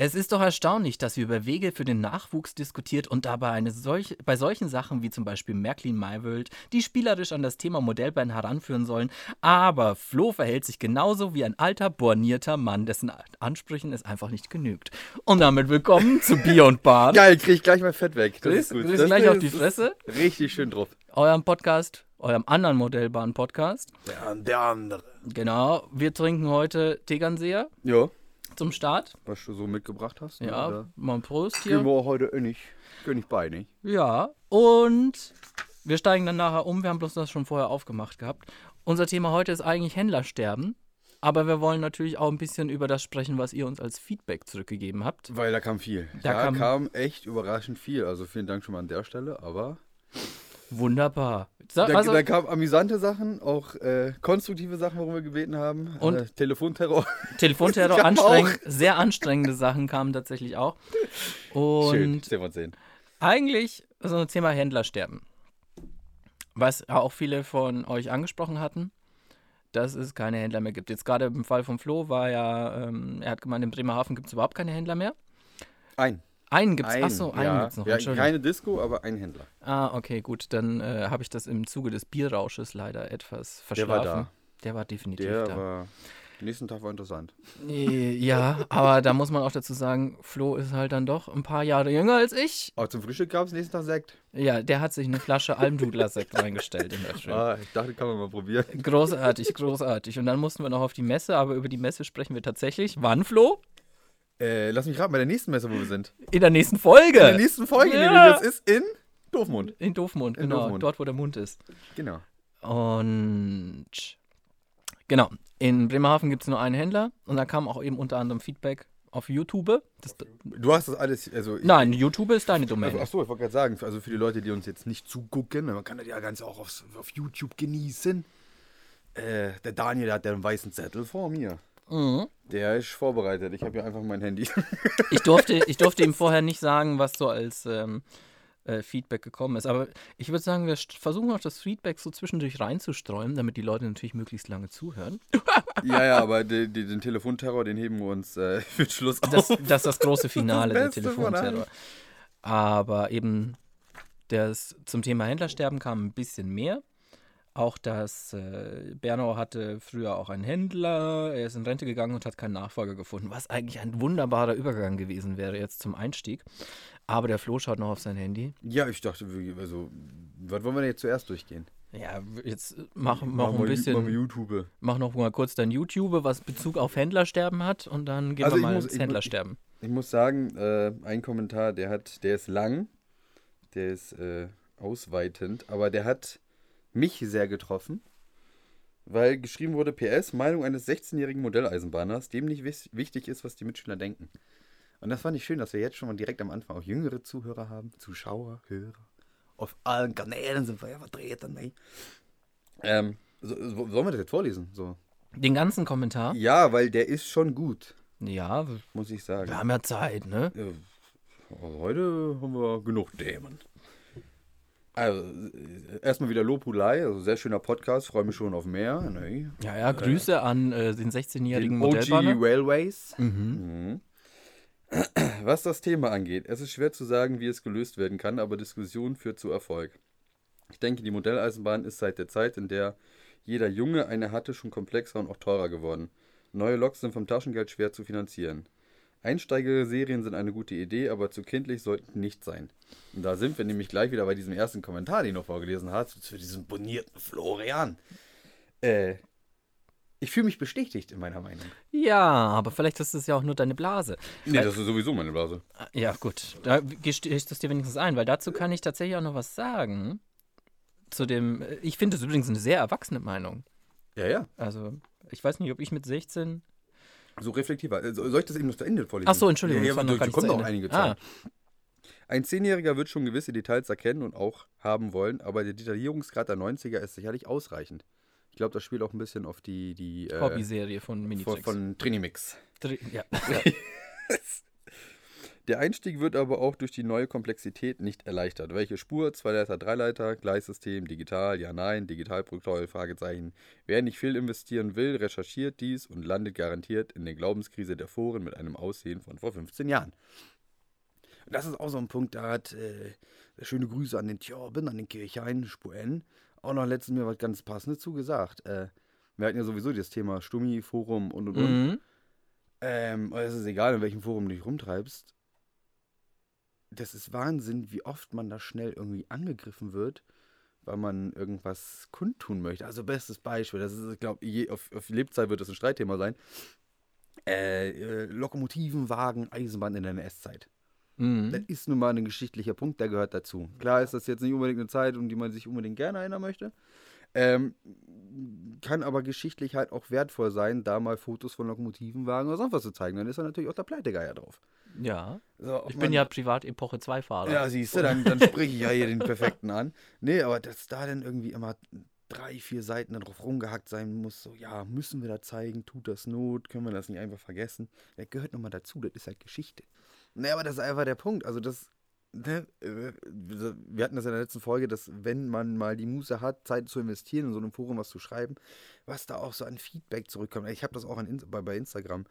Es ist doch erstaunlich, dass wir über Wege für den Nachwuchs diskutiert und dabei eine solch, bei solchen Sachen wie zum Beispiel Märklin Maywild, die spielerisch an das Thema Modellbahn heranführen sollen, aber Flo verhält sich genauso wie ein alter, bornierter Mann, dessen Ansprüchen es einfach nicht genügt. Und damit willkommen zu Bier und Bahn. Geil, krieg ich gleich mal Fett weg. Das Grüß, ist gut. grüß Das gleich ist- auf die Fresse. Richtig schön drauf. Eurem Podcast, eurem anderen Modellbahn-Podcast. Der, der andere. Genau, wir trinken heute Tegernseer Ja, zum Start. was du so mitgebracht hast. ne, Ja, da mal ein Prost Gehen hier. wir heute eh nicht. Gehen nicht bei, nicht? Ja, und wir steigen dann nachher um. Wir haben bloß das schon vorher aufgemacht gehabt. Unser Thema heute ist eigentlich Händlersterben. Aber wir wollen natürlich auch ein bisschen über das sprechen, was ihr uns als Feedback zurückgegeben habt. Weil da kam viel. Da Da, kam- kam, echt überraschend viel. Also vielen Dank schon mal an der Stelle. Aber Wunderbar. Da, also, da kamen amüsante Sachen, auch äh, konstruktive Sachen, worum wir gebeten haben. Und- äh, Telefonterror. Telefonterror, anstrengend, sehr anstrengende Sachen kamen tatsächlich auch. Schön, Und 10 von 10. eigentlich so ein Thema Händlersterben. Was auch viele von euch angesprochen hatten, dass es keine Händler mehr gibt. Jetzt gerade im Fall von Flo war ja, ähm, er hat gemeint, in Bremerhaven gibt es überhaupt keine Händler mehr. Ein. Einen gibt's. ein. Achso, einen ja, gibt's noch. Ja, keine Disco, aber ein Händler. Ah, okay, gut. Dann äh, habe ich das im Zuge des Bierrausches leider etwas Der verschlafen. war da. Der war definitiv Der da. war. Nächsten Tag war interessant. Äh, Ja, aber da muss man auch dazu sagen, Flo ist halt dann doch ein paar Jahre jünger als ich. Auch zum Frühstück gab es nächsten Tag Sekt. Ja, der hat sich eine Flasche Almdudler-Sekt reingestellt in das Schön. Ah, ich dachte, kann man mal probieren. Großartig, großartig. Und dann mussten wir noch auf die Messe, aber über die Messe sprechen wir tatsächlich. Wann, Flo? Äh, lass mich raten, bei der nächsten Messe, wo wir sind. In der nächsten Folge. In der nächsten Folge, Ja. jetzt ist in Doofmund. In Doofmund, In genau. Doofmund. Dort, wo der Mund ist. Genau. Und genau, in Bremerhaven gibt es nur einen Händler und da kam auch eben unter anderem Feedback auf YouTube. Das, Du hast das alles, also ich, nein, YouTube ist deine Also, Domain. achso, ich wollte gerade sagen, also für die Leute, die uns jetzt nicht zugucken, man kann das ja ganz auch aufs, auf YouTube genießen. Äh, der Daniel der hat ja einen weißen Zettel vor mir. Mhm. Der ist vorbereitet. Ich habe hier einfach mein Handy. Ich, durfte, ich durfte ihm vorher nicht sagen, was so als ähm, äh, Feedback gekommen ist. Aber ich würde sagen, wir versuchen auch das Feedback so zwischendurch reinzustreuen, damit die Leute natürlich möglichst lange zuhören. ja, ja, aber die, die, den Telefonterror, den heben wir uns äh, für Schluss Das, auf. das ist das große Finale der Beste von Telefonterror. Aber eben das zum Thema Händlersterben kam ein bisschen mehr. Auch dass äh, Bernau hatte früher auch einen Händler, er ist in Rente gegangen und hat keinen Nachfolger gefunden, was eigentlich ein wunderbarer Übergang gewesen wäre jetzt zum Einstieg. Aber der Flo schaut noch auf sein Handy. Ja, ich dachte, also, was wollen wir denn jetzt zuerst durchgehen? Ja, jetzt mach, mach Machen ein bisschen, wir YouTube. mach noch mal kurz dein YouTube, was Bezug auf Händlersterben hat und dann gehen Also wir ich mal muss- ins ich Händlersterben. Ich muss sagen, äh, ein Kommentar, der hat, der ist lang, der ist äh, ausweitend, aber der hat mich sehr getroffen, weil geschrieben wurde, PS, Meinung eines 16-jährigen Modelleisenbahners, dem nicht wichtig ist, was die Mitschüler denken. Und das fand ich schön, dass wir jetzt schon mal direkt am Anfang auch jüngere Zuhörer haben, Zuschauer, Hörer. Auf allen Kanälen sind wir ja vertreten, ne? Ähm, so, so, sollen wir das jetzt vorlesen? So. Den ganzen Kommentar? Ja, weil der ist schon gut, Ja, muss ich sagen. wir haben ja Zeit, ne? Ja, also heute haben wir genug Themen. Also, äh, erstmal wieder Lobhulei, also sehr schöner Podcast, freue mich schon auf mehr. Ne? Ja, ja, Grüße an äh, den 16-jährigen Den OG Modellbahner. Railways. Mhm. Mhm. Was das Thema angeht, es ist schwer zu sagen, wie es gelöst werden kann, aber Diskussion führt zu Erfolg. Ich denke, die Modelleisenbahn ist seit der Zeit, in der jeder Junge eine hatte, schon komplexer und auch teurer geworden. Neue Loks sind vom Taschengeld schwer zu finanzieren. Einsteigerserien sind eine gute Idee, aber zu kindlich sollten nicht sein. Und da sind wir nämlich gleich wieder bei diesem ersten Kommentar, den du vorgelesen hast, für diesen bonierten Florian. Äh, ich fühle mich bestätigt in meiner Meinung. Ja, aber vielleicht ist es ja auch nur deine Blase. Nee, das ist sowieso meine Blase. Ja, gut. Da gestehe ich das dir wenigstens ein, weil dazu kann ich tatsächlich auch noch was sagen. Zu dem, äh, ich finde es übrigens eine sehr erwachsene Meinung. Ja, ja. Also, ich weiß nicht, ob ich mit 16. So reflektiver. Äh, Soll ich das eben noch zu Ende vorlesen? Ach so, Entschuldigung, Ja, ja, noch nicht kommen noch einige Ah. Zahlen. Ein Zehnjähriger wird schon gewisse Details erkennen und auch haben wollen, aber der Detaillierungsgrad der 90er ist sicherlich ausreichend. Ich glaube, das spielt auch ein bisschen auf die, die äh, Hobbyserie von von, Minitricks. von Trinimix. Dr- ja. Der Einstieg wird aber auch durch die neue Komplexität nicht erleichtert. Welche Spur, Zweileiter, Dreileiter, Gleissystem, digital, ja, nein, Digitalprotokoll, Fragezeichen. Wer nicht viel investieren will, recherchiert dies und landet garantiert in der Glaubenskrise der Foren mit einem Aussehen von vor 15 Jahren. Und das ist auch so ein Punkt, da hat äh, schöne Grüße an den Tjorben, an den Kirchhain, Spur N, auch noch letztens mir was ganz Passendes zugesagt. Äh, wir hatten ja sowieso das Thema Stummi, Forum und und und. Mhm. Ähm, es ist egal, in welchem Forum du dich rumtreibst. Das ist Wahnsinn, wie oft man da schnell irgendwie angegriffen wird, weil man irgendwas kundtun möchte. Also bestes Beispiel, das ist, ich glaube, auf, auf Lebzeit wird das ein Streitthema sein. Äh, äh, Lokomotiven, Wagen, Eisenbahn in der NS-Zeit. Mhm. Das ist nun mal ein geschichtlicher Punkt, der gehört dazu. Klar ist das jetzt nicht unbedingt eine Zeit, um die man sich unbedingt gerne erinnern möchte. Ähm, kann aber geschichtlich halt auch wertvoll sein, da mal Fotos von Lokomotivenwagen oder sonst was zu zeigen. Dann ist da natürlich auch der Pleitegeier drauf. Ja. So, Ich bin ja privat Epoche 2 Fahrer. Ja, siehst du, dann, dann spreche ich ja hier den Perfekten an. Nee, aber dass da dann irgendwie immer drei, vier Seiten darauf rumgehackt sein muss, so, ja, müssen wir da zeigen, tut das Not, können wir das nicht einfach vergessen. Das gehört nochmal dazu, das ist halt Geschichte. Nee, aber das ist einfach der Punkt. Also das, ne, äh, wir hatten das in der letzten Folge, dass wenn man mal die Muße hat, Zeit zu investieren, in so einem Forum was zu schreiben, was da auch so an Feedback zurückkommt. Ich habe das auch an, bei, bei Instagram.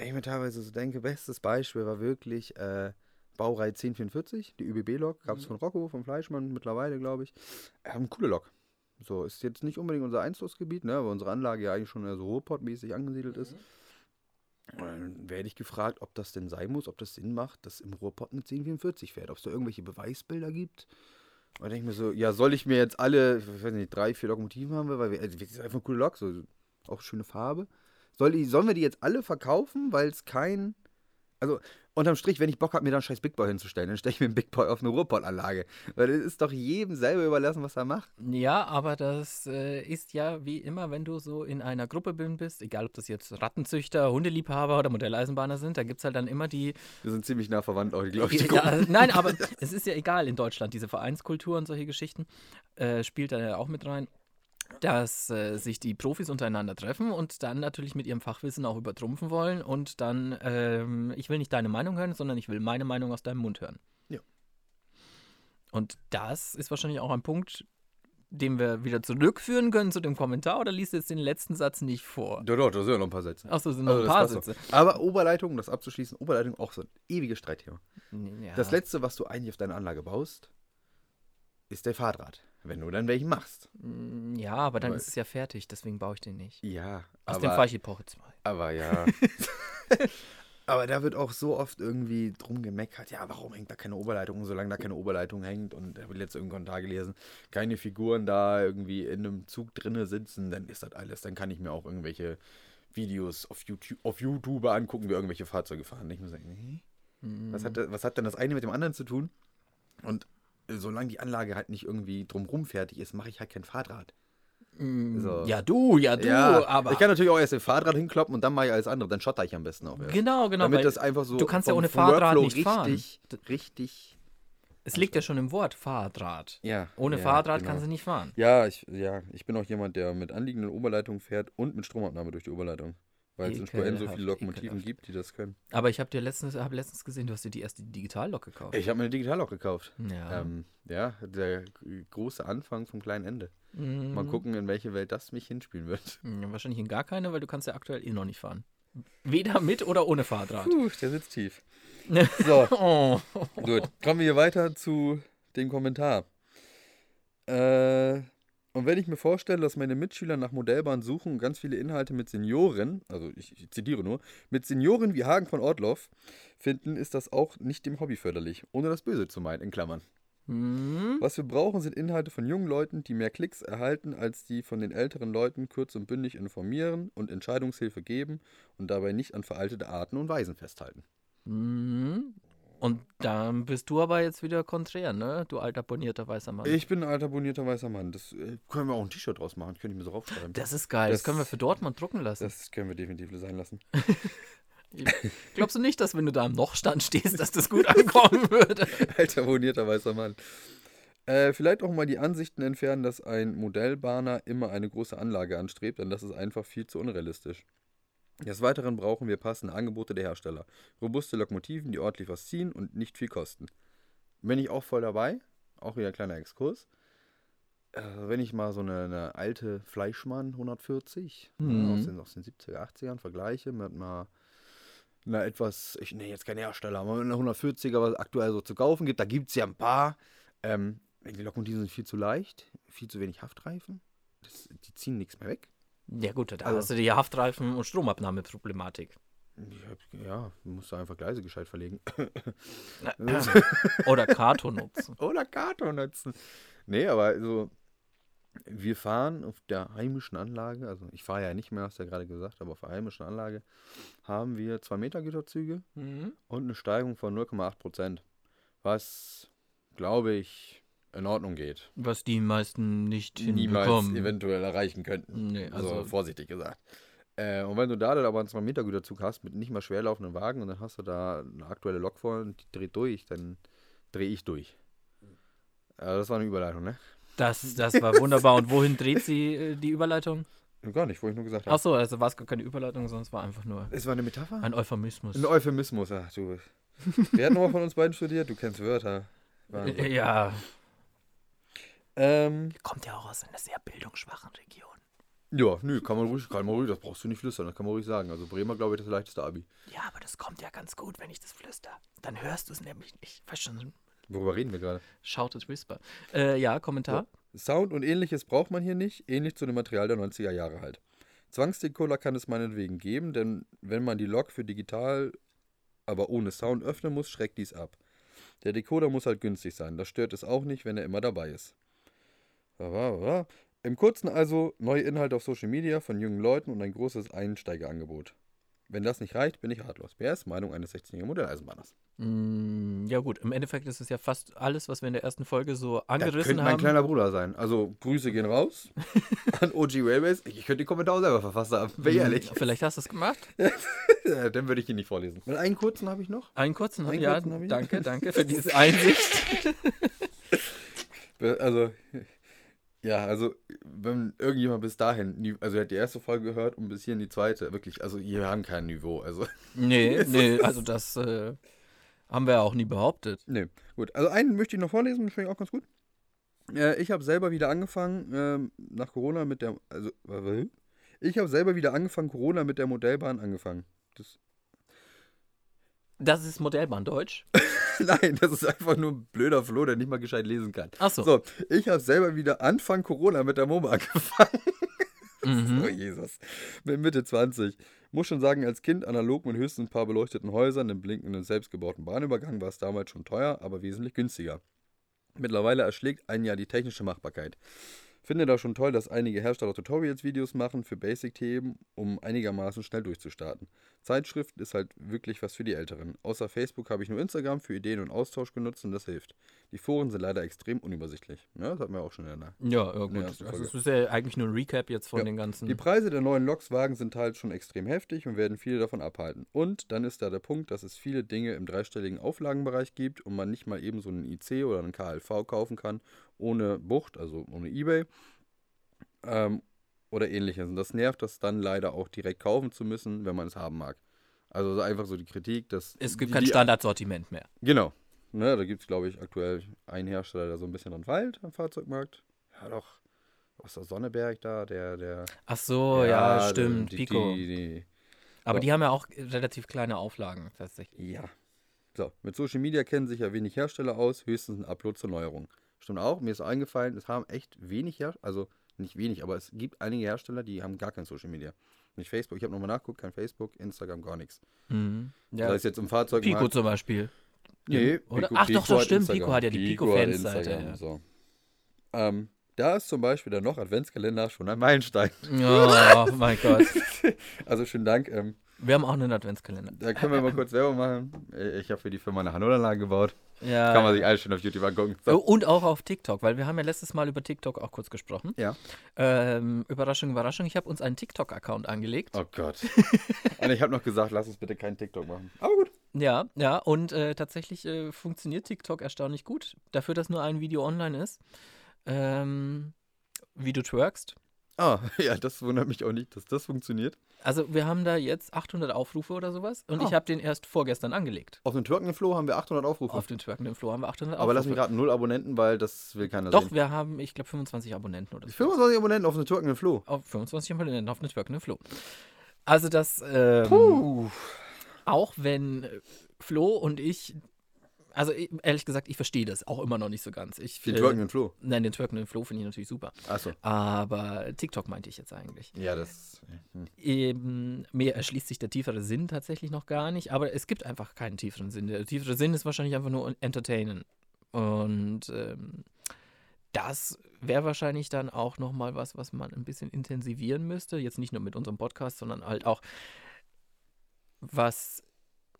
Ich mir teilweise so denke, bestes Beispiel war wirklich äh, Baureihe 1044, die ÜBB-Lok, gab es von Rocco, vom Fleischmann mittlerweile, glaube ich. Ähm, coole Lok. So, ist jetzt nicht unbedingt unser Einflussgebiet, ne, weil unsere Anlage ja eigentlich schon so Ruhrpott-mäßig angesiedelt ist. Und dann werde ich gefragt, ob das denn sein muss, ob das Sinn macht, dass im Ruhrpott eine 1044 fährt, ob es da irgendwelche Beweisbilder gibt. Und dann denke ich mir so, ja, soll ich mir jetzt alle, ich weiß nicht, drei, vier Lokomotiven haben, wir, weil wir, also, das ist einfach eine coole Lok, so, auch schöne Farbe. Soll die, sollen wir die jetzt alle verkaufen, weil es kein. Also, unterm Strich, wenn ich Bock habe, mir da einen scheiß Big Boy hinzustellen, dann stelle ich mir einen Big Boy auf eine Ruhrpott-Anlage. Weil das ist doch jedem selber überlassen, was er macht. Ja, aber das äh, ist ja wie immer, wenn du so in einer Gruppe bist, egal ob das jetzt Rattenzüchter, Hundeliebhaber oder Modelleisenbahner sind, da gibt es halt dann immer die. Wir sind ziemlich nah verwandt, auch, glaube ich. Ja, Gruppen. nein, aber es ist ja egal in Deutschland, diese Vereinskultur und solche Geschichten äh, spielt da ja auch mit rein. Dass äh, sich die Profis untereinander treffen und dann natürlich mit ihrem Fachwissen auch übertrumpfen wollen und dann, ähm, ich will nicht deine Meinung hören, sondern ich will meine Meinung aus deinem Mund hören. Ja. Und das ist wahrscheinlich auch ein Punkt, den wir wieder zurückführen können zu dem Kommentar oder liest du jetzt den letzten Satz nicht vor? Doch, doch, da sind ja noch ein paar Sätze. Achso, sind noch Also, ein paar. Sätze. Aber Oberleitung, um das abzuschließen, Oberleitung auch so ein ewiges Streitthema. Ja. Das letzte, was du eigentlich auf deine Anlage baust, ist der Fahrrad. Wenn du dann welchen machst. Mm, Ja, aber dann Aber- ist es ja fertig, deswegen baue ich den nicht. Ja, Aus dem fahre ich Epoche 2. aber ja. aber da wird auch so oft irgendwie drum gemeckert, ja, warum hängt da keine Oberleitung? Und solange da keine Oberleitung hängt und da habe ich letztens irgendeinen Kommentar gelesen, keine Figuren da irgendwie in einem Zug drinne sitzen, dann ist das alles. Dann kann ich mir auch irgendwelche Videos auf YouTube, auf YouTube angucken, wie irgendwelche Fahrzeuge fahren. Ich muss sagen, nee. Was hat, was hat denn das eine mit dem anderen zu tun? Und solange die Anlage halt nicht irgendwie drumrum fertig ist, mache ich halt kein Fahrrad. So. Ja, du, ja, du, ja, aber. ich kann natürlich auch erst den Fahrrad hinkloppen und dann mache ich alles andere. Dann schotter ich am besten auch. erst. genau, genau. Damit das einfach so. du kannst ja ohne Fahrrad Workflow nicht fahren. richtig, Richtig. es liegt ja schon im Wort Fahrrad. Ja. Ohne ja, Fahrrad genau. kannst du nicht fahren. Ja ich, ja, ich bin auch jemand, der mit anliegenden Oberleitungen fährt und mit Stromabnahme durch die Oberleitung. Weil es in Spur N so viele Lokomotiven ekelhaft. gibt, die das können. Aber ich habe dir letztens, hab letztens gesehen, du hast dir die erste Digitallok gekauft. Ich habe mir eine Digitallok gekauft. Ja. Ähm, ja, der große Anfang vom kleinen Ende. Mhm. Mal gucken, in welche Welt das mich hinspielen wird. Ja, wahrscheinlich in gar keine, weil du kannst ja aktuell eh noch nicht fahren. Weder mit oder ohne Fahrrad. Puh, der sitzt tief. So, oh. gut. Kommen wir hier weiter zu dem Kommentar. Äh, und wenn ich mir vorstelle, dass meine Mitschüler nach Modellbahn suchen und ganz viele Inhalte mit Senioren, also ich, ich zitiere nur, mit Senioren wie Hagen von Ortloff finden, ist das auch nicht dem Hobby förderlich, ohne das Böse zu meinen, in Klammern. Hm. Was wir brauchen, sind Inhalte von jungen Leuten, die mehr Klicks erhalten, als die von den älteren Leuten kurz und bündig informieren und Entscheidungshilfe geben und dabei nicht an veraltete Arten und Weisen festhalten. Mhm. Und dann bist du aber jetzt wieder konträr, ne? Du alter bonierter weißer Mann. Ich bin ein alter bonierter weißer Mann. Das äh, können wir auch ein T-Shirt draus machen. Das könnte ich mir so raufschreiben. das ist geil. Das, Das- können wir für Dortmund drucken lassen. Das können wir definitiv sein lassen. Glaubst du nicht, dass wenn du da am Nochstand stehst, dass das gut ankommen würde? Alter bonierter weißer Mann. Äh, vielleicht auch mal die Ansichten entfernen, dass ein Modellbahner immer eine große Anlage anstrebt, denn das ist einfach viel zu unrealistisch. Des Weiteren brauchen wir passende Angebote der Hersteller. Robuste Lokomotiven, die ordentlich was ziehen und nicht viel kosten. Bin ich auch voll dabei. Auch wieder ein kleiner Exkurs. Äh, wenn ich mal so eine, eine alte Fleischmann 140 äh, Mhm. aus, den, aus den 70er, 80ern vergleiche mit mal einer etwas, ich nenne jetzt keinen Hersteller, aber mit einer 140er, was aktuell so zu kaufen gibt, da gibt es ja ein paar. Ähm, die Lokomotiven sind viel zu leicht, viel zu wenig Haftreifen. Das, die ziehen nichts mehr weg. Ja gut, da Also- hast du die Haftreifen- und Stromabnahmeproblematik. Hab, ja, du musst da einfach Gleise gescheit verlegen. Oder Kato nutzen. Oder Kato nutzen. Nee, aber so, wir fahren auf der heimischen Anlage, also ich fahre ja nicht mehr, hast du ja gerade gesagt, aber auf der heimischen Anlage haben wir 2 Meter Güterzüge Mhm. und eine Steigung von 0,8 Prozent. Was, glaube ich, in Ordnung geht. Was die meisten nicht Niemals hinbekommen. eventuell erreichen könnten. Nee, Also, also vorsichtig gesagt. Äh, und wenn du da dann aber einen 2 Meter Güterzug hast mit nicht mal schwer laufenden Wagen und dann hast du da eine aktuelle Lok vor und die dreht durch, dann drehe ich durch. Also das war eine Überleitung, ne? das, das war wunderbar. Und wohin dreht sie äh, die Überleitung? Gar nicht, wo ich nur gesagt habe. Achso, also war es gar keine Überleitung, sondern es war einfach nur Es war eine Metapher? ein Euphemismus. Ein Euphemismus, ach du. Wer hat nochmal von uns beiden studiert? Du kennst Wörter. Wahnsinn. Ja, Ähm, kommt ja auch aus einer sehr bildungsschwachen Region. ja, nö, kann man ruhig, kann man ruhig, das brauchst du nicht flüstern, das kann man ruhig sagen. Also Bremer, glaube ich, das leichteste Abi. Ja, aber das kommt ja ganz gut, wenn ich das flüster. Dann hörst du es nämlich nicht. Weißt schon, Worüber reden wir gerade? shouted whisper. Äh, ja, Kommentar. Sound und ähnliches braucht man hier nicht, ähnlich zu dem Material der 90er Jahre halt. Zwangsdecoder kann es meinetwegen geben, denn wenn man die Lok für digital, aber ohne Sound öffnen muss, schreckt dies ab. Der Decoder muss halt günstig sein, das stört es auch nicht, wenn er immer dabei ist. Im Kurzen also neue Inhalte auf Social Media von jungen Leuten und ein großes Einsteigerangebot. Wenn das nicht reicht, bin ich ratlos. Wer ist Meinung eines 16-jährigen Modelleisenbahners? Mm, ja gut, im Endeffekt ist es ja fast alles, was wir in der ersten Folge so Das angerissen könnte mein haben. kleiner Bruder sein. Also Grüße gehen raus an OG Railways. Ich könnte die Kommentare selber verfasst haben, wäre Mm, ehrlich. Vielleicht hast du es gemacht. Ja, Dann würde ich ihn nicht vorlesen. Weil einen kurzen habe ich noch. Einen kurzen, Einen ja, kurzen hab ich. danke, danke für diese Einsicht. Also, ja, also, wenn irgendjemand bis dahin, also er hat die erste Folge gehört und bis hierhin die zweite, wirklich, also wir haben kein Niveau, also. nee, nee, also das äh, haben wir ja auch nie behauptet. Nee, gut. Also einen möchte ich noch vorlesen, das finde ich auch ganz gut. Äh, ich habe selber wieder angefangen, ähm, nach Corona mit der, also, ich habe selber wieder angefangen, Corona mit der Modellbahn angefangen. Das, Das ist Modellbahn Deutsch. nein, das ist einfach nur ein blöder Flo, der nicht mal gescheit lesen kann. Achso. So, ich habe selber wieder Anfang Corona mit der MoMA angefangen. Mhm. Oh Jesus. Mit Mitte 20. Muss schon sagen, als Kind analog mit höchstens ein paar beleuchteten Häusern, einem blinkenden selbstgebauten Bahnübergang war es damals schon teuer, aber wesentlich günstiger. Mittlerweile erschlägt einen ja die technische Machbarkeit. Finde da schon toll, dass einige Hersteller Tutorials-Videos machen für Basic-Themen, um einigermaßen schnell durchzustarten. Zeitschrift ist halt wirklich was für die Älteren. Außer Facebook habe ich nur Instagram für Ideen und Austausch genutzt und das hilft. Die Foren sind leider extrem unübersichtlich. Ja, das hatten wir auch schon in der Ja, ja gut. Also es ist ja eigentlich nur ein Recap jetzt von Ja. den ganzen. Die Preise der neuen Lokswagen sind halt schon extrem heftig und werden viele davon abhalten. Und dann ist da der Punkt, dass es viele Dinge im dreistelligen Auflagenbereich gibt und man nicht mal eben so einen IC oder einen KLV kaufen kann, ohne Bucht, also ohne Ebay ähm, oder ähnliches. Und das nervt das dann leider auch direkt kaufen zu müssen, wenn man es haben mag. Also so einfach so die Kritik, dass. es gibt die, kein Standardsortiment mehr. Genau. Ne, da gibt es, glaube ich, aktuell einen Hersteller, der so ein bisschen dran feilt am Fahrzeugmarkt. Ja, doch. Was ist der Sonneberg da? Der, der. Ach so, ja, der- stimmt. die- Pico. Die, Aber ja. die haben ja auch relativ kleine Auflagen tatsächlich. Ja. So, mit Social Media kennen sich ja wenig Hersteller aus, höchstens ein Upload zur Neuerung. Stimmt auch, mir ist eingefallen, es haben echt wenig Hersteller, also nicht wenig, aber es gibt einige Hersteller, die haben gar kein Social Media. Nicht Facebook, ich habe nochmal nachgeguckt, kein Facebook, Instagram, gar nichts. Mhm. Ja, Das heißt jetzt im Fahrzeug. Pico zum Beispiel. Nee, Oder? Ach doch, das stimmt, Instagram. Pico hat ja die Pico-Fansseite, ja. So. Ähm, da ist zum Beispiel der noch Adventskalender schon ein Meilenstein. Oh mein Gott. Also schönen Dank. Ähm, Wir haben auch einen Adventskalender. da können wir mal kurz Werbung machen. Äh, Ich habe für die Firma eine Hanolanlage gebaut. Ja. Kann man sich alles schön auf YouTube angucken. Oh, So. Und auch auf TikTok, weil wir haben ja letztes Mal über TikTok auch kurz gesprochen. Ja. Ähm, Überraschung, Überraschung, ich habe uns einen TikTok-Account angelegt. Oh Gott. Und ich habe noch gesagt, lass uns bitte keinen TikTok machen. Aber gut. Ja, ja, und äh, tatsächlich äh, funktioniert TikTok erstaunlich gut. Dafür, dass nur ein Video online ist. Ähm, wie du twerkst. Ah, ja, das wundert mich auch nicht, dass das funktioniert. Also wir haben da jetzt 800 Aufrufe oder sowas und Ah. ich habe den erst vorgestern angelegt. Auf dem Twerkenden Flo haben wir 800 Aufrufe. Auf den twerkenden Flo haben wir 800 aber lass mich Aufrufe. gerade null Abonnenten, weil das will keiner Doch, sehen. wir haben, ich glaube, 25 Abonnenten oder so. 25 Abonnenten auf dem Twerkenden Flo. Auf 25 Abonnenten auf den twerkenden Flo. Also das, ähm, Puh. auch wenn Flo und ich, also ich, ehrlich gesagt, ich verstehe das auch immer noch nicht so ganz. Ich, Den äh, Twerkenden Flo. Nein, den twerkenden Flo finde ich natürlich super. Achso. Aber TikTok meinte ich jetzt eigentlich. Ja, das. Hm. Eben, mir erschließt sich der tiefere Sinn tatsächlich noch gar nicht, aber es gibt einfach keinen tieferen Sinn. Der tiefere Sinn ist wahrscheinlich einfach nur entertainen. Und ähm, das wäre wahrscheinlich dann auch nochmal was, was man ein bisschen intensivieren müsste. Jetzt nicht nur mit unserem Podcast, sondern halt auch, was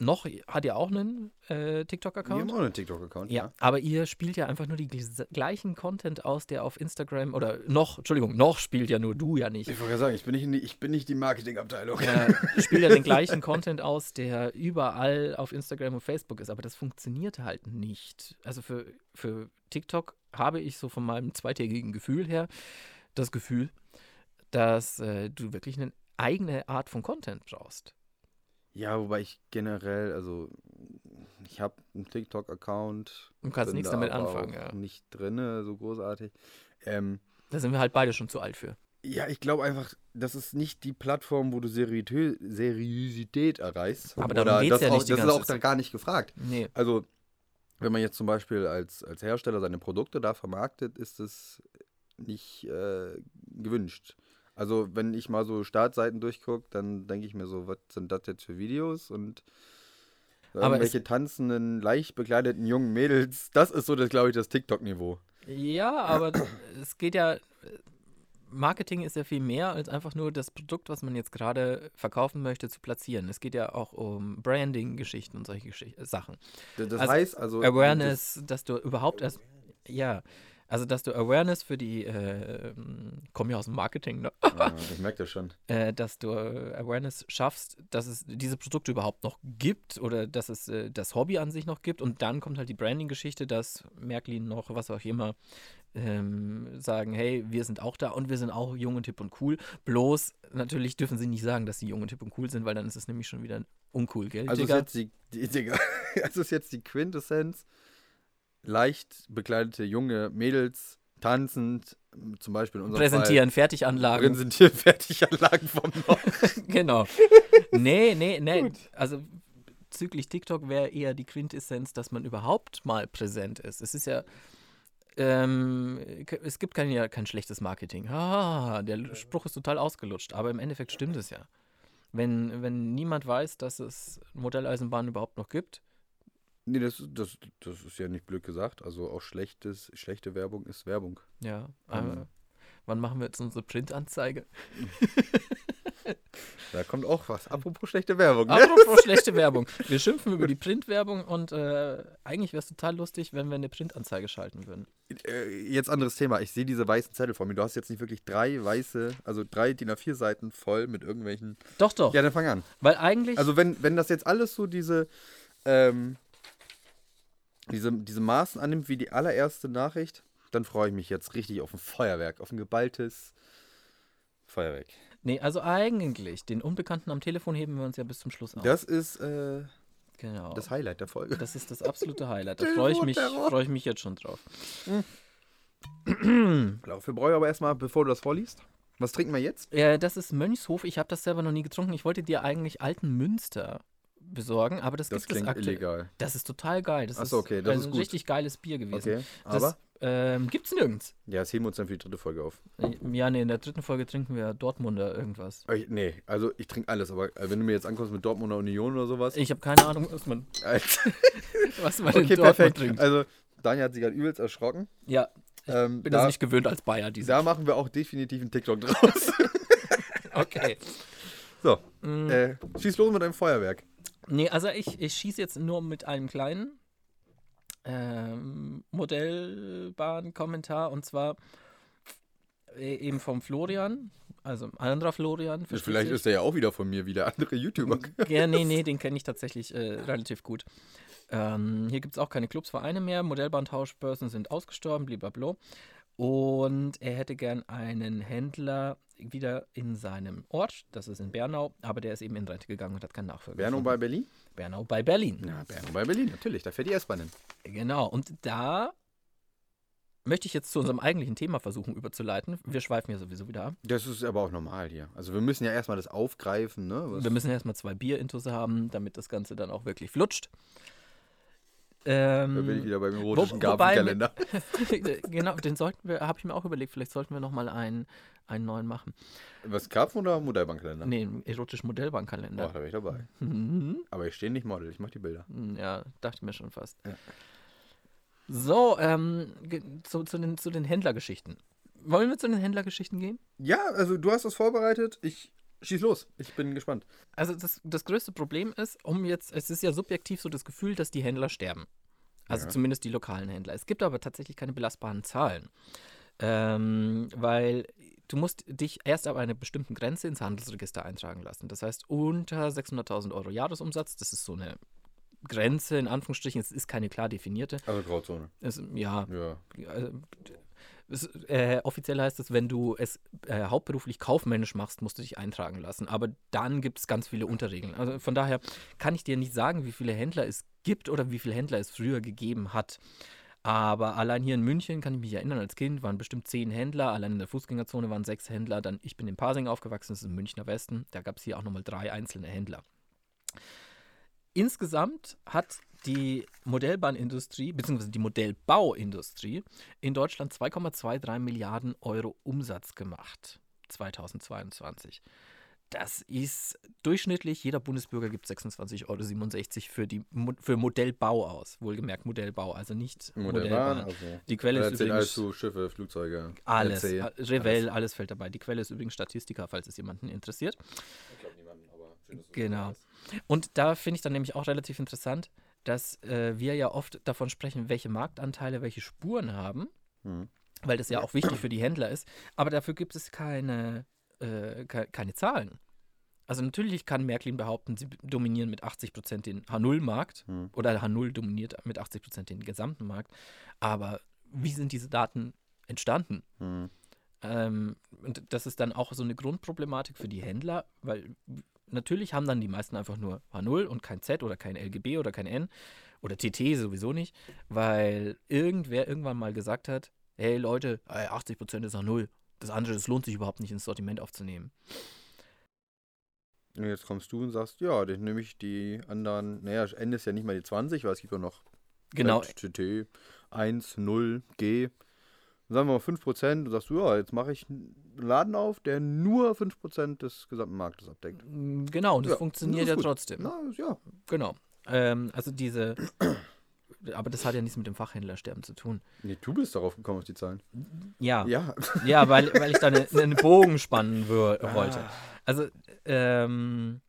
noch, hat ja auch einen äh, Wir haben TikTok-Account. auch einen TikTok-Account. Ja, aber ihr spielt ja einfach nur die gleichen Content aus, der auf Instagram oder noch, Entschuldigung, noch spielt ja nur du ja nicht. Ich wollte gerade sagen, ich bin nicht, die, ich bin nicht die Marketingabteilung. äh, spielt ja den gleichen Content aus, der überall auf Instagram und Facebook ist, aber das funktioniert halt nicht. Also für, für TikTok habe ich so von meinem zweitägigen Gefühl her das Gefühl, dass äh, du wirklich eine eigene Art von Content brauchst. Ja, wobei ich generell, also ich habe einen TikTok-Account. Du kannst nichts da damit anfangen, auch ja. Nicht drinne, so großartig. Ähm, Da sind wir halt beide schon zu alt für. ja, ich glaube einfach, das ist nicht die Plattform, wo du Seriö Seriosität erreichst. Aber darum geht's das ja auch, nicht Das ist auch da gar nicht gefragt. Nee. Also, wenn man jetzt zum Beispiel als, als Hersteller seine Produkte da vermarktet, ist es nicht äh, gewünscht. Also, wenn ich mal so Startseiten durchgucke, dann denke ich mir so, was sind das jetzt für Videos? Und irgendwelche tanzenden, leicht bekleideten jungen Mädels, das ist so, das glaube ich, das TikTok-Niveau. Ja, aber es geht ja. Marketing ist ja viel mehr als einfach nur das Produkt, was man jetzt gerade verkaufen möchte, zu platzieren. Es geht ja auch um Branding-Geschichten und solche Geschicht Sachen. Das, das Also, heißt also. Awareness, dass du überhaupt erst. Ja, also dass du Awareness für die. Äh, komm ja aus dem Marketing, ne? Das, ah, ich merke das schon. äh, dass du äh, Awareness schaffst, dass es diese Produkte überhaupt noch gibt oder dass es äh, das Hobby an sich noch gibt. Und dann kommt halt die Branding-Geschichte, dass Märklin noch, was auch immer, ähm, sagen, hey, wir sind auch da und wir sind auch jung und hip und cool. Bloß, natürlich dürfen sie nicht sagen, dass sie jung und hip und cool sind, weil dann ist es nämlich schon wieder uncool, gell, Also ist Digga? jetzt die, die, Digga, also ist jetzt die Quintessenz. Leicht bekleidete junge Mädels tanzend, zum Beispiel in unserem Präsentieren, Fall, Fertiganlagen. präsentieren Fertiganlagen vom Nord. genau. Nee, nee, nee. Also bezüglich TikTok wäre eher die Quintessenz, dass man überhaupt mal präsent ist. Es ist ja, ähm, es gibt kein, ja, kein schlechtes Marketing. Ah, der Spruch ist total ausgelutscht, aber im Endeffekt stimmt es ja. Wenn, wenn niemand weiß, dass es Modelleisenbahnen überhaupt noch gibt, Nee, das, das, das ist ja nicht blöd gesagt. Also auch schlechtes, schlechte Werbung ist Werbung. ja, äh, Mhm. wann machen wir jetzt unsere Printanzeige? Da kommt auch was. Apropos schlechte Werbung. Ne? Apropos schlechte Werbung. Wir schimpfen über die Printwerbung und äh, eigentlich wäre es total lustig, wenn wir eine Printanzeige schalten würden. Äh, Jetzt anderes Thema. Ich sehe diese weißen Zettel vor mir. Du hast jetzt nicht wirklich drei weiße, also drei DIN A4 Seiten voll mit irgendwelchen. Doch, doch. Ja, dann fang an. Weil eigentlich. Also wenn, wenn das jetzt alles so diese, ähm, diese, diese Maßen annimmt wie die allererste Nachricht, dann freue ich mich jetzt richtig auf ein Feuerwerk, auf ein geballtes Feuerwerk. nee, also eigentlich, den Unbekannten am Telefon heben wir uns ja bis zum Schluss auf. Das ist äh, genau. das Highlight der Folge. Das ist das absolute Highlight. Da freue ich, mich, freu ich mich jetzt schon drauf. Dafür brauche ich aber erstmal, bevor du das vorliest, was trinken wir jetzt? Äh, das ist Mönchshof. Ich habe das selber noch nie getrunken. Ich wollte dir eigentlich alten Münster besorgen, aber das, Das gibt es aktuell. illegal. Das ist total geil. Das Ach ist so, okay, das ein ist gut. richtig geiles Bier gewesen. Okay, Das aber ähm, gibt's nirgends. ja, das heben wir uns dann für die dritte Folge auf. Ja, nee, in der dritten Folge trinken wir Dortmunder irgendwas. Äh, Nee, also ich trinke alles, aber äh, wenn du mir jetzt ankommst mit Dortmunder Union oder sowas. Ich habe keine Ahnung, was man, was man in okay, Dortmund perfekt. trinkt. Also Daniel hat sich gerade übelst erschrocken. Ja, Ähm, bin da, das nicht gewöhnt als Bayer, diese. da machen wir auch definitiv einen TikTok draus. Okay. so, Mm, äh, schieß los mit deinem Feuerwerk. Nee, also ich, ich schieße jetzt nur mit einem kleinen ähm, Modellbahn-Kommentar und zwar äh, eben vom Florian, also ein anderer Florian. Vielleicht sich. ist er ja auch wieder von mir, wie der andere YouTuber. Ja, nee, nee, den kenne ich tatsächlich äh, relativ gut. Ähm, hier gibt es auch keine Clubs, Vereine mehr. Modellbahntauschbörsen sind ausgestorben, blablabla. Und er hätte gern einen Händler wieder in seinem Ort, das ist in Bernau, aber der ist eben in Rente gegangen und hat keinen Nachfolger. Bernau gefunden. bei Berlin? Bernau bei Berlin. Ja, Bernau bei Berlin, natürlich. Da fährt die S-Bahn hin. Genau, und da möchte ich jetzt zu unserem eigentlichen Thema versuchen überzuleiten. Wir schweifen ja sowieso wieder ab. Das ist aber auch normal hier. Also wir müssen ja erstmal das aufgreifen, ne? Was- Wir müssen erstmal zwei Bierintos haben, damit das Ganze dann auch wirklich flutscht. Ähm, da bin ich wieder beim erotischen wo- Gartenkalender. genau, den sollten wir, habe ich mir auch überlegt, vielleicht sollten wir nochmal einen, einen neuen machen. Was, Karpfen oder Modellbankkalender? Nee, einen erotischen Oh, da wäre ich dabei. Mhm. Aber ich stehe nicht Model, ich mache die Bilder. Ja, dachte ich mir schon fast. Ja. So, ähm, zu, zu, den, zu den Händlergeschichten. Wollen wir zu den Händlergeschichten gehen? Ja, also du hast das vorbereitet. Ich schieß los. Ich bin gespannt. Also das, das größte Problem ist, um jetzt, es ist ja subjektiv so das Gefühl, dass die Händler sterben. Also Ja. zumindest die lokalen Händler. Es gibt aber tatsächlich keine belastbaren Zahlen. Ähm, weil du musst dich erst ab einer bestimmten Grenze ins Handelsregister eintragen lassen. Das heißt, unter 600.000 Euro Jahresumsatz, das ist so eine Grenze, in Anführungsstrichen, es ist keine klar definierte. Also Grauzone. Es, ja, Ja. also, es, äh, offiziell heißt es, wenn du es äh, hauptberuflich kaufmännisch machst, musst du dich eintragen lassen. Aber dann gibt es ganz viele Unterregeln. Also von daher kann ich dir nicht sagen, wie viele Händler es gibt oder wie viele Händler es früher gegeben hat. Aber allein hier in München kann ich mich erinnern, als Kind waren bestimmt zehn Händler, allein in der Fußgängerzone waren sechs Händler. Dann, ich bin in Pasing aufgewachsen, das ist im Münchner Westen. Da gab es hier auch nochmal drei einzelne Händler. Insgesamt hat die Modellbahnindustrie bzw. die Modellbauindustrie in Deutschland 2,23 Milliarden Euro Umsatz gemacht 2022. Das ist durchschnittlich, jeder Bundesbürger gibt 26,67 Euro für, die, für Modellbau aus. Wohlgemerkt Modellbau, also nicht Modellbahn, Modellbahn. also. Die Quelle ist zählt alles übrigens zu Schiffe, Flugzeuge, alles. Revell, alles fällt dabei. Die Quelle ist übrigens Statistika, falls es jemanden interessiert. Ich glaube niemanden, aber schön, dass du Genau. Und da finde ich dann nämlich auch relativ interessant, dass äh, wir ja oft davon sprechen, welche Marktanteile welche Spuren haben, Hm. weil das ja auch wichtig für die Händler ist. Aber dafür gibt es keine, äh, ke keine Zahlen. Also natürlich kann Märklin behaupten, sie dominieren mit 80% den H0-Markt Hm. oder H0 dominiert mit 80% den gesamten Markt. Aber wie sind diese Daten entstanden? Hm. Ähm, und das ist dann auch so eine Grundproblematik für die Händler, weil natürlich haben dann die meisten einfach nur H0 und kein Z oder kein LGB oder kein N oder TT sowieso nicht, weil irgendwer irgendwann mal gesagt hat, hey Leute, ey, 80% ist H0, das andere, das lohnt sich überhaupt nicht ins Sortiment aufzunehmen. Und jetzt kommst du und sagst, ja, dann nehme ich die anderen, naja, N ist ja nicht mal die 20, weil es gibt ja noch Genau, TT, 1, 0, G. Sagen wir mal 5%, du sagst, ja, jetzt mache ich einen Laden auf, der nur 5% des gesamten Marktes abdeckt. mm, genau, und das Ja, funktioniert das ja gut. trotzdem. Na, ja. Genau. Ähm, also diese, aber das hat ja nichts mit dem Fachhändlersterben zu tun. Nee, du bist darauf gekommen auf die Zahlen. Ja, Ja. Ja, weil, weil ich da eine, einen Bogen spannen wür- Ah. wollte. Also, ähm,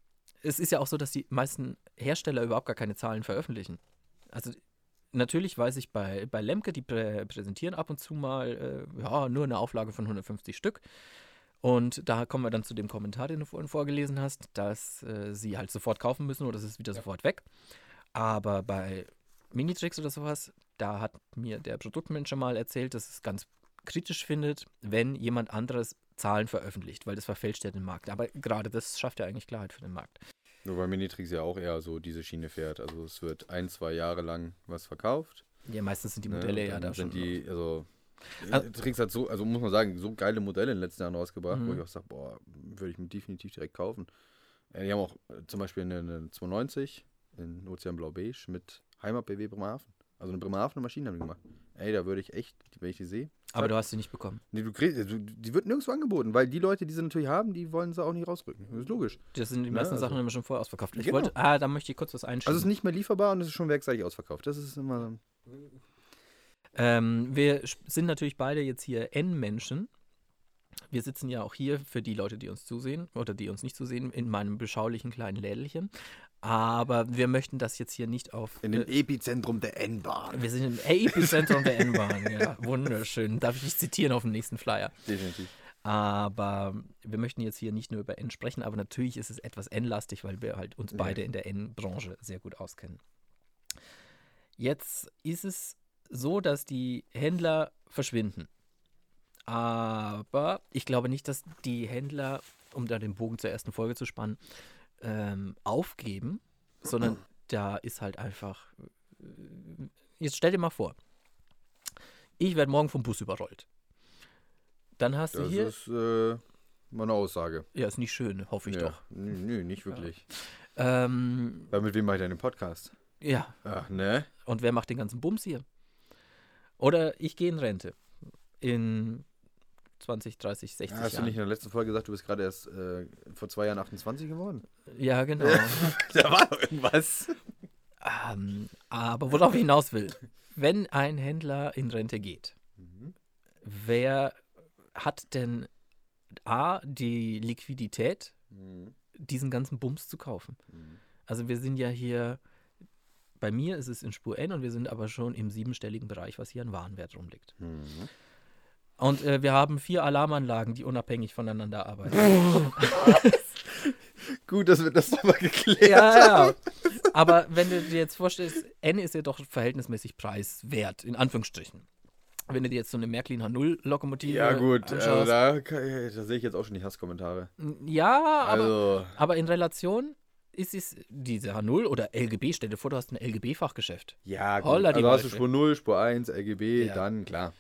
es ist ja auch so, dass die meisten Hersteller überhaupt gar keine Zahlen veröffentlichen. Also, natürlich weiß ich bei, bei Lemke, die prä präsentieren ab und zu mal, äh, ja, nur eine Auflage von 150 Stück. Und da kommen wir dann zu dem Kommentar, den du vorhin vorgelesen hast, dass äh, sie halt sofort kaufen müssen oder es ist wieder sofort weg. Aber bei Minitricks oder sowas, da hat mir der Produktmanager mal erzählt, dass es ganz kritisch findet, wenn jemand anderes Zahlen veröffentlicht, weil das verfälscht ja den Markt. Aber gerade das schafft ja eigentlich Klarheit für den Markt. Nur weil Minitrix ja auch eher so diese Schiene fährt. Also es wird ein, zwei Jahre lang was verkauft. Ja, meistens sind die ne, Modelle und ja da sind schon. die, also Also- Trix hat so, also muss man sagen, so geile Modelle in den letzten Jahren rausgebracht, wo Mhm. ich auch sage, boah, würde ich mir definitiv direkt kaufen. Äh, die haben auch äh, zum Beispiel eine, eine 290 in Ozean Blau Beige mit Heimat BW Bremerhaven. Also eine Bremerhavener Maschine haben die gemacht. Ey, da würde ich echt, wenn ich die sehe. Aber du hast sie nicht bekommen. Nee, du kriegst, die wird nirgendwo angeboten, weil die Leute, die sie natürlich haben, die wollen sie auch nicht rausrücken. Das ist logisch. Das sind die Ja, meisten also- Sachen immer schon vorher ausverkauft. Ich Genau. wollte, ah, da möchte ich kurz was einschieben. Also es ist nicht mehr lieferbar und es ist schon werkseitig ausverkauft. Das ist immer. Ähm, wir sind natürlich beide jetzt hier N-Menschen. Wir sitzen ja auch hier für die Leute, die uns zusehen oder die uns nicht zusehen, in meinem beschaulichen kleinen Lädelchen. Aber wir möchten das jetzt hier nicht auf. In dem äh, Epizentrum der N-Bahn. wir sind im Epizentrum der N-Bahn. Ja, wunderschön. Darf ich dich zitieren auf dem nächsten Flyer? Definitiv. Aber wir möchten jetzt hier nicht nur über N sprechen, aber natürlich ist es etwas N-lastig, weil wir halt uns Ja. beide in der N-Branche sehr gut auskennen. Jetzt ist es so, dass die Händler verschwinden. Aber ich glaube nicht, dass die Händler, um da den Bogen zur ersten Folge zu spannen, ähm, aufgeben, sondern da ist halt einfach. äh, Jetzt stell dir mal vor, ich werde morgen vom Bus überrollt. Dann hast du Das hier. ist äh, meine Aussage. ja, ist nicht schön, hoffe ich ja. doch. Nö, nicht wirklich. Ähm, Weil mit wem mache ich denn den Podcast? ja, Ach, ne? und wer macht den ganzen Bums hier? Oder ich gehe in Rente. In 20, 30, 60 Ja, hast du Jahren. nicht in der letzten Folge gesagt, du bist gerade erst äh, vor zwei Jahren 28 geworden? Ja, genau. da war doch irgendwas. ähm, aber worauf ich hinaus will, wenn ein Händler in Rente geht, Mhm. wer hat denn A, die Liquidität, Mhm. diesen ganzen Bums zu kaufen? Mhm. Also wir sind ja hier, bei mir ist es in Spur N und wir sind aber schon im siebenstelligen Bereich, was hier an Warenwert rumliegt. Mhm. Und äh, wir haben vier Alarmanlagen, die unabhängig voneinander arbeiten. Gut, dass wir das nochmal geklärt ja, ja. Aber wenn du dir jetzt vorstellst, N ist ja doch verhältnismäßig preiswert, in Anführungsstrichen. Wenn du dir jetzt so eine Märklin H0-Lokomotive Ja, gut, also da, da sehe ich jetzt auch schon die Hasskommentare. ja, aber, Also, aber in Relation ist es diese H0 oder LGB, stell dir vor, du hast ein LGB-Fachgeschäft. ja, gut. Holla also hast du. Spur 0, Spur 1, LGB, Ja. dann klar.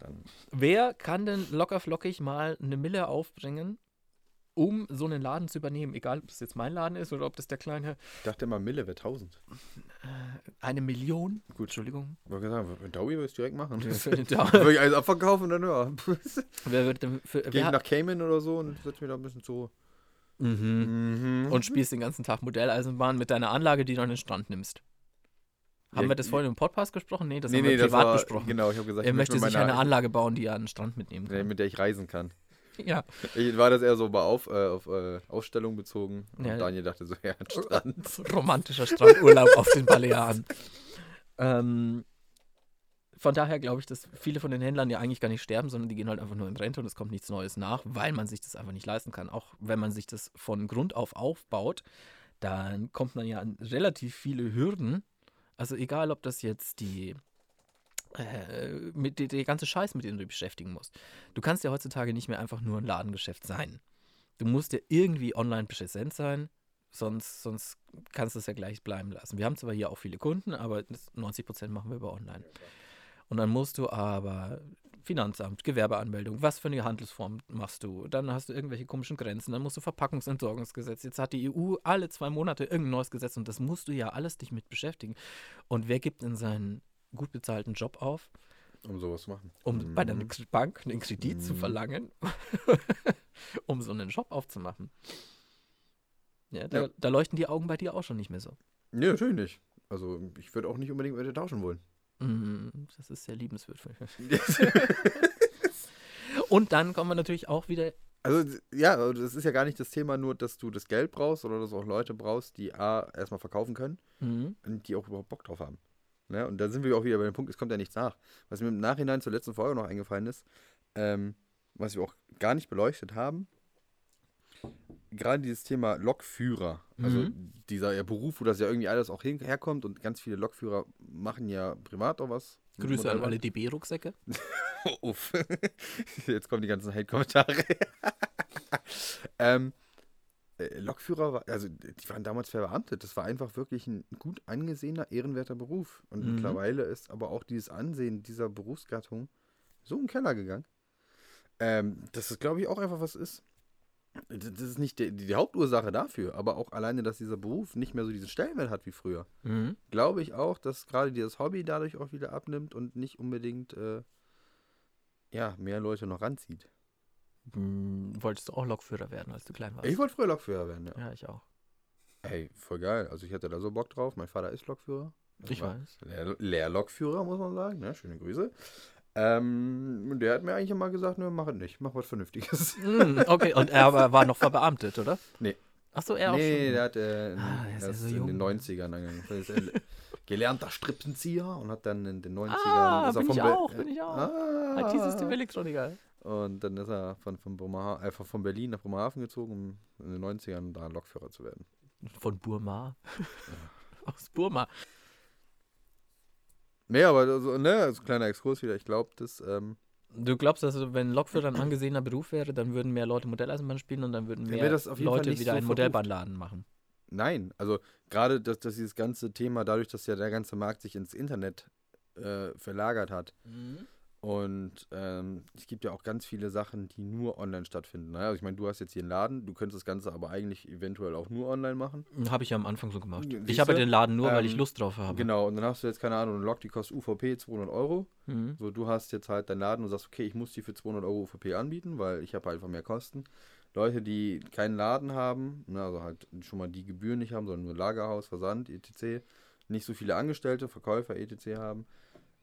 Dann, Wer kann denn lockerflockig mal eine Mille aufbringen, um so einen Laden zu übernehmen? Egal, ob das jetzt mein Laden ist oder ob das der kleine. ich dachte immer, Mille wäre 1000. Eine Million? Gut. Entschuldigung. Ich wollte sagen, wenn Dowie würde ich direkt machen. Würde ich alles abverkaufen und dann, ja. wer wird denn für, hat, nach Cayman oder so und setze mich da ein bisschen zu. mhm. Mhm. und spielst den ganzen Tag Modelleisenbahn mit deiner Anlage, die du an den Strand nimmst. Haben Ja, wir das vorhin im Podcast besprochen? Nee, das nee, haben nee, wir das privat war, besprochen. genau, ich habe gesagt, er ich möchte sich meiner- eine Anlage bauen, die er an den Strand mitnehmen Nee, kann. mit der ich reisen kann. Ja, Ich war das eher so bei auf, äh, auf äh, Ausstellung bezogen. Und Ja. Daniel dachte so, ja, ein Strand. romantischer Strandurlaub auf den Balearen. Ähm, von daher glaube ich, dass viele von den Händlern ja eigentlich gar nicht sterben, sondern die gehen halt einfach nur in Rente und es kommt nichts Neues nach, weil man sich das einfach nicht leisten kann. Auch wenn man sich das von Grund auf aufbaut, dann kommt man ja an relativ viele Hürden. Also egal, ob das jetzt die äh, mit der, ganze Scheiß, mit dem du dich beschäftigen musst. Du kannst ja heutzutage nicht mehr einfach nur ein Ladengeschäft sein. Du musst ja irgendwie online präsent sein, sonst, sonst kannst du es ja gleich bleiben lassen. Wir haben zwar hier auch viele Kunden, aber das 90% machen wir über online. Und dann musst du aber Finanzamt, Gewerbeanmeldung, was für eine Handelsform machst du? Dann hast du irgendwelche komischen Grenzen, dann musst du Verpackungsentsorgungsgesetz. Jetzt hat die EU alle zwei Monate irgendein neues Gesetz und das musst du ja alles dich mit beschäftigen. Und wer gibt in seinen gut bezahlten Job auf, Um sowas zu machen. um bei der Mhm. Bank einen Kredit zu Mhm. verlangen, um so einen Job aufzumachen? Ja, da, Ja. da leuchten die Augen bei dir auch schon nicht mehr so. Nee, natürlich nicht. Also, ich würde auch nicht unbedingt mit dir tauschen wollen. Mm, Das ist sehr liebenswert. Und dann kommen wir natürlich auch wieder. Also, ja, das ist ja gar nicht das Thema nur, dass du das Geld brauchst oder dass du auch Leute brauchst, die A, erstmal verkaufen können Mhm. und die auch überhaupt Bock drauf haben. Ne? Und da sind wir auch wieder bei dem Punkt, es kommt ja nichts nach. Was mir im Nachhinein zur letzten Folge noch eingefallen ist, ähm, was wir auch gar nicht beleuchtet haben, gerade dieses Thema Lokführer, also Mhm. dieser ja, Beruf, wo das ja irgendwie alles auch hin, herkommt und ganz viele Lokführer machen ja privat auch was. Grüße an alle DB-Rucksäcke. Uff. Jetzt kommen die ganzen Hate-Kommentare. ähm, äh, Lokführer, war, also die waren damals verbeamtet. Das war einfach wirklich ein gut angesehener, ehrenwerter Beruf. Und Mhm. mittlerweile ist aber auch dieses Ansehen dieser Berufsgattung so im Keller gegangen. Ähm, dass es, glaube ich, auch einfach was ist. Das ist nicht die, die Hauptursache dafür, aber auch alleine, dass dieser Beruf nicht mehr so diesen Stellenwert hat wie früher. Mhm. Glaube ich auch, dass gerade dieses Hobby dadurch auch wieder abnimmt und nicht unbedingt äh, ja, mehr Leute noch ranzieht. Hm, Wolltest du auch Lokführer werden, als du klein warst? Ich wollte früher Lokführer werden, ja. ja, ich auch. Ey, voll geil. Also ich hatte da so Bock drauf. Mein Vater ist Lokführer. Ich War weiß. Lehr Lehrlokführer, muss man sagen. Ne? Schöne Grüße. Ähm, der hat mir eigentlich immer gesagt, ne, mach es nicht, mach was Vernünftiges. Hm, okay, und er war noch verbeamtet, oder? Nee. Achso, er auch nee, schon. der hat äh, in, Ah, der ist ja so in den 90ern angefangen. Der ist gelernter Strippenzieher und hat dann in den 90ern. Ah, bin ich Be- auch, bin ich auch. Ah, IT-System-Elektroniker. Und dann ist er von, von, einfach von Berlin nach Bremerhaven gezogen, um in den 90ern da Lokführer zu werden. Von Burma. Aus Burma. Nee, aber so, ne, also kleiner Exkurs wieder. Ich glaube, dass ähm, Du glaubst, dass wenn Lokführer ein angesehener Beruf wäre, dann würden mehr Leute Modelleisenbahn spielen und dann würden mehr das Leute wieder so einen. Modellbahnladen machen. Nein, also gerade, dass, dass dieses ganze Thema, dadurch, dass ja der ganze Markt sich ins Internet äh, verlagert hat und ähm, es gibt ja auch ganz viele Sachen, die nur online stattfinden. Ne? Also ich meine, du hast jetzt hier einen Laden, du könntest das Ganze aber eigentlich eventuell auch nur online machen. Habe ich ja am Anfang so gemacht. Siehste? Ich habe den Laden nur, weil ich Ähm, Lust drauf habe. Genau, und dann hast du jetzt, keine Ahnung, eine Lok, die kostet UVP 200 Euro. Mhm. So, du hast jetzt halt deinen Laden und sagst, okay, ich muss die für 200 Euro UVP anbieten, weil ich habe halt einfach mehr Kosten. Leute, die keinen Laden haben, ne, also halt schon mal die Gebühren nicht haben, sondern nur Lagerhaus, Versand, etc., nicht so viele Angestellte, Verkäufer, etc. haben,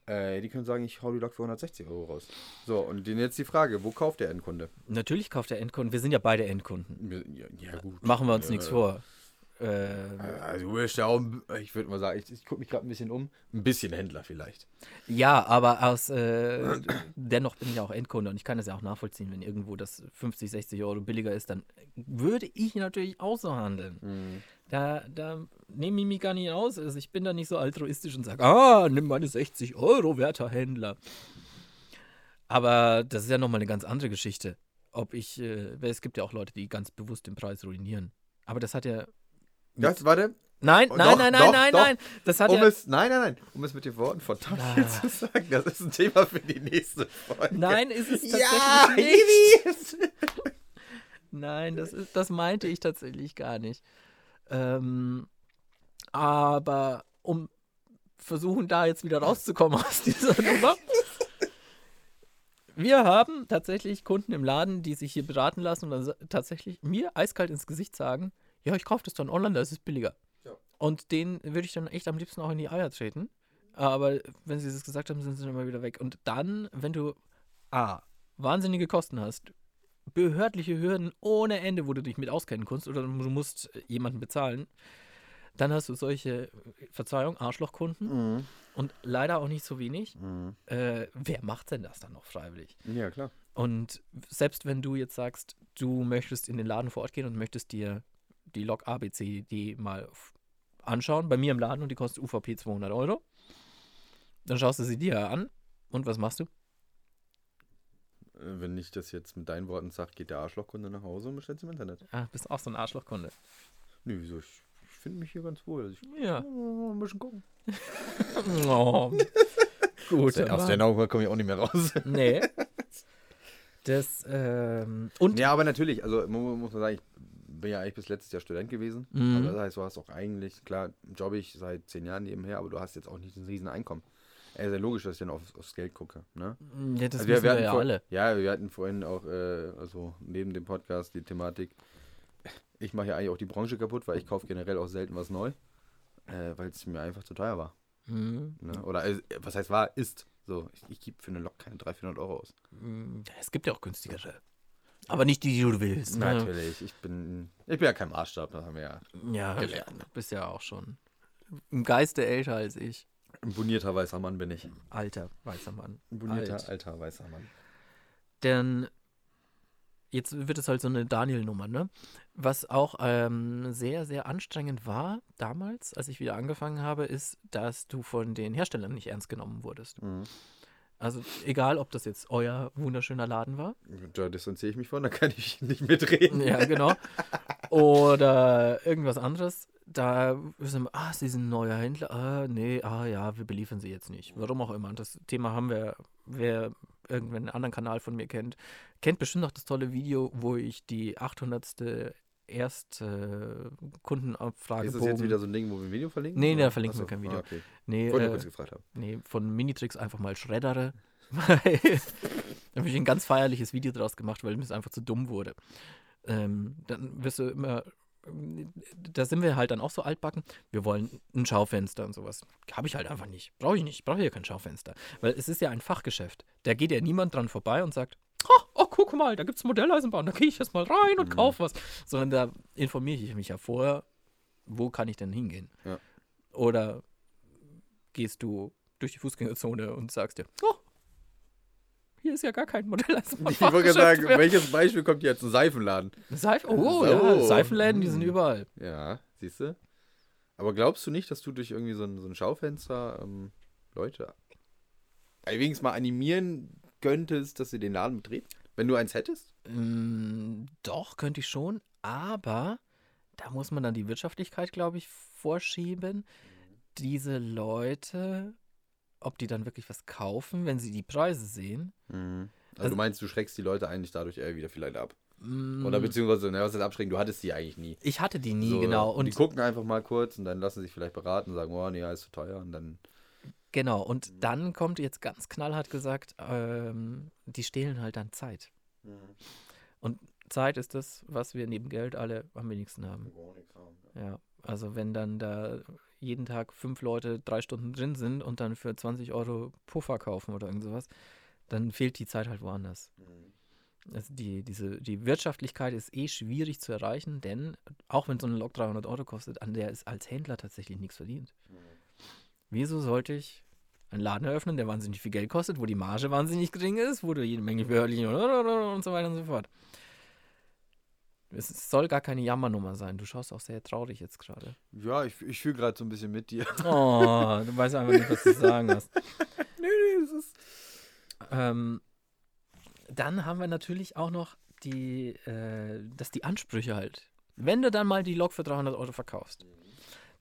äh, die können sagen, ich hau die Lok für 160 Euro raus. So, und jetzt die Frage, wo kauft der Endkunde? Natürlich kauft der Endkunden. Wir sind ja beide Endkunden. Ja, ja gut. Machen wir uns Äh, nichts vor. Äh, Also, du bist ja auch, ich würde mal sagen, ich, ich gucke mich gerade ein bisschen um. Ein bisschen Händler vielleicht. ja, aber aus äh, dennoch bin ich auch Endkunde und ich kann das ja auch nachvollziehen, wenn irgendwo das 50, 60 Euro billiger ist, dann würde ich natürlich auch so handeln. Da, da nehme ich mich gar nicht aus. Also ich bin da nicht so altruistisch und sage, ah, nimm meine 60 Euro, werter Händler. Aber das ist ja nochmal eine ganz andere Geschichte. Ob ich, äh, es gibt ja auch Leute, die ganz bewusst den Preis ruinieren. Aber das hat ja. Das, warte, Nein, Oh, nein, doch, nein, nein, doch, nein, doch. nein. Das hat um ja. es, nein, nein, nein, um es mit den Worten von Tom Ah. zu sagen, das ist ein Thema für die nächste Folge. Nein, ist es tatsächlich ja, nicht. Nein, das, ist, das meinte ich tatsächlich gar nicht. Ähm, aber um versuchen, da jetzt wieder rauszukommen aus dieser Nummer. Wir haben tatsächlich Kunden im Laden, die sich hier beraten lassen und dann tatsächlich mir eiskalt ins Gesicht sagen, ja, ich kaufe das dann online, da ist es billiger. Ja. Und denen würde ich dann echt am liebsten auch in die Eier treten. Aber wenn sie das gesagt haben, sind sie dann mal wieder weg. Und dann, wenn du A, wahnsinnige Kosten hast, behördliche Hürden ohne Ende, wo du dich mit auskennen kannst, oder du musst jemanden bezahlen, dann hast du solche, Verzeihung, Arschlochkunden Mhm. und leider auch nicht so wenig. Mhm. Äh, wer macht denn das dann noch freiwillig? Ja, klar. Und selbst wenn du jetzt sagst, du möchtest in den Laden vor Ort gehen und möchtest dir die Lok ABC die mal anschauen, bei mir im Laden und die kostet UVP 200 Euro, dann schaust du sie dir an und was machst du? Äh, Wenn ich das jetzt mit deinen Worten sage, geht der Arschlochkunde nach Hause und bestellt es im Internet. Ah, bist auch so ein Arschlochkunde. Nö, wieso? Ich, ich finde mich hier ganz wohl. Also ich Ja. oh, ein bisschen gucken. Oh. Gut. Aus aber- der Nummer komme ich auch nicht mehr raus. Nee. Das, ähm, und ja, aber natürlich, also mu- muss man sagen, ich bin ja eigentlich bis letztes Jahr Student gewesen. Mhm. Aber das heißt, du hast auch eigentlich, klar, jobbe ich seit zehn Jahren nebenher, aber du hast jetzt auch nicht ein riesen Einkommen. Ja, sehr logisch, dass ich dann aufs, aufs Geld gucke. Ne? ja, das Also wissen wir, hatten ja vor- alle. Ja, wir hatten vorhin auch, äh, also neben dem Podcast die Thematik, ich mache ja eigentlich auch die Branche kaputt, weil ich kaufe generell auch selten was neu, äh, weil es mir einfach zu teuer war. Mhm. Ne? Oder äh, was heißt war, ist. So, ich, ich gebe für eine Lok keine 300, 400 Euro aus. Mhm. Es gibt ja auch günstigere. Aber nicht die, die du willst. Ne? Natürlich, ich bin, ich bin ja kein Maßstab, das haben wir ja. Ja, Gelernt. du bist ja auch schon im Geiste älter als ich. Ein bonierter weißer Mann bin ich. Alter, weißer Mann. Ein bonierter, Alt. alter weißer Mann. Denn jetzt wird es halt so eine Daniel-Nummer, ne? Was auch ähm, sehr, sehr anstrengend war damals, als ich wieder angefangen habe, ist, dass du von den Herstellern nicht ernst genommen wurdest. Mhm. Also egal, ob das jetzt euer wunderschöner Laden war. Da distanziere ich mich von, da kann ich nicht mitreden. Ja, genau. Oder irgendwas anderes. Da wissen wir, ah, sie sind ein neuer Händler. Ah, nee, ah ja, wir beliefern sie jetzt nicht. Warum auch immer. Und das Thema haben wir, wer irgendeinen anderen Kanal von mir kennt, kennt bestimmt noch das tolle Video, wo ich die 800. erste Kundenabfrage Ist das jetzt wieder so ein Ding, wo wir ein Video verlinken? Nee, nee, oder? da verlinken wir Achso, kein Video. Ah, okay. Nee, wollte äh, kurz gefragt haben. Nee, von Minitricks einfach mal schreddere. Da habe ich ein ganz feierliches Video draus gemacht, weil mir es einfach zu dumm wurde. Ähm, dann wirst du immer, da sind wir halt dann auch so altbacken. Wir wollen ein Schaufenster und sowas. Habe ich halt einfach nicht. Brauche ich nicht. Brauche hier kein Schaufenster. Weil es ist ja ein Fachgeschäft. Da geht ja niemand dran vorbei und sagt, oh, oh guck mal, da gibt es Modelleisenbahn, da gehe ich jetzt mal rein und Mhm. kaufe was. Sondern da informiere ich mich ja vorher, wo kann ich denn hingehen. Ja. Oder gehst du durch die Fußgängerzone und sagst dir, oh, hier ist ja gar kein Modelleisenbahn. Ich wollte sagen, welches Beispiel kommt jetzt? Ein Seifenladen. Seife, oh So. ja, Seifenläden, die sind überall. Ja, siehst du? Aber glaubst du nicht, dass du durch irgendwie so ein, so ein Schaufenster ähm, Leute wenigstens mal animieren könntest, dass sie den Laden betreten? Wenn du eins hättest? Ähm, doch, könnte ich schon, aber da muss man dann die Wirtschaftlichkeit, glaube ich, vorschieben. Diese Leute, ob die dann wirklich was kaufen, wenn sie die Preise sehen. Also, Also- du meinst, du schreckst die Leute eigentlich dadurch eher wieder vielleicht ab. mm, Oder beziehungsweise, ne, was heißt abschrecken, du hattest die eigentlich nie. Ich hatte die nie, So, genau. Und die gucken einfach mal kurz und dann lassen sich vielleicht beraten und sagen, oh nee, ist zu teuer. Und dann. genau. Und dann kommt jetzt ganz knallhart gesagt, ähm, die stehlen halt dann Zeit. Und Zeit ist das, was wir neben Geld alle am wenigsten haben. Ja, also wenn dann da jeden Tag fünf Leute drei Stunden drin sind und dann für 20 Euro Puffer kaufen oder irgend sowas, dann fehlt die Zeit halt woanders. Also die, diese, die Wirtschaftlichkeit ist eh schwierig zu erreichen, denn auch wenn so eine Lok 300 Euro kostet, an der ist als Händler tatsächlich nichts verdient. Wieso sollte ich einen Laden eröffnen, der wahnsinnig viel Geld kostet, wo die Marge wahnsinnig gering ist, wo du jede Menge behördlichen und so weiter und so fort. Es soll gar keine Jammernummer sein. Du schaust auch sehr traurig jetzt gerade. Ja, ich, ich fühle gerade so ein bisschen mit dir. Oh, du weißt einfach nicht, was du sagen hast. nee, nee, das ist. Ähm, dann haben wir natürlich auch noch die, äh, dass die Ansprüche halt. Wenn du dann mal die Lok für 300 Euro verkaufst,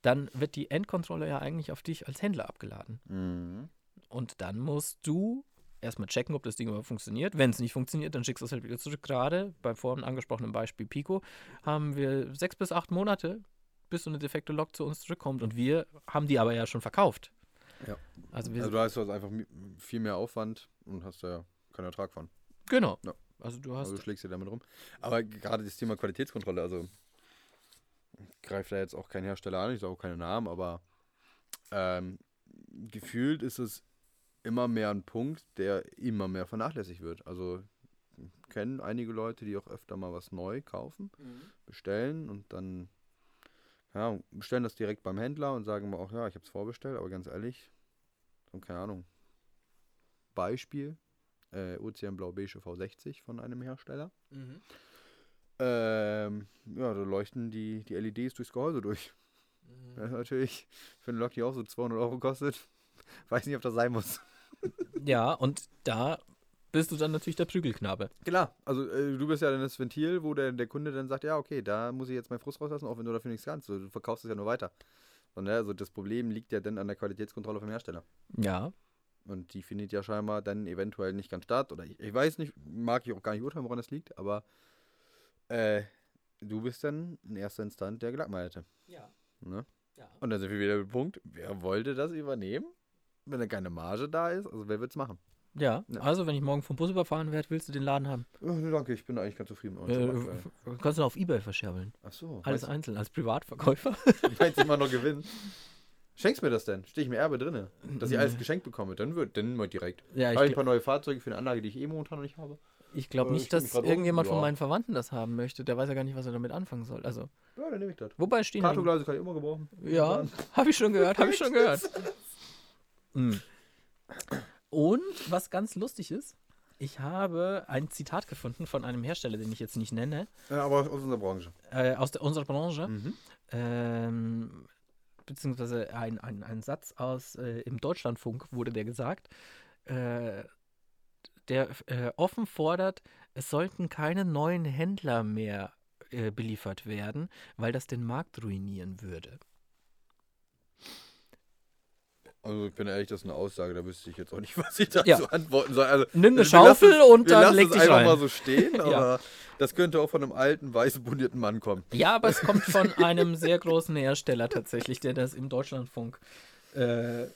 dann wird die Endkontrolle ja eigentlich auf dich als Händler abgeladen. Mhm. Und dann musst du erstmal checken, ob das Ding überhaupt funktioniert. Wenn es nicht funktioniert, dann schickst du es halt wieder zurück. Gerade bei vorhin angesprochenen Beispiel Pico haben wir sechs bis acht Monate, bis so eine defekte Lok zu uns zurückkommt. Und wir haben die aber ja schon verkauft. Ja. Also wir Also, du hast also einfach viel mehr Aufwand und hast da ja keinen Ertrag von. genau. Ja. Also du hast Also, du schlägst dir damit rum. Aber gerade das Thema Qualitätskontrolle, also. Greift da jetzt auch kein Hersteller an, ich sage auch keine Namen, aber. Ähm, gefühlt ist es immer mehr ein Punkt, der immer mehr vernachlässigt wird. Also kennen einige Leute, die auch öfter mal was neu kaufen, bestellen und dann ja, bestellen das direkt beim Händler und sagen mal auch, ja, ich habe es vorbestellt, aber ganz ehrlich, keine Ahnung. Beispiel, äh, Ozean Blau Beige V60 von einem Hersteller. Mhm. Ähm, ja, da leuchten die, die LEDs durchs Gehäuse durch. Das ist natürlich für eine Lok, die auch so 200 Euro kostet. Weiß nicht, ob das sein muss. Ja, und da bist du dann natürlich der Prügelknabe. Klar, also äh, du bist ja dann das Ventil, wo der, der Kunde dann sagt, ja, okay, da muss ich jetzt meinen Frust rauslassen, auch wenn du dafür nichts kannst. Du verkaufst es ja nur weiter. Und, ne, also das Problem liegt ja dann an der Qualitätskontrolle vom Hersteller. Ja. Und die findet ja scheinbar dann eventuell nicht ganz statt. Oder ich, ich weiß nicht, mag ich auch gar nicht urteilen, woran das liegt, aber äh, du bist dann in erster Instanz der Gelackmeierte. Ja. Ne? ja. Und dann sind wir wieder beim Punkt, wer wollte das übernehmen, wenn da keine Marge da ist? Also wer wird's machen? Ja, Ja. also wenn ich morgen vom Bus überfahren werde, willst du den Laden haben. Oh, danke, ich bin eigentlich ganz zufrieden. mit Äh, kannst du auf Ebay verscherbeln. Ach so, Alles meinst, einzeln, als Privatverkäufer. meinst du immer noch gewinnen? Schenkst mir das denn? Stehe ich mir Erbe drinne? Dass ich alles geschenkt bekomme? Dann wird, dann mal direkt. Ja, Habe ich ein ich, paar neue Fahrzeuge für eine Anlage, die ich eh momentan noch nicht habe? ich glaube Äh, nicht, ich dass grad um. irgendjemand von meinen Verwandten das haben möchte. Der weiß ja gar nicht, was er damit anfangen soll. Also, Ja, dann nehme ich das. wobei stehen Kartogleise kann ich immer gebrauchen. Ja, habe ich schon gehört, habe ich schon gehört. Mm. Und was ganz lustig ist, ich habe ein Zitat gefunden von einem Hersteller, den ich jetzt nicht nenne, Ja, aber aus unserer Branche. äh, aus der, unserer Branche, Mhm. ähm, beziehungsweise ein, ein, ein Satz aus äh, im Deutschlandfunk wurde der gesagt, äh, der äh, offen fordert, es sollten keine neuen Händler mehr äh, beliefert werden, weil das den Markt ruinieren würde. Also ich bin ehrlich, das ist eine Aussage, da wüsste ich jetzt auch nicht, was ich dazu Ja. antworten soll. Also, Nimm eine Schaufel lassen und dann leg es dich einfach rein. mal so stehen, Ja. aber das könnte auch von einem alten, weißen, bundierten Mann kommen. Ja, aber es kommt von einem sehr großen Hersteller tatsächlich, der das im Deutschlandfunk äh,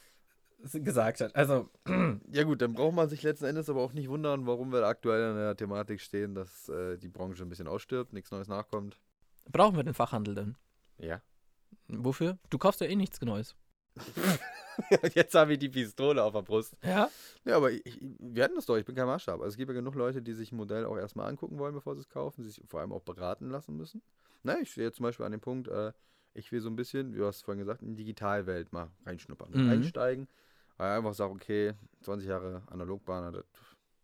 gesagt hat. Also, Ja gut, dann braucht man sich letzten Endes aber auch nicht wundern, warum wir aktuell in der Thematik stehen, dass äh, die Branche ein bisschen ausstirbt, nichts Neues nachkommt. brauchen wir den Fachhandel denn? Ja. Wofür? Du kaufst ja eh nichts Neues. Jetzt habe ich die Pistole auf der Brust. Ja? Ja, aber ich, wir hatten das doch, ich bin kein Maßstab. Also es gibt ja genug Leute, die sich ein Modell auch erstmal angucken wollen, bevor sie es kaufen, sich vor allem auch beraten lassen müssen. Na, ich stehe jetzt zum Beispiel an dem Punkt, äh, ich will so ein bisschen, wie du hast vorhin gesagt, in die Digitalwelt mal reinschnuppern, Mhm. einsteigen. Weil einfach sage, okay, 20 Jahre Analogbahn, das,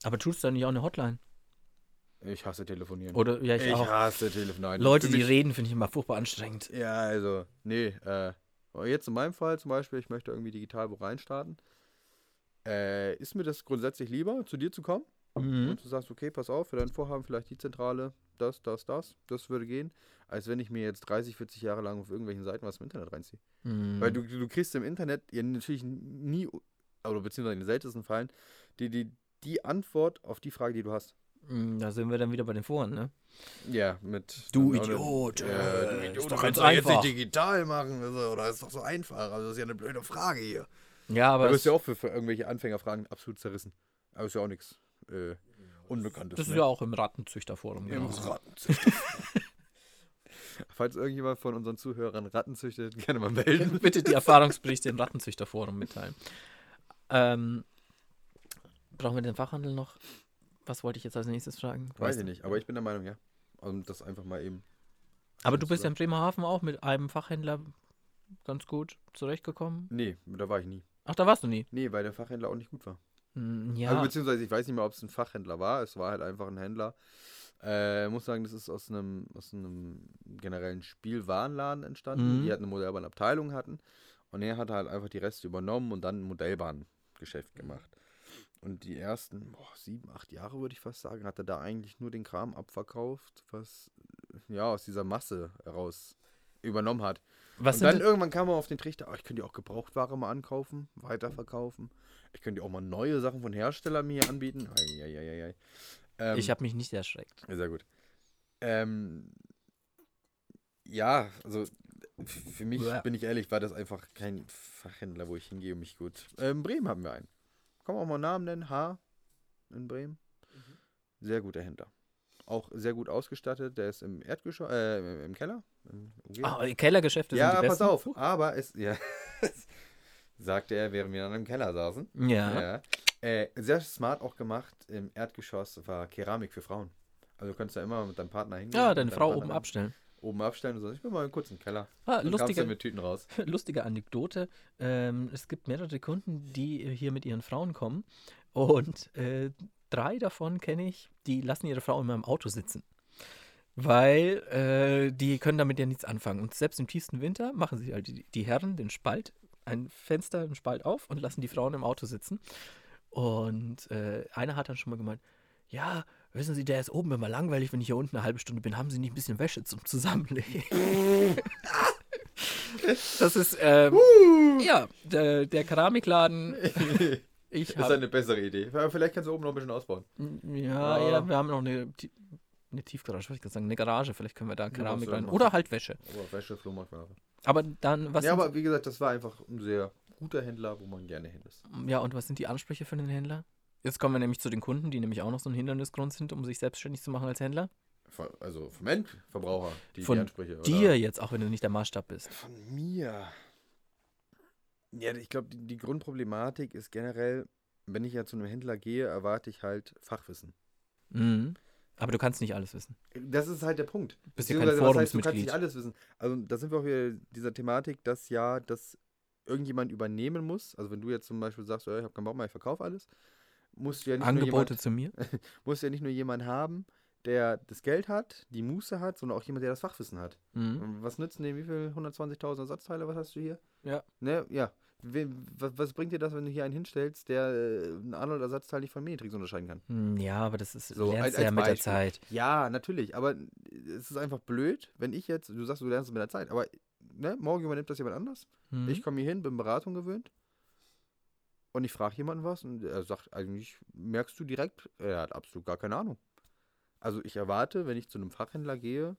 Aber tust du da nicht auch eine Hotline? ich hasse telefonieren. Oder, ja, ich, ich auch. hasse Telefonieren. Leute, die reden, finde ich immer furchtbar anstrengend. Ja, also, nee, äh, aber jetzt in meinem Fall zum Beispiel, ich möchte irgendwie digital wo reinstarten. äh, ist mir das grundsätzlich lieber, zu dir zu kommen Mhm. und du sagst, okay, pass auf, für dein Vorhaben vielleicht die Zentrale, das, das, das, das würde gehen, als wenn ich mir jetzt 30, 40 Jahre lang auf irgendwelchen Seiten was im Internet reinziehe. Mhm. Weil du, du kriegst im Internet ja natürlich nie, oder beziehungsweise in den seltensten Fällen, die, die, die Antwort auf die Frage, die du hast. Mm, Da sind wir dann wieder bei den Foren, ne? Ja, mit. Du Idiot, äh, du ist Idiot, doch du ganz kannst doch jetzt einfach. nicht digital machen, also, oder ist doch so einfach. Also, das ist ja eine blöde Frage hier. Ja, aber du bist ja auch für, für irgendwelche Anfängerfragen absolut zerrissen. Aber ist ja auch nichts äh, Unbekanntes. das ist ne? ja auch im Rattenzüchterforum. Ja, Genau. muss Rattenzüchter. Falls irgendjemand von unseren Zuhörern Ratten züchtet, gerne mal melden. Bitte die Erfahrungsberichte im Rattenzüchterforum mitteilen. Ähm, brauchen wir den Fachhandel noch? Was wollte ich jetzt als nächstes fragen? Weiß Weißt ich nicht, aber ich bin der Meinung, ja. Um das einfach mal eben. Aber du bist ja in Bremerhaven auch mit einem Fachhändler ganz gut zurechtgekommen. Nee, da war ich nie. Ach, da warst du nie. Nee, weil der Fachhändler auch nicht gut war. Hm, Ja. Also beziehungsweise ich weiß nicht mehr, ob es ein Fachhändler war. Es war halt einfach ein Händler. Äh, muss sagen, das ist aus einem, aus einem generellen Spielwarenladen entstanden, Mhm. die halt eine Modellbahnabteilung hatten. Und er hat halt einfach die Reste übernommen und dann ein Modellbahngeschäft gemacht. Und die ersten boah, sieben, acht Jahre, würde ich fast sagen, hat er da eigentlich nur den Kram abverkauft, was ja aus dieser Masse heraus übernommen hat. was und dann irgendwann kam er auf den Trichter, oh, ich könnte ja auch Gebrauchtware mal ankaufen, weiterverkaufen. Ich könnte ja auch mal neue Sachen von Herstellern mir hier anbieten. Eieieiei. Ähm, ich habe mich nicht erschreckt. Sehr gut. Ähm, ja, also für mich, Bäh. bin ich ehrlich, war das einfach kein Fachhändler, wo ich hingehe und mich gut. Ähm, Bremen haben wir einen. Kann man auch mal einen Namen nennen? H in Bremen. Mhm. Sehr guter Händler. Auch sehr gut ausgestattet. Der ist im Erdgeschoss, äh, im- im Keller. Im Ah, die Kellergeschäfte ja, sind die pass besten. auf. Aber es, ja, sagte er, während wir dann im Keller saßen. Ja. Ja. Äh, sehr smart auch gemacht. Im Erdgeschoss war Keramik für Frauen. Also du kannst da immer mit deinem Partner hingehen. Ja, deine Frau Partner oben dann abstellen. Oben abstellen und so. Ich bin mal kurz im Keller. Ah, Und lustige, mit Tüten raus. lustige Anekdote. Ähm, es gibt mehrere Kunden, die hier mit ihren Frauen kommen. Und äh, drei davon kenne ich, die lassen ihre Frau immer im Auto sitzen. Weil äh, die können damit ja nichts anfangen. Und selbst im tiefsten Winter machen sich halt die, die Herren den Spalt, ein Fenster, einen Spalt auf und lassen die Frauen im Auto sitzen. Und äh, einer hat dann schon mal gemeint, ja, wissen Sie, der ist oben immer langweilig, wenn ich hier unten eine halbe Stunde bin. Haben Sie nicht ein bisschen Wäsche zum Zusammenlegen? das ist, ähm, ja, der, der Keramikladen. Ich ist habe eine bessere Idee. Ja, Vielleicht kannst du oben noch ein bisschen ausbauen. ja, Ah. ja, wir haben noch eine, eine Tiefgarage, wollte ich gerade sagen, eine Garage, vielleicht können wir da Keramik so, rein. Oder halt Wäsche. Aber Wäsche, Flohmarktware. Aber dann, was Ja, aber wie gesagt, das war einfach ein sehr guter Händler, wo man gerne hin ist. ja, und was sind die Ansprüche für den Händler? Jetzt kommen wir nämlich zu den Kunden, die nämlich auch noch so ein Hindernisgrund sind, um sich selbstständig zu machen als Händler. Also vom Endverbraucher, die, Von die Ansprüche. oder? Dir jetzt, auch wenn du nicht der Maßstab bist. Von mir. Ja, ich glaube, die, die Grundproblematik ist generell, wenn ich ja zu einem Händler gehe, erwarte ich halt Fachwissen. Mhm. Aber du kannst nicht alles wissen. Das ist halt der Punkt. Du bist ja kein Beziehungsweise, was heißt, du kannst nicht alles wissen. Also da sind wir auch wieder dieser Thematik, dass ja das irgendjemand übernehmen muss. Also wenn du jetzt zum Beispiel sagst, oh, ich habe keinen Bock mehr, ich verkaufe alles, musst du ja nicht nur Angebote jemand, zu mir? musst ja nicht nur jemand haben, der das Geld hat, die Muße hat, sondern auch jemand, der das Fachwissen hat. Mhm. Was nützen dir, wie viel? 120.000 Ersatzteile, was hast du hier? Ja. Ne, ja. Wen- Was, was bringt dir das, wenn du hier einen hinstellst, der äh, ein Arnold-Ersatzteil nicht von Minitrix unterscheiden kann? Hm, Ja, aber das ist So, lernst als- du ja als mit der. Zeit. Ja, natürlich, aber es ist einfach blöd, wenn ich jetzt, du sagst, du lernst es mit der Zeit, aber ne, morgen übernimmt das jemand anders. Mhm. Ich komme hier hin, bin Beratung gewöhnt und ich frage jemanden was und er sagt, eigentlich merkst du direkt, er hat absolut gar keine Ahnung. Also ich erwarte, wenn ich zu einem Fachhändler gehe,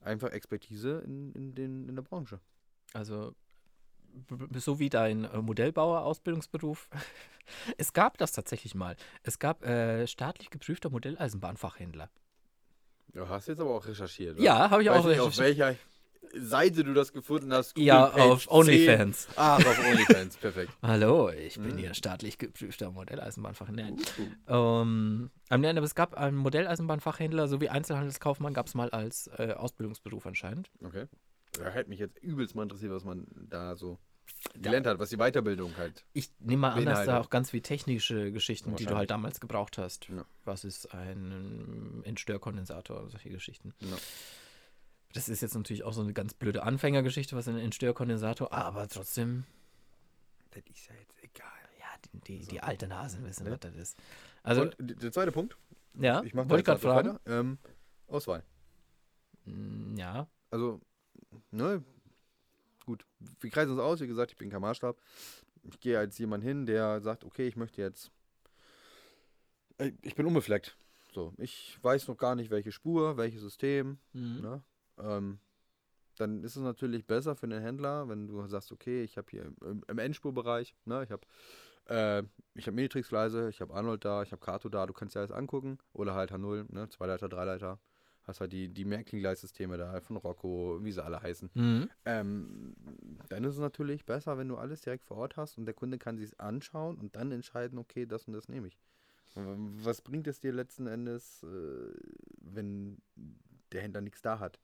einfach Expertise in, in, den, in der Branche. Also so wie dein äh, Modellbauer-Ausbildungsberuf. Es gab das tatsächlich mal. Es gab äh, staatlich geprüfter Modelleisenbahnfachhändler. Du hast jetzt aber auch recherchiert. Ja, habe ich Weiß auch nicht, auf recherchiert. welcher Seite du das gefunden hast. Ja, Google Page auf OnlyFans. 10. Ah, auf OnlyFans, perfekt. Hallo, ich bin Mhm. hier staatlich geprüfter Modelleisenbahnfachhändler. Uh, Ähm, aber nein, aber es gab einen Modelleisenbahnfachhändler sowie Einzelhandelskaufmann gab es mal als äh, Ausbildungsberuf anscheinend. Okay. Da hätte mich jetzt übelst mal interessiert, was man da so gelernt hat, was die Weiterbildung halt. Ich nehme mal an, dass da auch ganz wie technische Geschichten, die du halt damals gebraucht hast. Ja. Was ist ein Entstörkondensator, solche Geschichten. Ja. Das ist jetzt natürlich auch so eine ganz blöde Anfängergeschichte, was ist ein Entstörkondensator, aber trotzdem, das ist ja jetzt egal. Ja, die, die, die alte Nase wissen, was das ist. Also, Und der zweite Punkt, ja, ich mache gerade fragen. Ähm, Auswahl. Mm, Ja, Also, ne, gut, wir kreisen uns aus, wie gesagt, ich bin kein Maßstab. Ich gehe als jemand hin, der sagt, okay, ich möchte jetzt, Äh, ich bin unbefleckt. So, ich weiß noch gar nicht, welche Spur, welches System, mhm. ne? Ähm, dann ist es natürlich besser für den Händler, wenn du sagst, okay, ich habe hier im, im Endspurbereich, ne, ich habe äh, ich habe Minitrix-Gleise, ich habe Arnold da, ich habe Kato da, du kannst dir alles angucken. Oder halt H0, ne, Zweileiter, Dreileiter. Hast halt die, die Märklin-Gleissysteme da von Rocco, wie sie alle heißen. Mhm. Ähm, dann ist es natürlich besser, wenn du alles direkt vor Ort hast und der Kunde kann sich anschauen und dann entscheiden, okay, das und das nehme ich. Was bringt es dir letzten Endes, äh, wenn der Händler nichts da hat?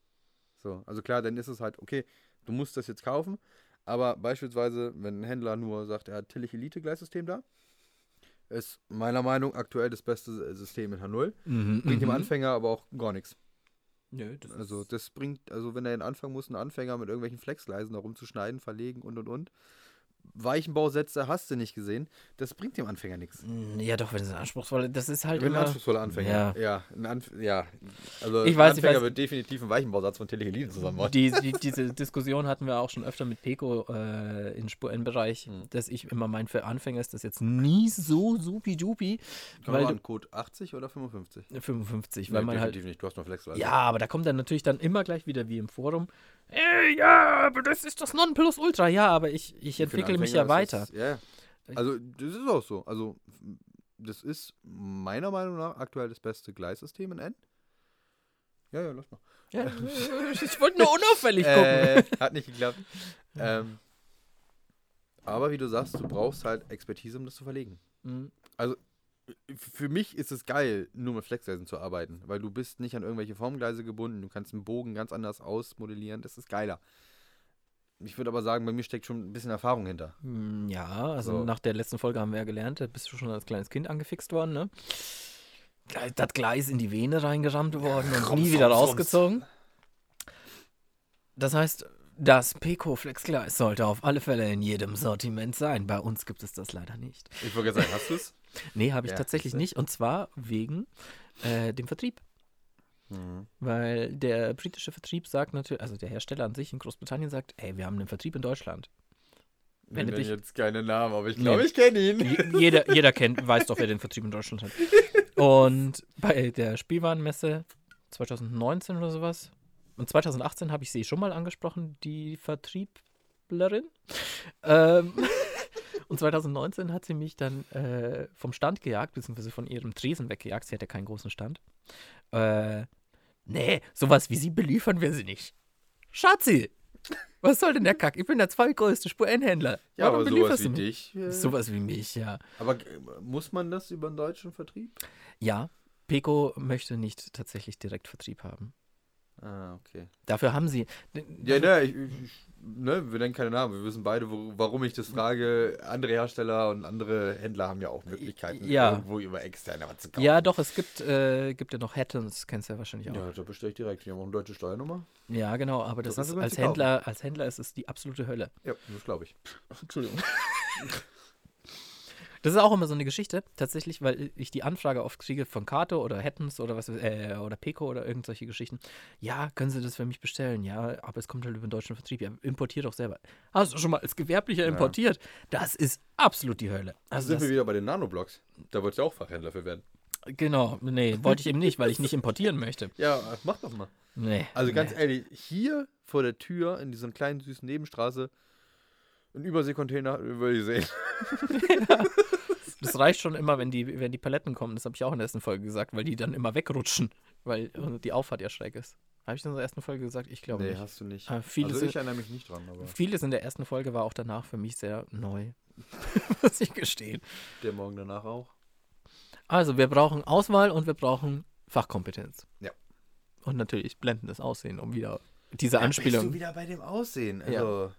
So, also klar, dann ist es halt, okay, du musst das jetzt kaufen, aber beispielsweise, wenn ein Händler nur sagt, er hat Tillich Elite Gleissystem da, ist meiner Meinung nach aktuell das beste System in H0, Mhm. bringt dem mhm. Anfänger aber auch gar nichts. Nö, das Also das bringt, also wenn er den Anfang muss, einen Anfänger mit irgendwelchen Flexgleisen da rumzuschneiden, verlegen und und und. Weichenbausätze hast du nicht gesehen. Das bringt dem Anfänger nichts. Mm, Ja, doch, wenn es ein anspruchsvoller, das ist halt Wenn ein immer. anspruchsvoller Anfänger. Ja. Ja, ein Anf ja. Also Ich ein weiß, ich Anfänger weiß. wird definitiv einen Weichenbausatz von Telehelin zusammenbauen. Die, die, diese Diskussion hatten wir auch schon öfter mit Peko äh, in Spur-N-Bereich, Hm. dass ich immer mein, für Anfänger ist das jetzt nie so supi-dupi, Kann weil man du, Code 80 oder 55? 55, weil Nee, man halt definitiv nicht. Du hast nur Flexgleise. Ja, aber da kommt dann natürlich dann immer gleich wieder wie im Forum. Äh, ja, aber das ist das Nonplusultra. Ja, aber ich, ich entwickle mich ja weiter. ist ja. Also das ist auch so. Also das ist meiner Meinung nach aktuell das beste Gleissystem in N. Ja, ja, lass mal. Ja, ich wollte nur unauffällig gucken. Äh, hat nicht geklappt. ähm, aber wie du sagst, du brauchst halt Expertise, um das zu verlegen. Mhm. Für mich ist es geil, nur mit Flexgleisen zu arbeiten, weil du bist nicht an irgendwelche Formgleise gebunden, du kannst einen Bogen ganz anders ausmodellieren, das ist geiler. Ich würde aber sagen, bei mir steckt schon ein bisschen Erfahrung hinter. Mm, Ja, also So. nach der letzten Folge haben wir ja gelernt, da bist du schon als kleines Kind angefixt worden, ne? Das Gleis in die Vene reingerammt worden und Rums, nie wieder rums, rausgezogen. Das heißt, das Pico Flex Gleis sollte auf alle Fälle in jedem Sortiment sein. Bei uns gibt es das leider nicht. Ich wollte gerade sagen, hast du es? Nee, habe ich Ja, tatsächlich nicht. Und zwar wegen äh, dem Vertrieb. Weil der britische Vertrieb sagt natürlich, also der Hersteller an sich in Großbritannien sagt, ey, wir haben einen Vertrieb in Deutschland. Wenn nennen dich- jetzt keine Namen, aber ich Nee. glaube, ich kenne ihn. Je- jeder, jeder kennt, weiß doch, wer den Vertrieb in Deutschland hat. Und bei der Spielwarenmesse 2019 oder sowas, und 2018 habe ich sie schon mal angesprochen, die Vertrieblerin. Ähm, und 2019 hat sie mich dann äh, vom Stand gejagt, beziehungsweise von ihrem Tresen weggejagt. Sie hat ja keinen großen Stand. Äh, nee, sowas wie sie beliefern wir sie nicht. Schatzi! Was soll denn der Kack? Ich bin der zweitgrößte Spur-N-Händler. Ja, Warum aber sowas wie mich? dich. Äh, Sowas wie mich, ja. Aber muss man das über einen deutschen Vertrieb? Ja, Peko möchte nicht tatsächlich Direktvertrieb haben. Ah, okay. Dafür haben sie. Ja, ne, ich, ich, ne, wir nennen keine Namen. Wir wissen beide, wo, warum ich das frage. Andere Hersteller und andere Händler haben ja auch Möglichkeiten, Ja. irgendwo über externe was zu kaufen. Ja, doch, es gibt, äh, gibt ja noch Hattons, kennst du ja wahrscheinlich auch. Ja, Ja, da bestelle ich direkt. Die haben auch eine deutsche Steuernummer. genau, aber das kannst ist als kaufen. Händler, als Händler ist es die absolute Hölle. Ja, das glaube ich. Entschuldigung. Das ist auch immer so eine Geschichte, tatsächlich, weil ich die Anfrage oft kriege von Kato oder Hattons oder was äh, oder Peko oder irgendwelche Geschichten. Ja, können Sie das für mich bestellen? Ja, aber es kommt halt über den deutschen Vertrieb. Ja, importier doch selber. Hast du schon mal als Gewerblicher importiert? Das ist absolut die Hölle. Also sind wir wieder bei den Nanoblocks. Da wolltest du auch Fachhändler für werden. genau, nee, wollte ich eben nicht, weil ich nicht importieren möchte. Ja, mach doch mal. Nee. Also ganz nee. ehrlich, hier vor der Tür in dieser kleinen süßen Nebenstraße ein Überseekontainer würde ich sehen. Das reicht schon immer, wenn die, wenn die Paletten kommen. Das habe ich auch in der ersten Folge gesagt, weil die dann immer wegrutschen, weil äh, die Auffahrt ja schräg ist. Habe ich das in der ersten Folge gesagt? Ich glaube Nee, nicht. hast du nicht. Ah, vieles, also ich erinnere mich nicht dran, aber vieles in der ersten Folge war auch danach für mich sehr neu. Muss ich gestehen. der morgen danach auch. Also, wir brauchen Auswahl und wir brauchen Fachkompetenz. Ja. Und natürlich blendendes Aussehen, um wieder diese Bist du Anspielung. wieder bei dem Aussehen? Ja.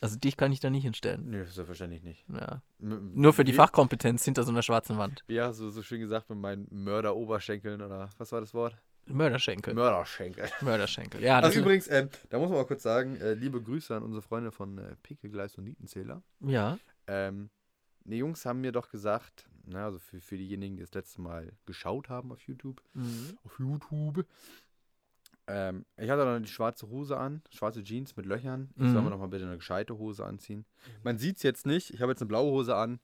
Also, dich kann ich da nicht hinstellen. Nö, selbstverständlich nicht. Ja. M- Nur für die Fachkompetenz hinter so einer schwarzen Wand. Hast du so schön gesagt mit meinen Mörder-Oberschenkeln oder was war das Wort? Mörderschenkel. Mörderschenkel. Mörderschenkel. Ja, Ach, das übrigens, ähm, da muss man mal kurz sagen, äh, liebe Grüße an unsere Freunde von äh, Pickelgleis und Nietenzähler. ja. Ähm, die Jungs haben mir doch gesagt, na, also für, für diejenigen, die das letzte Mal geschaut haben auf YouTube, Mhm. auf YouTube. Ähm, ich hatte noch die schwarze Hose an, schwarze Jeans mit Löchern. Ich soll Mhm. mir noch mal bitte eine gescheite Hose anziehen. Man sieht es jetzt nicht. Ich habe jetzt eine blaue Hose an.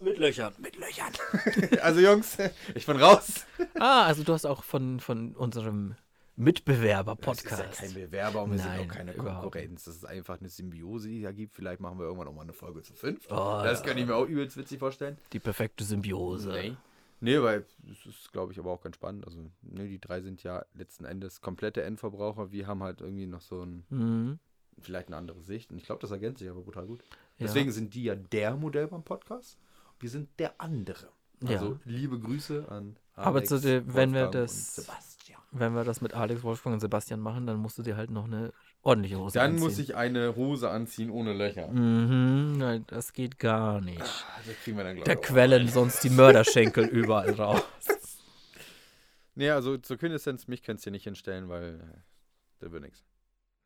Mit Löchern. Mit Löchern. Also Jungs, ich bin raus. Ah, also du hast auch von, von unserem Mitbewerber-Podcast. Das ist ja kein Bewerber und wir sind Nein, auch keine Konkurrenz. Das ist einfach eine Symbiose, die da gibt. Vielleicht machen wir irgendwann auch mal eine Folge zu fünf. Oh, das kann ich mir auch übelst witzig vorstellen. Die perfekte Symbiose. Nee. Nee, weil das ist, glaube ich, aber auch ganz spannend. Also, nee, die drei sind ja letzten Endes komplette Endverbraucher. Wir haben halt irgendwie noch so ein, Mhm. vielleicht eine andere Sicht. Und ich glaube, das ergänzt sich aber brutal gut. Ja. Deswegen sind die ja der Modellbahn-Podcast. Wir sind der andere. Also, Ja. liebe Grüße an Aber Alex, zu der- wenn wir das- und Sebastian. Wenn wir das mit Alex, Wolfgang und Sebastian machen, dann musst du dir halt noch eine ordentliche Hose Dann anziehen. muss ich eine Hose anziehen ohne Löcher. Mhm, nein, das geht gar nicht. Wir dann, Da quellen sonst die Mörderschenkel überall raus. Nee, also zur Quintessenz, mich könntest du nicht hinstellen, weil äh, da wird nichts.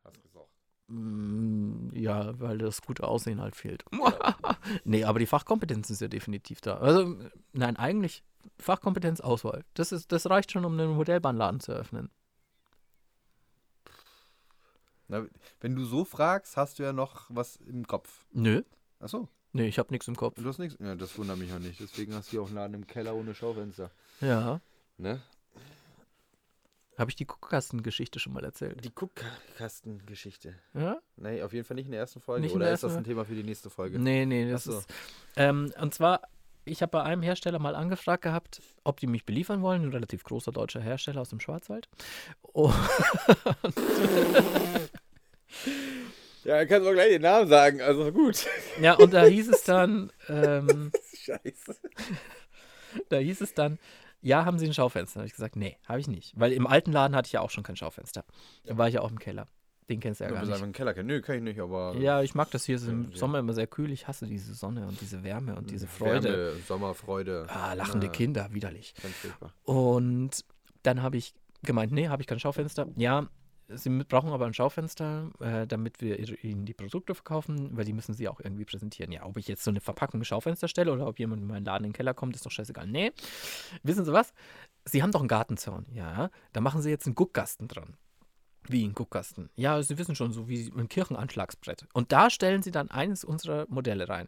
Hast du gesagt. Mm, Ja, weil das gute Aussehen halt fehlt. nee, aber die Fachkompetenz ist ja definitiv da. Also, nein, eigentlich Fachkompetenz, Auswahl. Das, ist, das reicht schon, um einen Modellbahnladen zu eröffnen. Na, wenn du so fragst, hast du ja noch was im Kopf. Nö, Achso, nee, ich habe nichts im Kopf. du hast nichts. Ja, das wundert mich auch nicht. Deswegen hast du hier auch einen Laden im Keller ohne Schaufenster. Ja, Ne? habe ich die Guckkastengeschichte schon mal erzählt. Die Guckkastengeschichte. Ja? Nee, auf jeden Fall nicht in der ersten Folge. Nicht Oder der ist das ersten ein Thema für die nächste Folge? Nee, nee, das Ach so. ist. Ähm, und zwar, ich habe bei einem Hersteller mal angefragt gehabt, ob die mich beliefern wollen. Ein relativ großer deutscher Hersteller aus dem Schwarzwald. Oh, Ja, dann kannst du auch gleich den Namen sagen. Also gut. ja, und da hieß es dann, ähm, Scheiße. da hieß es dann, ja, haben Sie ein Schaufenster? Da habe ich gesagt, nee, habe ich nicht. Weil im alten Laden hatte ich ja auch schon kein Schaufenster. Da war ich ja auch im Keller. Den kennst du ja Ja, gar nicht. im Keller kennen. Nö, kann ich nicht, aber. Ja, ich mag das hier. Es ist im Ja. Sommer immer sehr kühl. Ich hasse diese Sonne und diese Wärme und diese Freude. Wärme, Sommerfreude. Ah, lachende Ah, Kinder, widerlich. Ganz furchtbar. Und dann habe ich gemeint, nee, habe ich kein Schaufenster. Ja, sie brauchen aber ein Schaufenster, äh, damit wir ihnen die Produkte verkaufen, weil die müssen sie auch irgendwie präsentieren. Ja, ob ich jetzt so eine Verpackung Schaufenster stelle oder ob jemand in meinen Laden in den Keller kommt, ist doch scheißegal. Nee, wissen Sie was? Sie haben doch einen Gartenzaun. Ja, da machen Sie jetzt einen Guckkasten dran. Wie ein Guckkasten. Ja, Sie wissen schon, so wie ein Kirchenanschlagsbrett. Und da stellen Sie dann eines unserer Modelle rein.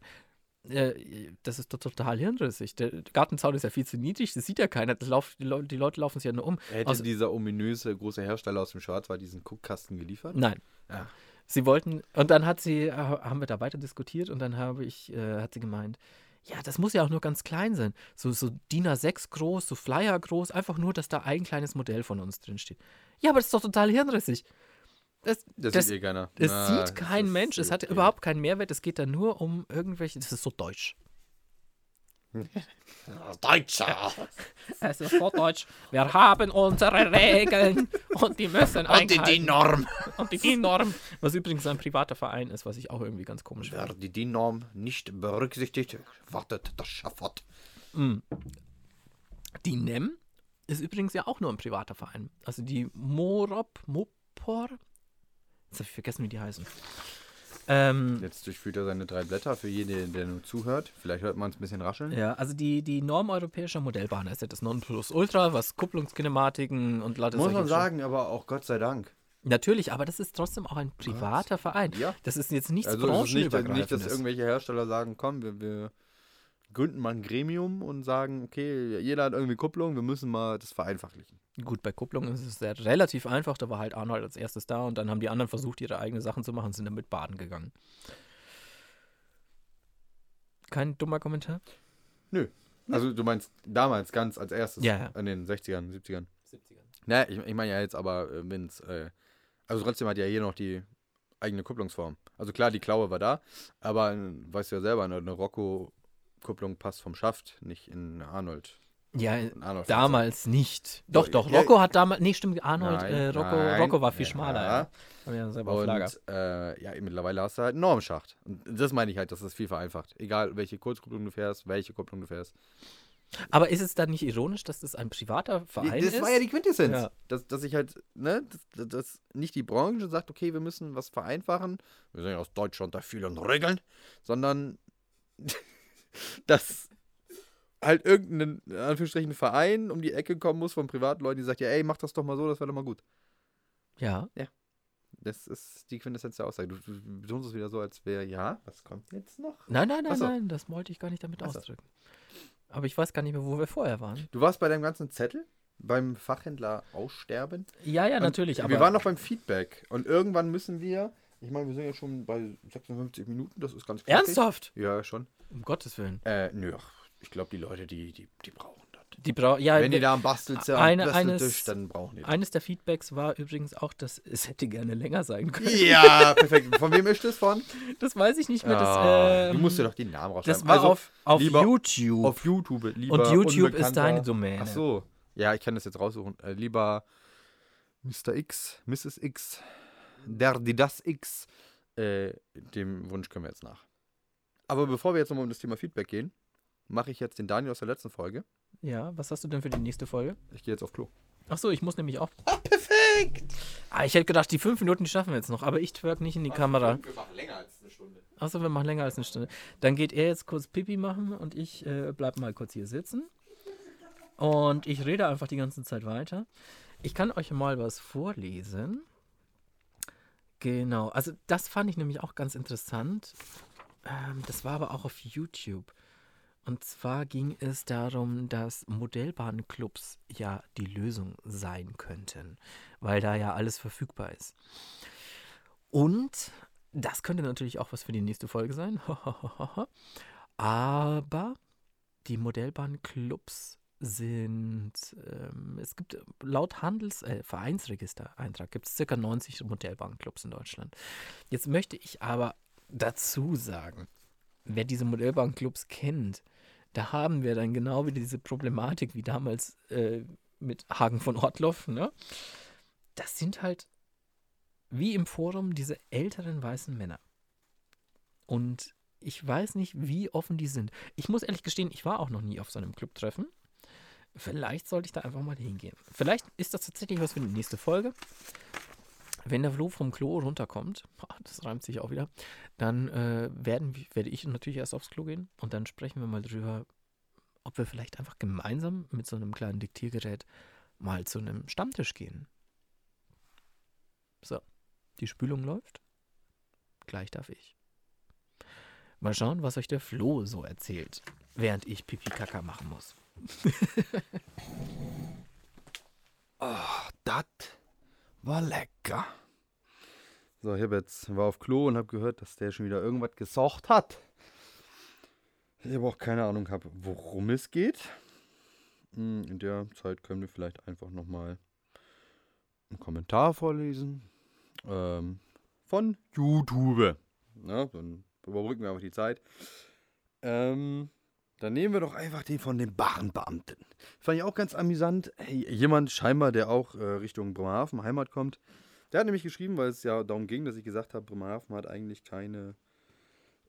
Äh, das ist doch total hirnrissig. Der Gartenzaun ist ja viel zu niedrig, das sieht ja keiner. Das lauf, die, Leu- die Leute laufen sich ja nur um. Hätte Also- dieser ominöse große Hersteller aus dem Schwarzwald diesen Guckkasten geliefert? Nein. Ja. Sie wollten, und dann hat sie, äh, haben wir da weiter diskutiert und dann habe ich, äh, hat sie gemeint, ja, das muss ja auch nur ganz klein sein. So, so DIN A6 groß, so Flyer groß, einfach nur, dass da ein kleines Modell von uns drin steht. Ja, aber das ist doch total hirnrissig. Das, Das, das, sieht eh keiner. es Na, sieht das kein ist Mensch, es hat okay. überhaupt keinen Mehrwert, es geht da nur um irgendwelche, das ist so deutsch. Deutscher! Es ist so deutsch. Wir haben unsere Regeln und die müssen Und die. DIN-Norm. Und die DIN-Norm. Was übrigens ein privater Verein ist, was ich auch irgendwie ganz komisch Wer finde. die DIN-Norm nicht berücksichtigt, wartet das Schafott. Die NEM ist übrigens ja auch nur ein privater Verein. Also die Morop, Mopor, jetzt habe ich vergessen, wie die heißen. Ähm, Jetzt durchführt er seine drei Blätter für jeden, der nur zuhört. Vielleicht hört man es ein bisschen rascheln. ja, also die, die Norm europäischer Modellbahn ist ja das Nonplusultra, was Kupplungskinematiken und lauter Muss man sagen, aber auch Gott sei Dank. Natürlich, aber das ist trotzdem auch ein privater Verein. Ja. Das ist jetzt nichts Also branchenübergreifendes. nicht, dass irgendwelche Hersteller sagen, komm, wir, wir gründen mal ein Gremium und sagen, okay, jeder hat irgendwie Kupplung, wir müssen mal das vereinfachlichen. Gut, bei Kupplung ist es sehr relativ einfach. Da war halt Arnold als erstes da und dann haben die anderen versucht, ihre eigenen Sachen zu machen und sind damit baden gegangen. Kein dummer Kommentar? Nö. Also du meinst damals ganz als erstes, Ja, ja. in den 60ern, 70ern. 70er. Naja, ich, ich meine ja jetzt aber, äh, wenn es, äh, also trotzdem hat ja hier noch die eigene Kupplungsform. Also klar, die Klaue war da, aber äh, weißt du ja selber, eine, eine Rocco-Kupplung passt vom Schaft, nicht in Arnold. Ja, Arnold damals nicht. Doch, Doch, ja, Rocco hat damals. Nee, stimmt, Arnold. Nein, äh, Rocco, nein, Rocco war viel ja. schmaler. Ja. Und äh, ja, mittlerweile hast du halt einen Normschacht. Und das meine ich halt, dass das viel vereinfacht. Egal, welche Kurzkupplung du fährst, welche Kupplung du fährst. Aber ist es dann nicht ironisch, dass das ein privater Verein das ist? war ja die Quintessenz. Ja. Dass, dass ich halt, ne, dass, dass nicht die Branche sagt, okay, wir müssen was vereinfachen. Wir sind ja aus Deutschland da viel an Regeln, sondern dass halt irgendein, in Anführungsstrichen, Verein um die Ecke kommen muss von Privatleuten, die sagt, ja, ey, mach das doch mal so, das wäre doch mal gut. ja. Das ist die Quintessenz der Aussage. Du, du betonst es wieder so, als wäre, ja, was kommt jetzt noch? Nein, nein, nein, so. nein, das wollte ich gar nicht damit Ach so. ausdrücken. Aber ich weiß gar nicht mehr, wo wir vorher waren. Du warst bei deinem ganzen Zettel beim Fachhändler Aussterben. Ja, ja, Und natürlich. Aber wir waren noch beim Feedback. Und irgendwann müssen wir, ich meine, wir sind ja schon bei 56 Minuten, das ist ganz knackig. ernsthaft? Ja, schon. Um Gottes Willen. Äh, nö, ich glaube, die Leute, die, die, die brauchen das. Die Brau ja, Wenn die da am Basteln sind, eine- eines- Basteltisch, dann brauchen die das. eines der Feedbacks war übrigens auch, dass es hätte gerne länger sein können. Ja, perfekt. Von wem ist das von? Das weiß ich nicht mehr. Das, Ah, ähm, du musst ja doch die Namen rausschreiben. das war Also, auf, auf YouTube. auf YouTube. Lieber Und YouTube ist deine Domäne. Ach so. Ja, ich kann das jetzt raussuchen. Äh, lieber Mr. X, Mrs. X, der, die, das X. Äh, dem Wunsch können wir jetzt nach. Aber bevor wir jetzt nochmal um das Thema Feedback gehen, mache ich jetzt den Daniel aus der letzten Folge. Ja, was hast du denn für die nächste Folge? Ich gehe jetzt auf Klo. Ach so, ich muss nämlich auch. Ah, perfekt! Ah, ich hätte gedacht, die fünf Minuten die schaffen wir jetzt noch, aber ich twerk nicht in die Kamera. Wir machen länger als eine Stunde. Achso, wir machen länger als eine Stunde. Dann geht er jetzt kurz Pipi machen und ich äh, bleib mal kurz hier sitzen. Und ich rede einfach die ganze Zeit weiter. Ich kann euch mal was vorlesen. Genau, also das fand ich nämlich auch ganz interessant. Ähm, das war aber auch auf YouTube. Und zwar ging es darum, dass Modellbahnclubs ja die Lösung sein könnten, weil da ja alles verfügbar ist. Und das könnte natürlich auch was für die nächste Folge sein. Aber die Modellbahnclubs sind, ähm, es gibt laut Handels-, äh, Vereinsregister-Eintrag gibt es circa 90 Modellbahnclubs in Deutschland. Jetzt möchte ich aber dazu sagen, wer diese Modellbahnclubs kennt, da haben wir dann genau wieder diese Problematik wie damals äh, mit Hagen von Ortloff. Ne? Das sind halt wie im Forum diese älteren weißen Männer. Und ich weiß nicht, wie offen die sind. Ich muss ehrlich gestehen, ich war auch noch nie auf so einem Clubtreffen. Vielleicht sollte ich da einfach mal hingehen. Vielleicht ist das tatsächlich was für die nächste Folge. Wenn der Flo vom Klo runterkommt, ah, das reimt sich auch wieder, dann äh, werden, werde ich natürlich erst aufs Klo gehen und dann sprechen wir mal drüber, ob wir vielleicht einfach gemeinsam mit so einem kleinen Diktiergerät mal zu einem Stammtisch gehen. So, die Spülung läuft. Gleich darf ich. Mal schauen, was euch der Flo so erzählt, während ich Pipi Kaka machen muss. Das war lecker. So, ich hab jetzt, war auf Klo und habe gehört, dass der schon wieder irgendwas gesagt hat. Ich aber auch keine Ahnung habe, worum es geht. Hm, In der Zeit können wir vielleicht einfach nochmal einen Kommentar vorlesen. Ähm, von YouTube. Na, dann überbrücken wir einfach die Zeit. Ähm, dann nehmen wir doch einfach den von den Bahnbeamten. Fand ich auch ganz amüsant. Hey, jemand scheinbar, der auch äh, Richtung Bremerhaven, Heimat kommt, der hat nämlich geschrieben, weil es ja darum ging, dass ich gesagt habe, Bremerhaven hat eigentlich keine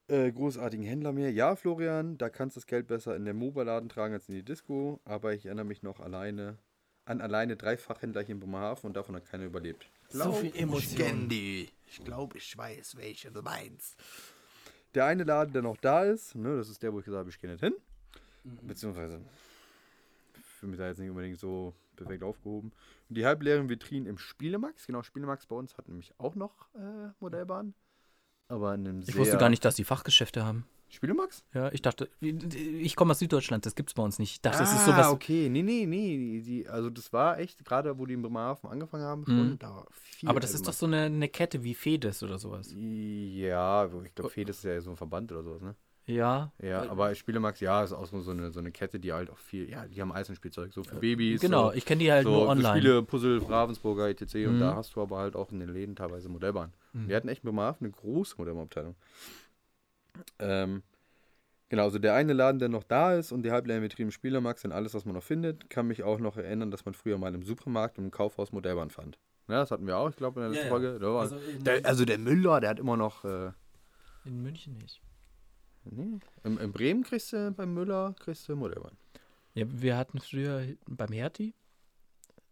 äh, großartigen Händler mehr. Ja, Florian, da kannst du das Geld besser in den Mobile-Laden tragen als in die Disco, aber ich erinnere mich noch alleine an alleine drei Fachhändler hier in Bremerhaven und davon hat keiner überlebt. So viel Emotion. Ich glaube, ich weiß, welche du meinst. Der eine Laden, der noch da ist, ne, das ist der, wo ich gesagt habe, ich gehe nicht hin. Beziehungsweise für mich da jetzt nicht unbedingt so perfekt aufgehoben. Und die halbleeren Vitrinen im Spielemax, genau, Spielemax bei uns hat nämlich auch noch äh, Modellbahn. Aber in einem Ich wusste gar nicht, dass die Fachgeschäfte haben. Spielemax? Ja, ich dachte, ich komme aus Süddeutschland, das gibt's bei uns nicht. Ich dachte, das ist ah, sowas. okay. Nee, nee, nee. Die, also das war echt, gerade wo die in Bremerhaven angefangen haben, schon Mhm. da war viel Aber das ist doch so eine, eine Kette wie Fedes oder sowas. Ja, ich glaube, Fed ist ja so ein Verband oder sowas, ne? Ja. Ja, aber Spielemax, ja, ist auch so eine, so eine Kette, die halt auch viel, ja, die haben Eisenspielzeug, so für Babys. Genau, so, ich kenne die halt so nur online. Spiele, Puzzle, Ravensburger, etc. Und Mhm. da hast du aber halt auch in den Läden teilweise Modellbahn. Mhm. Wir hatten echt mit Marv eine große Modellbahnabteilung. Ähm, genau, also der eine Laden, der noch da ist und die halbleeren Spielermax und alles, was man noch findet, kann mich auch noch erinnern, dass man früher mal im Supermarkt und im Kaufhaus Modellbahn fand. Ja, das hatten wir auch, ich glaube, in der letzten Ja, ja. Folge. War, Also der, also der Müller, der hat immer noch. Äh, in München nicht. nee, in, in Bremen kriegst du beim Müller kriegst du Modellbahn. Ja, wir hatten früher beim Hertie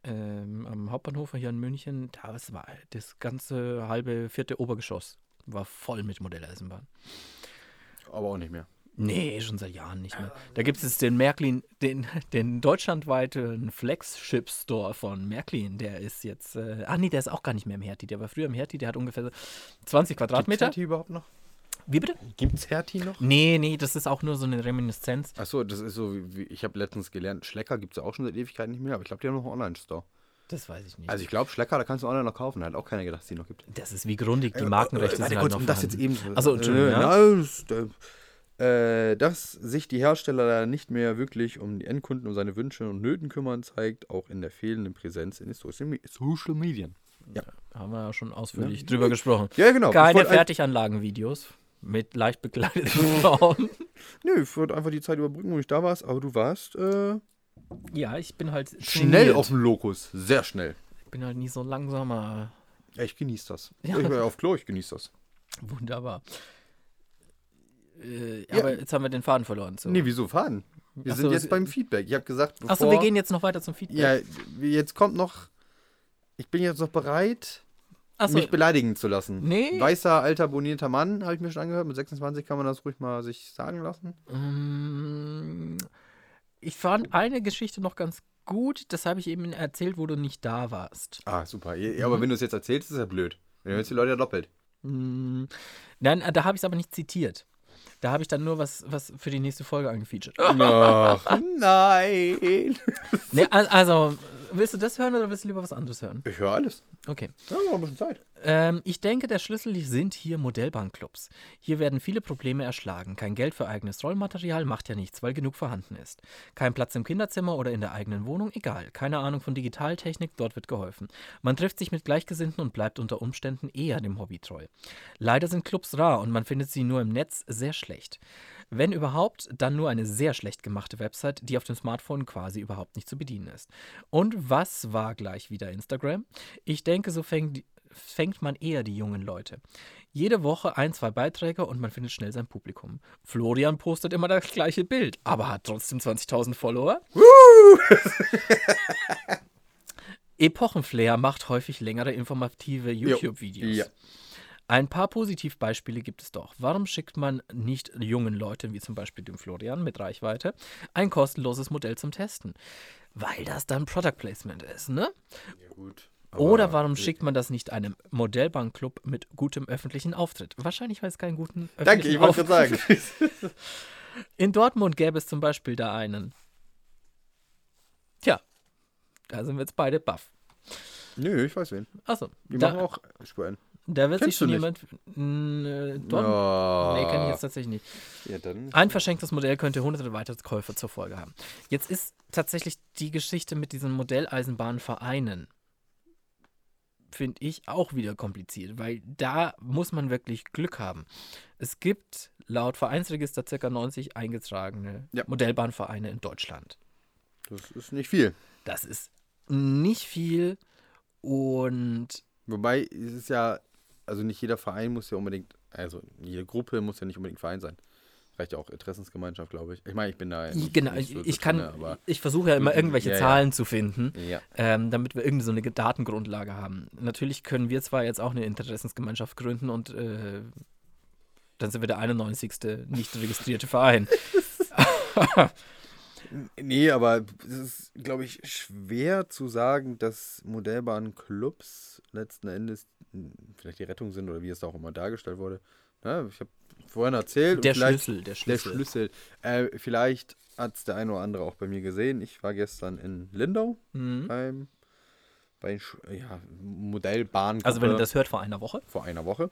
ähm, am Hauptbahnhof hier in München, da war das ganze halbe vierte Obergeschoss war voll mit Modelleisenbahn. Aber auch nicht mehr. Nee, schon seit Jahren nicht mehr. Da gibt es den Märklin, den, den deutschlandweiten Flagship-Store von Märklin. Der ist jetzt, äh, ach nee, der ist auch gar nicht mehr im Hertie. Der war früher im Hertie, der hat ungefähr 20 Quadratmeter. Gibt's Hertie überhaupt noch? Wie bitte? Gibt's Hertie noch? Nee, nee, das ist auch nur so eine Reminiszenz. Achso, das ist so, wie, ich habe letztens gelernt, Schlecker gibt es auch schon seit Ewigkeiten nicht mehr, aber ich glaube, die haben noch einen Online-Store. Das weiß ich nicht. Also ich glaube, Schlecker, da kannst du online noch kaufen. Hat auch keiner gedacht, dass die noch gibt. das ist wie grundig, die Markenrechte Warte sind kurz, halt noch um das jetzt eben Achso, Entschuldigung, äh, ja. das, äh, dass sich die Hersteller da nicht mehr wirklich um die Endkunden und seine Wünsche und Nöten kümmern, zeigt auch in der fehlenden Präsenz in den Social Me- Social Medien. Ja, Haben wir ja schon ausführlich drüber gesprochen. ja genau. Keine Fertiganlagen-Videos mit leicht bekleideten Frauen. Nö, ich wollte einfach die Zeit überbrücken, wo ich da warst, aber du warst äh, Ja, ich bin halt schnell trainiert. auf dem Lokus. Sehr schnell. Ich bin halt nie so langsamer. Ja, ich genieße das. Ja. Ich war auf Klo, ich genieße das. Wunderbar. Äh, Ja. Aber jetzt haben wir den Faden verloren. So. Nee, wieso fahren? Wir Ach sind so, jetzt beim Feedback. Ich habe gesagt, bevor... Achso, wir gehen jetzt noch weiter zum Feedback. Ja, jetzt kommt noch... Ich bin jetzt noch bereit, Achso, mich beleidigen zu lassen. Nee. Weißer, alter, bonierter Mann, habe ich mir schon angehört. Mit 26 kann man das ruhig mal sich sagen lassen. Mm, ich fand eine Geschichte noch ganz gut. Das habe ich eben erzählt, wo du nicht da warst. Ah, super. Ja, aber wenn du es jetzt erzählst, ist ja blöd. Dann hören die Leute ja doppelt. Mm, Nein, da habe ich es aber nicht zitiert. Da habe ich dann nur was, was für die nächste Folge angefeatured. Ach, nein. Nee, al- also, willst du das hören oder willst du lieber was anderes hören? Ich höre alles. Okay. Ja, haben ein bisschen Zeit. Ähm, ich denke, der Schlüssel sind hier Modellbahnclubs. Hier werden viele Probleme erschlagen. Kein Geld für eigenes Rollmaterial macht ja nichts, weil genug vorhanden ist. Kein Platz im Kinderzimmer oder in der eigenen Wohnung, egal. Keine Ahnung von Digitaltechnik, dort wird geholfen. Man trifft sich mit Gleichgesinnten und bleibt unter Umständen eher dem Hobby treu. Leider sind Clubs rar und man findet sie nur im Netz sehr schlecht. Wenn überhaupt, dann nur eine sehr schlecht gemachte Website, die auf dem Smartphone quasi überhaupt nicht zu bedienen ist. Und was war gleich wieder Instagram? Ich denke, so fängt, fängt man eher die jungen Leute. Jede Woche ein, zwei Beiträge und man findet schnell sein Publikum. Florian postet immer das gleiche Bild, aber hat trotzdem 20.000 Follower. Epochenflair macht häufig längere informative YouTube-Videos. Ja. Ein paar Positivbeispiele gibt es doch. Warum schickt man nicht jungen Leuten, wie zum Beispiel dem Florian mit Reichweite, ein kostenloses Modell zum Testen? Weil das dann Product Placement ist, ne? Ja, gut. Oder warum schickt man das nicht einem Modellbankclub mit gutem öffentlichen Auftritt? Wahrscheinlich, weil es keinen guten Danke, öffentlichen ich wollte gerade Auftritt sagen. In Dortmund gäbe es zum Beispiel da einen. Tja, da sind wir jetzt beide baff. Nö, ich weiß wen. Achso, Die machen da, auch Spuren. Da wird sich Kennst du schon jemand. Äh, Dortmund? Oh. Nee, kenne ich jetzt tatsächlich nicht. Ja. Ein verschenktes Modell könnte hunderte weitere Käufer zur Folge haben. Jetzt ist tatsächlich die Geschichte mit diesen Modelleisenbahnvereinen, finde ich, auch wieder kompliziert, weil da muss man wirklich Glück haben. Es gibt laut Vereinsregister ca. 90 eingetragene Ja. Modellbahnvereine in Deutschland. Das ist nicht viel. Das ist nicht viel und Wobei, es ist ja, also nicht jeder Verein muss ja unbedingt, also jede Gruppe muss ja nicht unbedingt Verein sein. Reicht ja auch Interessensgemeinschaft, glaube ich. Ich meine, ich bin da genau, ich, so, ich kann, aber ich versuche ja immer irgendwelche Ja, ja. Zahlen zu finden. ja. ähm, damit wir irgendwie so eine Datengrundlage haben. Natürlich können wir zwar jetzt auch eine Interessensgemeinschaft gründen und äh, dann sind wir der 91. nicht registrierte Verein. Nee, aber es ist, glaube ich, schwer zu sagen, dass Modellbahnclubs letzten Endes vielleicht die Rettung sind oder wie es da auch immer dargestellt wurde. Ja, ich habe vorhin erzählt. Der Schlüssel, der Der Schlüssel. Schlüssel. Äh, vielleicht hat es der eine oder andere auch bei mir gesehen. Ich war gestern in Lindau Mhm. beim bei ja, Modellbahn. Also wenn ihr das hört vor einer Woche. vor einer Woche.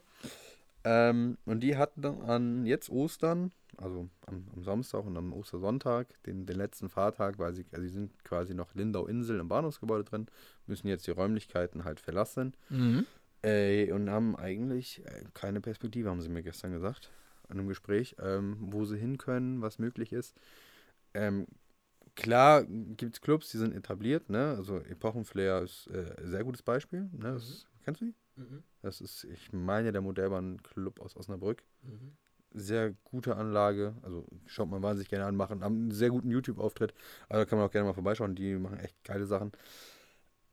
Ähm, und die hatten dann an jetzt Ostern, also am, am Samstag und am Ostersonntag, den, den letzten Fahrtag, weil sie, also sie sind quasi noch Lindau-Insel im Bahnhofsgebäude drin, müssen jetzt die Räumlichkeiten halt verlassen. Mhm. Äh, und haben eigentlich äh, keine Perspektive, haben sie mir gestern gesagt, in einem Gespräch, ähm, wo sie hin können, was möglich ist. Ähm, klar gibt es Clubs, die sind etabliert, ne? Also Epochenflair ist äh, ein sehr gutes Beispiel. Ne? Das, Kennst du die? Das ist, ich meine, der Modellbahn-Club aus Osnabrück. Sehr gute Anlage. Also schaut man wahnsinnig gerne an, machen, haben einen sehr guten YouTube-Auftritt. Also kann man auch gerne mal vorbeischauen. Die machen echt geile Sachen.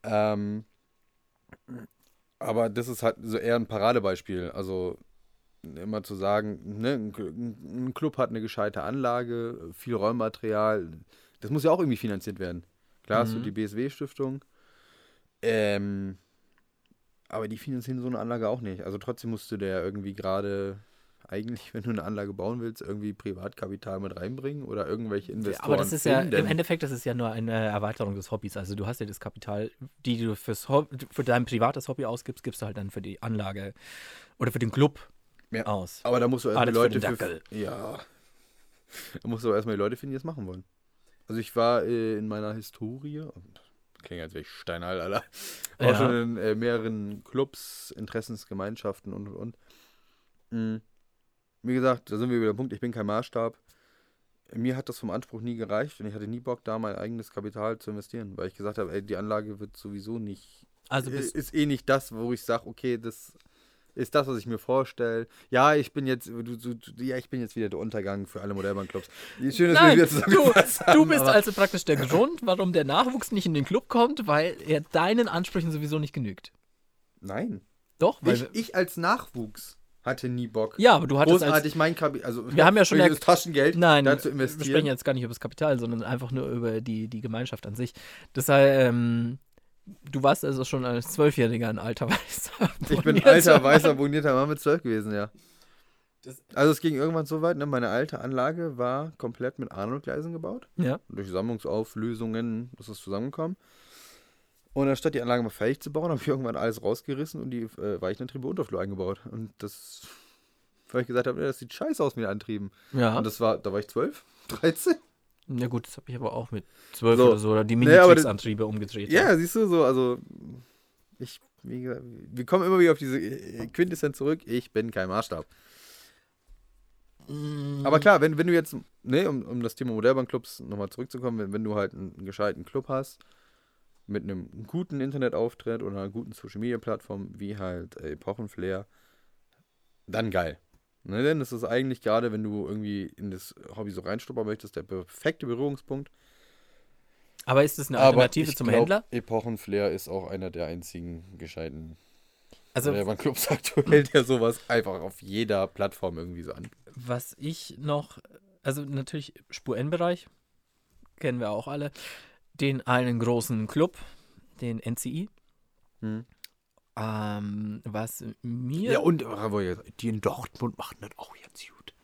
Ähm, aber das ist halt so eher ein Paradebeispiel. Also immer zu sagen, ne, ein, Cl- ein Club hat eine gescheite Anlage, viel Räummaterial. Das muss ja auch irgendwie finanziert werden. Klar hast du Mhm. die BSW-Stiftung. Ähm, aber die finanzieren so eine Anlage auch nicht. Also trotzdem musst du der irgendwie gerade eigentlich, wenn du eine Anlage bauen willst, irgendwie Privatkapital mit reinbringen oder irgendwelche Investoren. Aber das ist ja, finden. im Endeffekt, das ist ja nur eine Erweiterung des Hobbys. Also du hast ja das Kapital, die du fürs Hob für dein privates Hobby ausgibst, gibst du halt dann für die Anlage oder für den Club Ja. aus. Aber da musst du erstmal Alles für Leute für, Dackel. Ja. Da musst du erstmal die Leute finden, die das machen wollen. Also ich war äh, in meiner Historie, klingt als wäre ich steinalt, Alter. Auch Ja. schon in äh, mehreren Clubs, Interessensgemeinschaften und und und. Mhm. Wie gesagt, da sind wir wieder am Punkt, ich bin kein Maßstab. Mir hat das vom Anspruch nie gereicht und ich hatte nie Bock, da mein eigenes Kapital zu investieren, weil ich gesagt habe, ey, die Anlage wird sowieso nicht Also äh, ist eh nicht das, wo ich sage, okay, das ist das, was ich mir vorstelle. Ja, ich bin jetzt, du, du, du, ja, ich bin jetzt wieder der Untergang für alle Modellbahnclubs. Schön, dass wir Nein, wieder du, zusammengefasst haben. du bist also praktisch der Grund, warum der Nachwuchs nicht in den Club kommt, weil er deinen Ansprüchen sowieso nicht genügt. Nein. Doch, weil Ich, ich als Nachwuchs hatte nie Bock. ja, aber du hattest als Großartig mein Kapital, also Wir haben ja schon das Taschengeld Nein, da zu wir sprechen investieren. jetzt gar nicht über das Kapital, sondern einfach nur über die, die Gemeinschaft an sich. Das heißt, ähm, du warst also schon als Zwölfjähriger ein alter Weißer. Ich bin alter, weißer, bonierter Mann mit zwölf gewesen, ja. Das- Also es ging irgendwann so weit, ne? meine alte Anlage war komplett mit Arnold-Gleisen gebaut. Ja. durch Sammlungsauflösungen ist es zusammengekommen. Und anstatt die Anlage mal fertig zu bauen, habe ich irgendwann alles rausgerissen und die äh, Weichenantriebe Unterflur eingebaut. Und das, weil ich gesagt habe, das sieht scheiße aus mit den Antrieben. Ja. Und das war, da war ich 12, 13. ja, gut, das habe ich aber auch mit zwölf So. oder so, oder die Nee, Minitrix-Antriebe umgedreht. Ja, siehst du, so, also ich, wie gesagt, wir kommen immer wieder auf diese äh, Quintessenz zurück, ich bin kein Maßstab. Mm, Aber klar, wenn, wenn du jetzt, ne, um, um das Thema Modellbahnclubs nochmal zurückzukommen, wenn, wenn du halt einen, gescheiten Club hast, mit einem guten Internetauftritt oder einer guten Social Media Plattform, wie halt äh, Epochenflair, dann geil. Ne, denn das ist eigentlich gerade, wenn du irgendwie in das Hobby so reinstuppern möchtest, der perfekte Berührungspunkt. aber ist das eine Alternative zum glaub, Händler? Epochenflair ist auch einer der einzigen gescheiten Also, Modellbahnclubs aktuell, der sowas einfach auf jeder Plattform irgendwie so an. was ich noch, also natürlich Spur N-Bereich, kennen wir auch alle, den einen großen Club, den NCI. Hm. Ähm, was mir. Ja, und äh, die in Dortmund machen das auch jetzt gut.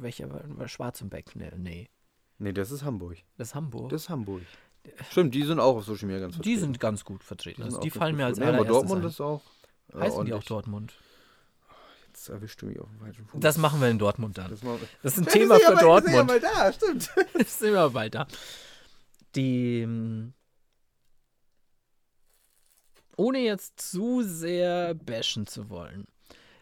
Welcher war, war Schwarzenbeck? Nee, nee, Nee, das ist Hamburg. das ist Hamburg. Das ist Hamburg. Stimmt, die sind auch auf Social Media ganz die vertreten. sind ganz gut vertreten. sind also die fallen mir als. Nee, aber allererstes Dortmund ein. ist auch. äh, Heißen die auch. Dortmund? Jetzt erwischst du mich auf dem falschen Fuß. Das machen wir in Dortmund dann. Das, wir- Das ist ein Ja, Thema wir für mal- wir sind Dortmund. Ja mal da, stimmt. Jetzt sind wir bald da. Die. ähm, Ohne jetzt zu sehr bashen zu wollen.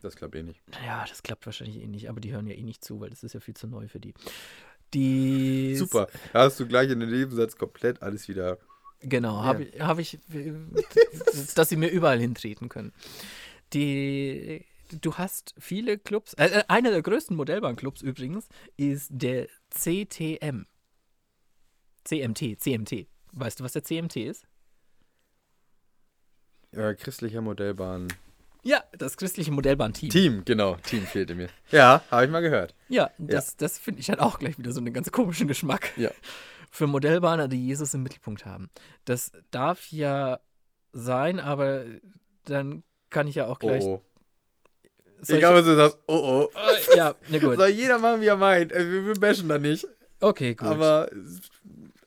Das klappt eh nicht. Ja, das klappt wahrscheinlich eh nicht, aber die hören ja eh nicht zu, weil das ist ja viel zu neu für die. Die. Super. Da hast du gleich in den Nebensatz komplett alles wieder. Genau, Ja. habe ich, hab ich dass sie mir überall hintreten können. Die, du hast viele Clubs, äh, äh, einer der größten Modellbahnclubs übrigens ist der CTM. CMT, CMT. Weißt du, was der CMT ist? Äh, christlicher Modellbahn. Ja, das christliche Modellbahnteam. Team, genau. Team fehlte mir. Ja, habe ich mal gehört. Ja, das, das finde ich halt auch gleich wieder so einen ganz komischen Geschmack. Ja. Für Modellbahner, die Jesus im Mittelpunkt haben. Das darf ja sein, aber dann kann ich ja auch Oh, gleich. oh. Soll Egal, was du sagst. Oh, oh. Äh, ja, na gut. Soll jeder machen, wie er meint. Äh, Wir, wir bashen da nicht. Okay, gut. Aber.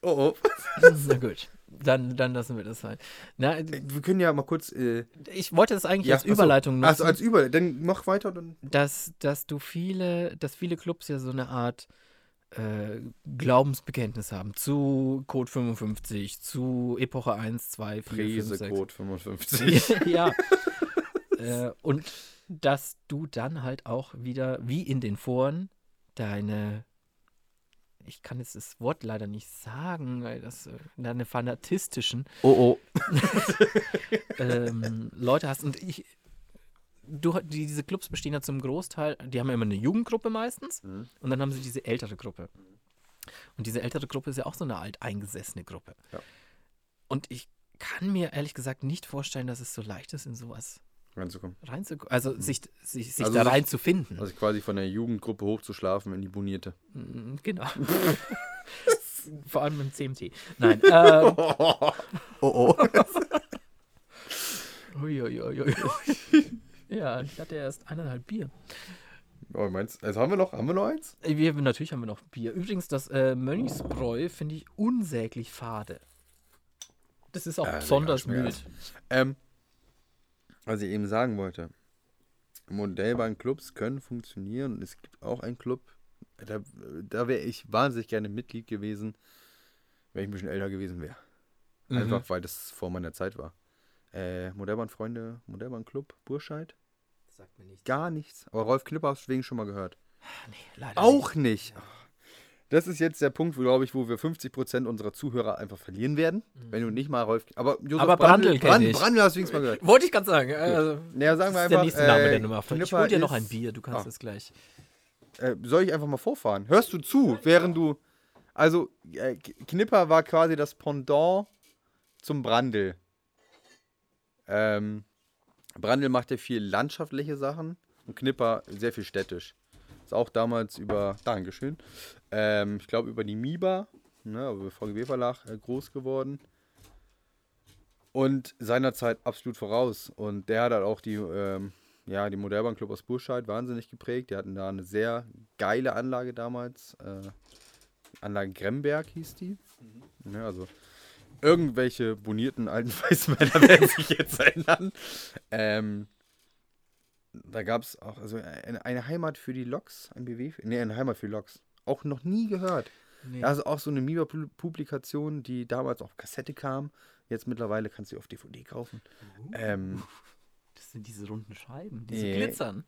Oh, oh. na gut. Dann, dann lassen wir das sein. Na, Wir können ja mal kurz. Äh, ich wollte das eigentlich ja, als Überleitung nutzen, Also als Über. Dann mach weiter. Dann. dass, dass du viele, dass viele Clubs ja so eine Art äh, Glaubensbekenntnis haben zu Code 55, zu Epoche 1, 2, 4, 5, 6. Prisecode 55. ja. äh, und dass du dann halt auch wieder, wie in den Foren, deine, ich kann jetzt das Wort leider nicht sagen, weil das, äh, deine fanatistischen Oh, oh. ähm, Leute hast. Und ich du, die, diese Clubs bestehen ja zum Großteil, die haben ja immer eine Jugendgruppe meistens Mhm. und dann haben sie diese ältere Gruppe. Und diese ältere Gruppe ist ja auch so eine alteingesessene Gruppe. Ja. Und ich kann mir ehrlich gesagt nicht vorstellen, dass es so leicht ist, in sowas Reinzukommen. reinzukommen. Also sich, sich, sich Mhm. Also da sich- reinzufinden. Also quasi von der Jugendgruppe hochzuschlafen in die Bonierte. Mm, Genau. Vor allem im CMT. Nein. Ähm, Oh oh. Uiuiuiui. ja, ich hatte erst eineinhalb Bier. oh meinst Also haben wir noch, haben wir noch eins? Wir, natürlich haben wir noch Bier. Übrigens, das äh, Mönchsbräu finde ich unsäglich fade. Das ist auch Äh, besonders mild. Ähm, was ich eben sagen wollte. Modellbahnclubs können funktionieren und es gibt auch einen Club, da, da wäre ich wahnsinnig gerne Mitglied gewesen, wenn ich ein bisschen älter gewesen wäre. Mhm. Einfach weil das vor meiner Zeit war. Äh, Modellbahnfreunde, Modellbahnclub, Burscheid? Sagt mir nichts. Gar nichts. Aber Rolf Knipper hast du wegen schon mal gehört. Nee, leider Auch nicht. Das ist jetzt der Punkt, glaube ich, wo wir 50% unserer Zuhörer einfach verlieren werden. Wenn du nicht mal Rolf. Aber, Josef Aber Brandl kenn Brand, ich. Brandl hast du wenigstens mal gehört. Wollte ich gerade sagen. Also, Naja, sagen wir ist der einfach. nächste Name äh, der Nummer. Ich hol dir noch ein Bier, du kannst Ah. es gleich. Äh, soll ich einfach mal vorfahren? Hörst du zu, während du. Also, äh, Knipper war quasi das Pendant zum Brandl. Ähm, Brandl macht ja viel landschaftliche Sachen und Knipper sehr viel städtisch. Auch damals über. Dankeschön. Ähm, ich glaube, über die MIBA, ne, über VGB Verlag, äh, groß geworden. Und seinerzeit absolut voraus. Und der hat halt auch die. Ähm, ja, die Modellbahnclub aus Burscheid wahnsinnig geprägt. Die hatten da eine sehr geile Anlage damals. Äh, Anlage Gremberg hieß die. Ja, also irgendwelche bonierten alten Weißmänner werden sich jetzt erinnern. Ähm, da gab es auch also eine, eine Heimat für die Loks, ein BW, nee, eine Heimat für die Loks. Auch noch nie gehört. Nee. Also auch so eine MIBA-Publikation, die damals auf Kassette kam. Jetzt mittlerweile kannst du die auf DVD kaufen. Ähm, Das sind diese runden Scheiben, diese Nee. glitzern.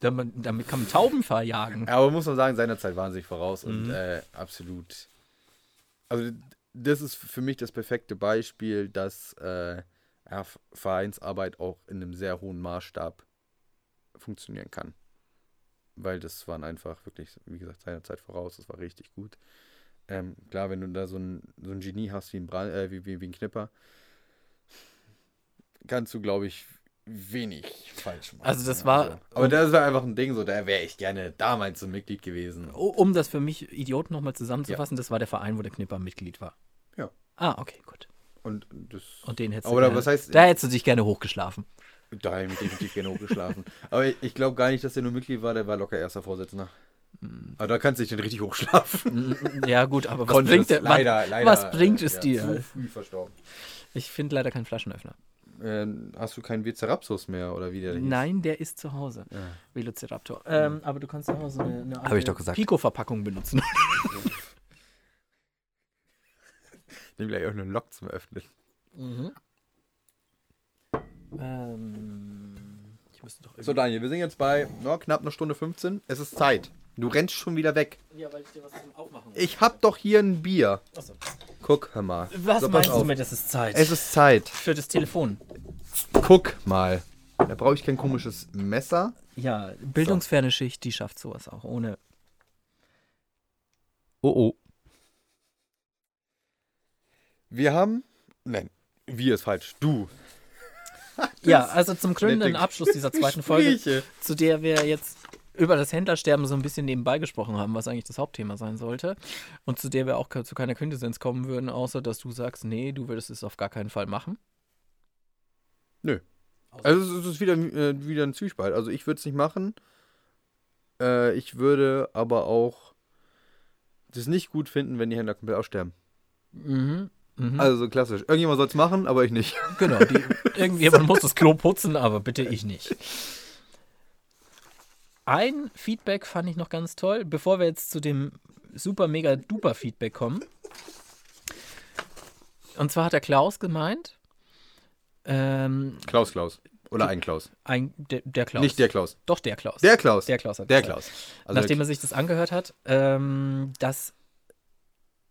Damit, damit kann man Tauben verjagen. Aber muss man sagen, seinerzeit waren sie sich voraus und Mhm. äh, absolut. Also, das ist für mich das perfekte Beispiel, dass äh, Vereinsarbeit auch in einem sehr hohen Maßstab funktionieren kann. Weil das waren einfach wirklich, wie gesagt, seinerzeit voraus, das war richtig gut. Ähm, klar, wenn du da so ein, so ein Genie hast wie ein, Bra äh, wie, wie, wie ein Knipper, kannst du, glaube ich, wenig falsch machen. Also das war- aber das war einfach ein Ding, so da wäre ich gerne damals so Mitglied gewesen. O- Um das für mich Idioten nochmal zusammenzufassen, das war der Verein, wo der Knipper Mitglied war. Ja. Ah, okay, gut. Und das. Und den hättest du da- gerne, was heißt- da hättest du dich gerne hochgeschlafen. Da habe ich mich definitiv gerne hochgeschlafen. Aber ich, ich glaube gar nicht, dass der nur Mitglied war, der war locker erster Vorsitzender. Hm. Aber da kannst du dich dann richtig hochschlafen. Ja, gut, aber was bringt, der, leider, was, leider, was bringt es ja, dir? Zu früh verstorben. Ich finde leider keinen Flaschenöffner. Ähm, hast du keinen Vicerapsus mehr oder wie der hieß? Nein, der ist zu Hause. Ja. Velociraptor. Ähm, aber du kannst zu Hause eine, eine. Pico-Verpackung benutzen. Nimm gleich auch eine Lok zum Öffnen. Mhm. Ähm, ich müsste doch So, Daniel, wir sind jetzt bei no, knapp einer Stunde 15. Es ist Zeit. Du rennst schon wieder weg. Ja, weil ich dir was zum Aufmachen Ich hab doch hier ein Bier. Achso. Guck, hör mal. Was So, meinst du mit, es ist Zeit? Es ist Zeit. Für das Telefon. Guck mal. Da brauche ich kein komisches Messer. Ja, bildungsferne Schicht, die schafft sowas auch ohne. Oh oh. Wir haben. Nein, wir ist falsch. Du. Ja, also zum krönenden Abschluss dieser zweiten Folge, zu der wir jetzt über das Händlersterben so ein bisschen nebenbei gesprochen haben, was eigentlich das Hauptthema sein sollte. Und zu der wir auch zu keiner Quintessenz kommen würden, außer dass du sagst, nee, du würdest es auf gar keinen Fall machen. Also es ist wieder, äh, wieder ein Zwiespalt. Also ich würde es nicht machen. Äh, ich würde aber auch das nicht gut finden, wenn die Händler komplett aussterben. Mhm. Mhm. Also so klassisch. Irgendjemand soll es machen, aber ich nicht. Genau, die, irgendjemand muss das Klo putzen, aber bitte ich nicht. Ein Feedback fand ich noch ganz toll, bevor wir jetzt zu dem super mega duper Feedback kommen. Und zwar hat der Klaus gemeint, ähm, Klaus Klaus. Oder ein Klaus. ein, der, der Klaus. Nicht der Klaus. Doch, der Klaus. Der Klaus. der Klaus hat Der gesagt. Klaus. Also Nachdem er sich das angehört hat, ähm, dass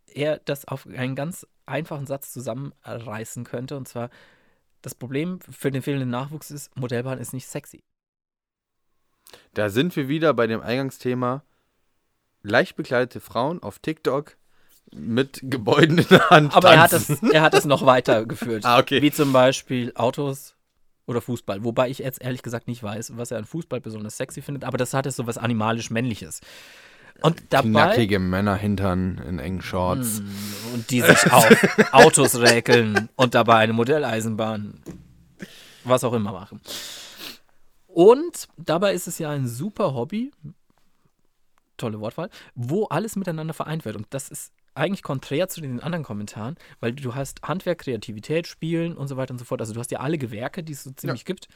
er das auf einen ganz einfachen Satz zusammenreißen könnte. Und zwar, das Problem für den fehlenden Nachwuchs ist, Modellbahn ist nicht sexy. Da sind wir wieder bei dem Eingangsthema leicht bekleidete Frauen auf TikTok mit Gebäuden in der Hand. Aber er hat, tanzen. er hat das noch weitergeführt. Ah, okay. Wie zum Beispiel Autos oder Fußball. Wobei ich jetzt ehrlich gesagt nicht weiß, was er an Fußball besonders sexy findet, aber das hat jetzt so was animalisch-männliches. Und dabei. Knackige Männer hintern in engen Shorts. Mm, Und die sich auf Autos räkeln und dabei eine Modelleisenbahn, was auch immer machen. Und dabei ist es ja ein super Hobby, tolle Wortwahl, wo alles miteinander vereint wird. Und das ist eigentlich konträr zu den anderen Kommentaren, weil du hast Handwerk, Kreativität, Spielen und so weiter und so fort. Also du hast ja alle Gewerke, die es so ziemlich gibt,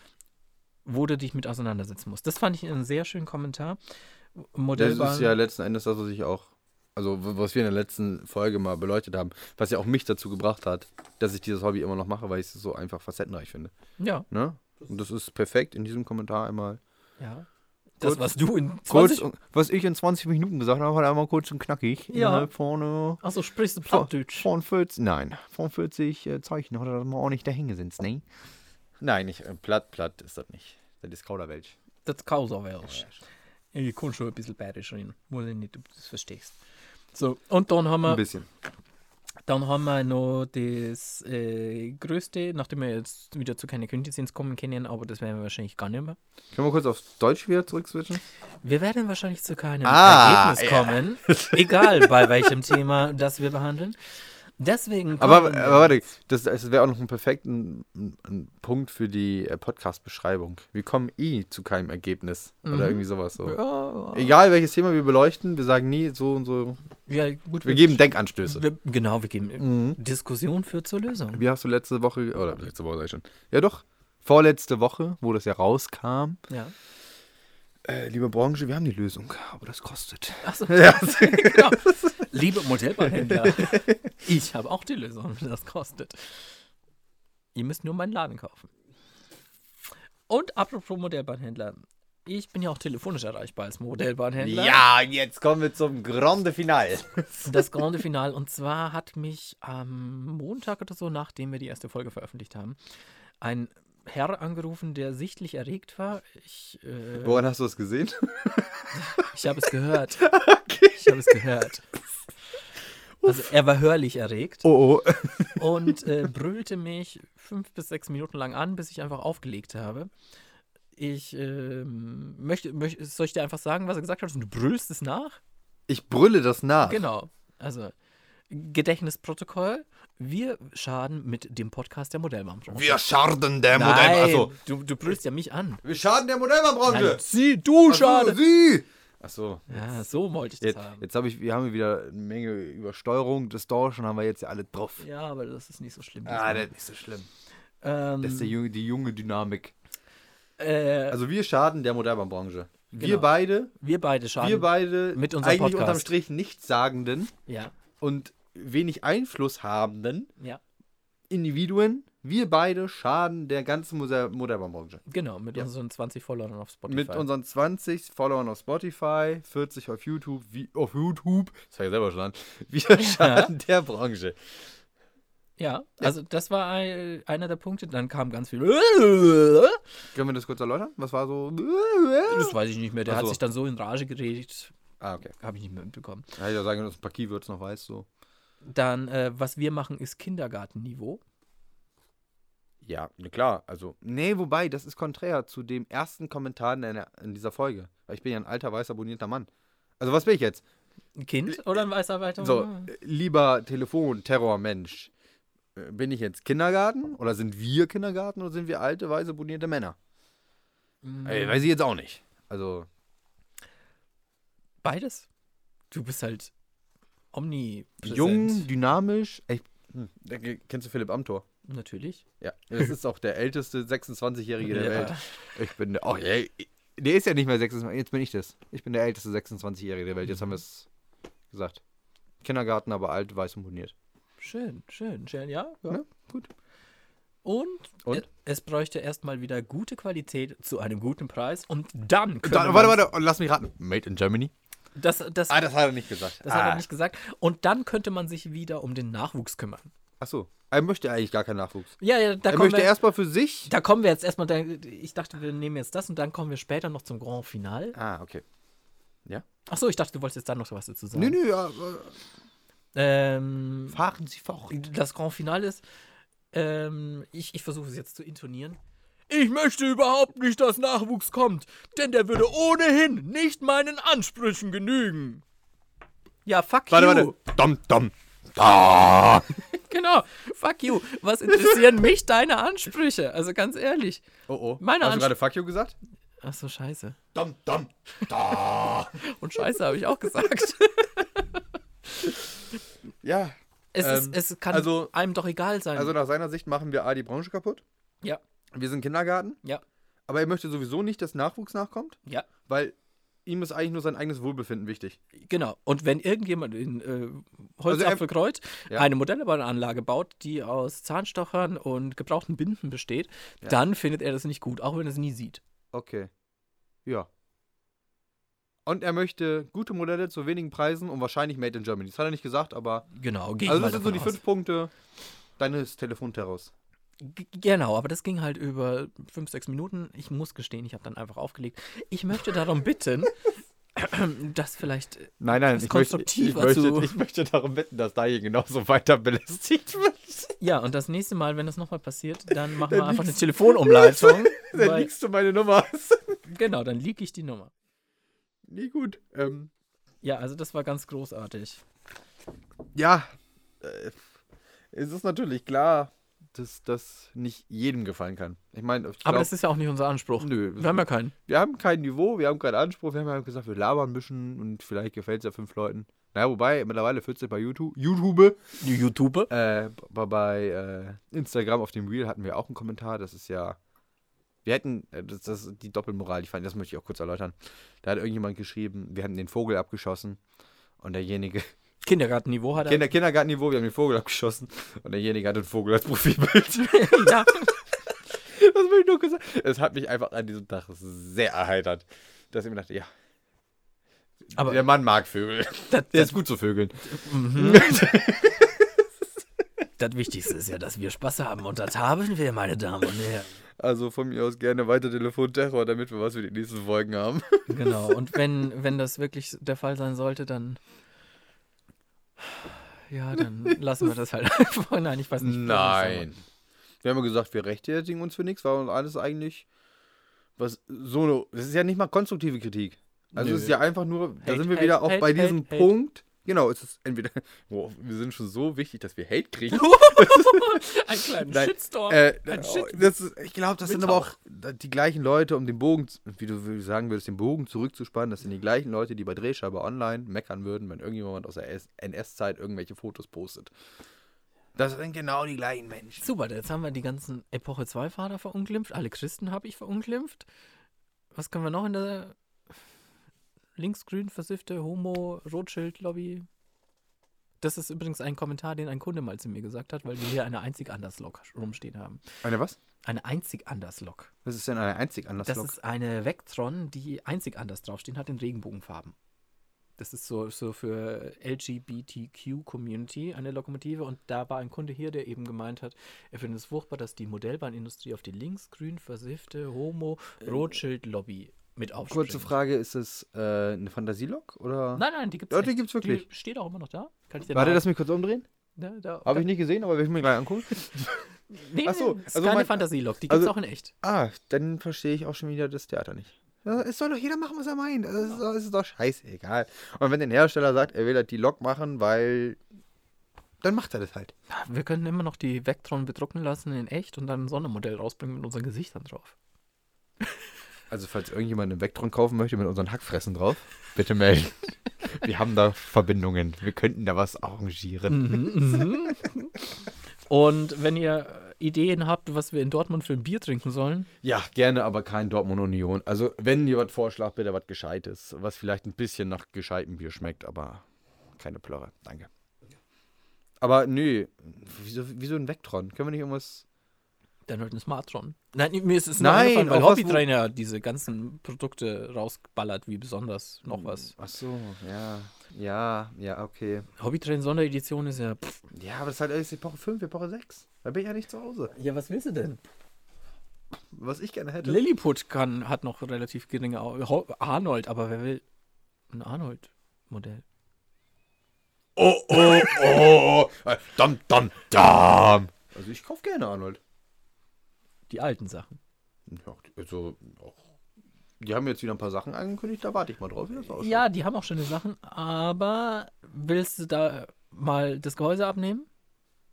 wo du dich mit auseinandersetzen musst. Das fand ich einen sehr schönen Kommentar. Das Modellbahn. ist ja letzten Endes das, was ich auch, also was wir in der letzten Folge mal beleuchtet haben, was ja auch mich dazu gebracht hat, dass ich dieses Hobby immer noch mache, weil ich es so einfach facettenreich finde. ja, Ne? Und das ist perfekt in diesem Kommentar einmal. ja. Das, Kurz- was du in 20 Kurz, was ich in 20 Minuten gesagt habe, hat einmal kurz und knackig. Ja. Von, äh, Achso, sprichst du von, Plattdeutsch? von 40, nein, von 40 äh, Zeichen hat er das mal auch nicht dahin gesetzt, ne? Nein, nicht, äh, platt, platt ist das nicht. Das ist Kauderwelsch. Das ist Kauserwelsch. Ich kann schon ein bisschen bayerisch rein. Muss ich nicht, ob du das verstehst. So, und dann haben Ein wir, bisschen. dann haben wir noch das äh, größte, nachdem wir jetzt wieder zu keine Quintessenz kommen können, aber das werden wir wahrscheinlich gar nicht mehr. Können wir kurz auf Deutsch wieder zurückswitchen? Wir werden wahrscheinlich zu keinem Ah, Ergebnis ja. kommen, egal bei welchem Thema das wir behandeln. Deswegen Aber, wir- aber warte, das, das wäre auch noch ein perfekten ein, ein Punkt für die äh, Podcast-Beschreibung. Wir kommen eh zu keinem Ergebnis. Mhm. Oder irgendwie sowas so. ja, Egal welches Thema wir beleuchten, wir sagen nie so und so. ja, gut, Wir geben Denkanstöße. wir, genau, wir geben Mhm. Diskussion führt zur Lösung. Wie hast du letzte Woche, oder letzte Woche sag ich schon. Ja doch, vorletzte Woche, wo das ja rauskam. Ja. Äh, liebe Branche, wir haben die Lösung, aber das kostet. Achso, Ja. genau. Liebe Modellbahnhändler, ich habe auch die Lösung, das kostet. Ihr müsst nur meinen Laden kaufen. Und apropos Modellbahnhändler, ich bin ja auch telefonisch erreichbar als Modellbahnhändler. Ja, jetzt kommen wir zum Grande Finale. Das Grande Final. Und zwar hat mich am Montag oder so, nachdem wir die erste Folge veröffentlicht haben, ein Herr angerufen, der sichtlich erregt war. Ich, äh, Woran hast du das gesehen? ich habe es gehört. Ich habe es gehört. Also er war hörlich erregt. Oh, oh. und äh, brüllte mich fünf bis sechs Minuten lang an, bis ich einfach aufgelegt habe. Ich ähm, möchte, möchte, soll ich dir einfach sagen, was er gesagt hat? Und du brüllst es nach? Ich brülle das nach. Genau. Also, Gedächtnisprotokoll. Wir schaden mit dem Podcast der Modellbahnbranche. Wir schaden der Nein, Modell. Achso. du, du brüllst ja mich an. Wir schaden der Modellbahnbranche. Sie, du schade. Sie. Achso. Ja, so wollte ich das Jetzt, haben. jetzt habe ich, wir haben wieder eine Menge Übersteuerung Dorschen, haben wir jetzt ja alle drauf. Ja, aber das ist nicht so schlimm. Ah, das ist nicht so schlimm. ähm, Das ist junge- die junge Dynamik. äh, Also wir schaden der Modellbahnbranche. Wir Genau. beide, wir beide schaden. wir beide mit unserem eigentlich Podcast. unterm Strich nichtssagenden ja, und wenig Einfluss habenden ja. Individuen, wir beide schaden der ganzen Modellbahnbranche. Genau, mit Ja. unseren 20 Followern auf Spotify. Mit unseren 20 Followern auf Spotify, 40 auf YouTube, wie auf YouTube, das habe ich selber schon an, wir schaden der Branche. Ja, Ja. also das war ein, einer der Punkte. Dann kam ganz viel. Können wir das kurz erläutern? Was war so? Das weiß ich nicht mehr. Der Ach hat so. sich dann so in Rage geredet. Ah, okay. Habe ich nicht mehr mitbekommen. Ja, ich ja sagen, dass ein paar Keywords noch weiß, so. Dann, äh, was wir machen, ist Kindergartenniveau. Ja, na klar. Also, nee, wobei, das ist konträr zu dem ersten Kommentar in, der, in dieser Folge. Weil ich bin ja ein alter, weißer, bonierter Mann. Also, was bin ich jetzt? Ein Kind oder ein weißer weiter? So, äh, lieber Telefon-Terror-Mensch. äh, Bin ich jetzt Kindergarten? Oder sind wir Kindergarten? Oder sind wir alte, weiße, bonierte Männer? Ey, weiß ich jetzt auch nicht. Also, Beides. Du bist halt omnipräsent. jung, dynamisch. Ey, hm, kennst du Philipp Amthor? Natürlich. Ja. Das ist auch der älteste 26-Jährige der Ja. Welt. Ich bin der. Oh, ey, der ist ja nicht mehr 26. Jetzt bin ich das. Ich bin der älteste 26-Jährige der Welt. Jetzt haben wir es gesagt. Kindergarten, aber alt, weiß und boniert. Schön, schön, schön. Ja, ja. Ja, gut. Und, Und? e- es bräuchte erstmal wieder gute Qualität zu einem guten Preis. Und dann können Da, wir warte, warte, und lass mich raten. Made in Germany? Das, das, Ah, das hat er nicht gesagt. Das ah. hat er nicht gesagt. Und dann könnte man sich wieder um den Nachwuchs kümmern. Achso, er möchte eigentlich gar keinen Nachwuchs. Ja, ja, da er kommen möchte erstmal für sich. da kommen wir jetzt erstmal, ich dachte, wir nehmen jetzt das und dann kommen wir später noch zum Grand Finale. Ah, okay. Achso, ich dachte, du wolltest jetzt da noch was dazu sagen. Nö, nö, ja, Ähm, fahren Sie fort. das Grand Finale ist, ähm, ich, ich versuche es jetzt zu intonieren. Ich möchte überhaupt nicht, dass Nachwuchs kommt, denn der würde ohnehin nicht meinen Ansprüchen genügen. Ja, fuck Warte, you. warte. Dom, dom. Da. Genau, fuck you. Was interessieren mich deine Ansprüche? Also ganz ehrlich. Oh, oh. Meine Hast du gerade Fuck you gesagt? Ach so, scheiße. Dom, dom. Da. Und scheiße habe ich auch gesagt. ja, Es, Ähm, ist, es kann also- einem doch egal sein. also nach seiner Sicht machen wir A, die Branche kaputt. ja, Wir sind Kindergarten. ja, Aber er möchte sowieso nicht, dass Nachwuchs nachkommt, ja. weil ihm ist eigentlich nur sein eigenes Wohlbefinden wichtig. Genau. Und wenn irgendjemand in äh, Also Holzapfelkreuz Ja. eine Modellbahnanlage baut, die aus Zahnstochern und gebrauchten Binden besteht, dann findet er das nicht gut, auch wenn er es nie sieht. Okay. Ja. Und er möchte gute Modelle zu wenigen Preisen und wahrscheinlich Made in Germany. Das hat er nicht gesagt, aber. Genau, gehe Also, das sind so die davon fünf Punkte deines Telefonterrors. G genau, aber das ging halt über fünf, sechs Minuten. Ich muss gestehen, ich habe dann einfach aufgelegt. Ich möchte darum bitten, dass vielleicht Nein, nein, Das ich möchte, ich, möchte, ich möchte darum wetten, dass da hier genauso weiter belästigt wird. Ja, und das nächste Mal, wenn das nochmal passiert, dann machen Dann wir einfach eine Telefonumleitung. Dann weil, liegst du meine Nummer. genau, dann lieg ich die Nummer. Nie gut. Ähm, Ja, also das war ganz großartig. ja, äh, es ist natürlich klar, dass das nicht jedem gefallen kann. Ich meine, Aber glaub, das ist ja auch nicht unser Anspruch. Nö, Wir haben ja keinen. wir haben kein Niveau, wir haben keinen Anspruch, wir haben ja gesagt, wir labern ein bisschen und vielleicht gefällt es ja fünf Leuten. Naja, wobei, mittlerweile 14 bei YouTube. YouTube. YouTube. Äh, bei, bei äh, Instagram auf dem Reel hatten wir auch einen Kommentar. Das ist ja. Wir hätten, äh, das, das ist die Doppelmoral, die fand, das möchte ich auch kurz erläutern. Da hat irgendjemand geschrieben, wir hätten den Vogel abgeschossen und derjenige, Kindergartenniveau hat er. Kinder, Kindergartenniveau, wir haben den Vogel abgeschossen und derjenige hat den Vogel als Profilbild. ja. das will ich nur gesagt. Es hat mich einfach an diesem Tag sehr erheitert, dass ich mir dachte, ja, Aber der Mann mag Vögel. das, Der das, ist gut zu Vögeln. mhm. das Wichtigste ist ja, dass wir Spaß haben. Und das haben wir, meine Damen und Herren. Also von mir aus gerne weiter Telefonterror, damit wir was für die nächsten Folgen haben. Genau. Und wenn, wenn das wirklich der Fall sein sollte, dann. Ja, dann lassen wir das halt einfach. Nein, ich weiß nicht. Nein. Wir haben ja gesagt, wir rechtfertigen uns für nichts, weil alles eigentlich was so das ist ja nicht mal konstruktive Kritik. Also Nö. es ist ja einfach nur, da Hate, sind wir Hate, wieder auch Hate, bei diesem Hate, Hate. Punkt. Genau, es ist entweder, wow, wir sind schon so wichtig, dass wir Hate kriegen. Ein kleiner Nein, Shitstorm. Äh, ein oh, Shit. das ist, ich glaube, das sind aber auch die gleichen Leute, um den Bogen, wie du sagen würdest, den Bogen zurückzuspannen. Das sind die gleichen Leute, die bei Drehscheibe online meckern würden, wenn irgendjemand aus der NS-Zeit irgendwelche Fotos postet. Das sind genau die gleichen Menschen. Super, jetzt haben wir die ganzen Epoche 2-Fahrer verunglimpft. Alle Christen habe ich verunglimpft. Was können wir noch in der linksgrün versiffte Homo-Rothschild-Lobby? Das ist übrigens ein Kommentar, den ein Kunde mal zu mir gesagt hat, weil wir hier eine einzig Anders-Lok rumstehen haben. Eine was? Eine einzig Anders-Lok. Was ist denn eine einzig anders Das ist eine Vectron, die einzig anders draufstehen hat in Regenbogenfarben. Das ist so, so für LGBTQ-Community eine Lokomotive und da war ein Kunde hier, der eben gemeint hat, er findet es furchtbar, dass die Modellbahnindustrie auf die linksgrün versiffte Homo-Rothschild-Lobby mit aufspringt. Kurze Frage, ist es äh, eine Fantasielok oder? Nein, nein, die gibt Ja, es die gibt's wirklich. Die steht auch immer noch da. Kann ich dir Warte, lass mich kurz umdrehen. Da, da, Habe ich nicht gesehen, aber will ich mir gleich angucken. Nee, Ach so, nee, ist also keine mein- Fantasielok, die gibt es also- auch in echt. Ah, dann verstehe ich auch schon wieder das Theater nicht. Es soll doch jeder machen, was er meint. Es ist, ist doch scheißegal. Und wenn der Hersteller sagt, er will halt die Lok machen, weil. Dann macht er das halt. Wir können immer noch die Vectron bedrucken lassen in echt und dann ein Sondermodell rausbringen mit unseren Gesichtern drauf. Also, falls irgendjemand einen Vectron kaufen möchte mit unseren Hackfressen drauf, bitte melden. Wir haben da Verbindungen. Wir könnten da was arrangieren. Mhm, Und wenn ihr Ideen habt, was wir in Dortmund für ein Bier trinken sollen, Ja, gerne, aber kein Dortmund Union. Also, wenn ihr was vorschlagt, bitte was Gescheites. Was vielleicht ein bisschen nach gescheitem Bier schmeckt, aber keine Plörre. Danke. Aber nö, wieso, wieso ein Vectron? Können wir nicht irgendwas. Dann halt ein Smartron. Nein, mir ist es Nein, weil Hobbytrainer diese ganzen Produkte rausballert, wie besonders noch was. Ach so, ja. Ja, ja, okay. Hobbytrain Sonderedition ist ja. Pff. Ja, aber das ist halt erst Epoche 5, Epoche 6. Da bin ich ja nicht zu Hause. Ja, was willst du denn? Was ich gerne hätte. Lilliput kann, hat noch relativ geringe Arnold, aber wer will ein Arnold-Modell? Oh, oh, oh. Äh, Dam, dam, dam. Also ich kaufe gerne Arnold. Die alten Sachen. Ja, also auch. Die haben jetzt wieder ein paar Sachen angekündigt, da warte ich mal drauf, wie das aussieht. Ja, die haben auch schöne Sachen, aber willst du da mal das Gehäuse abnehmen?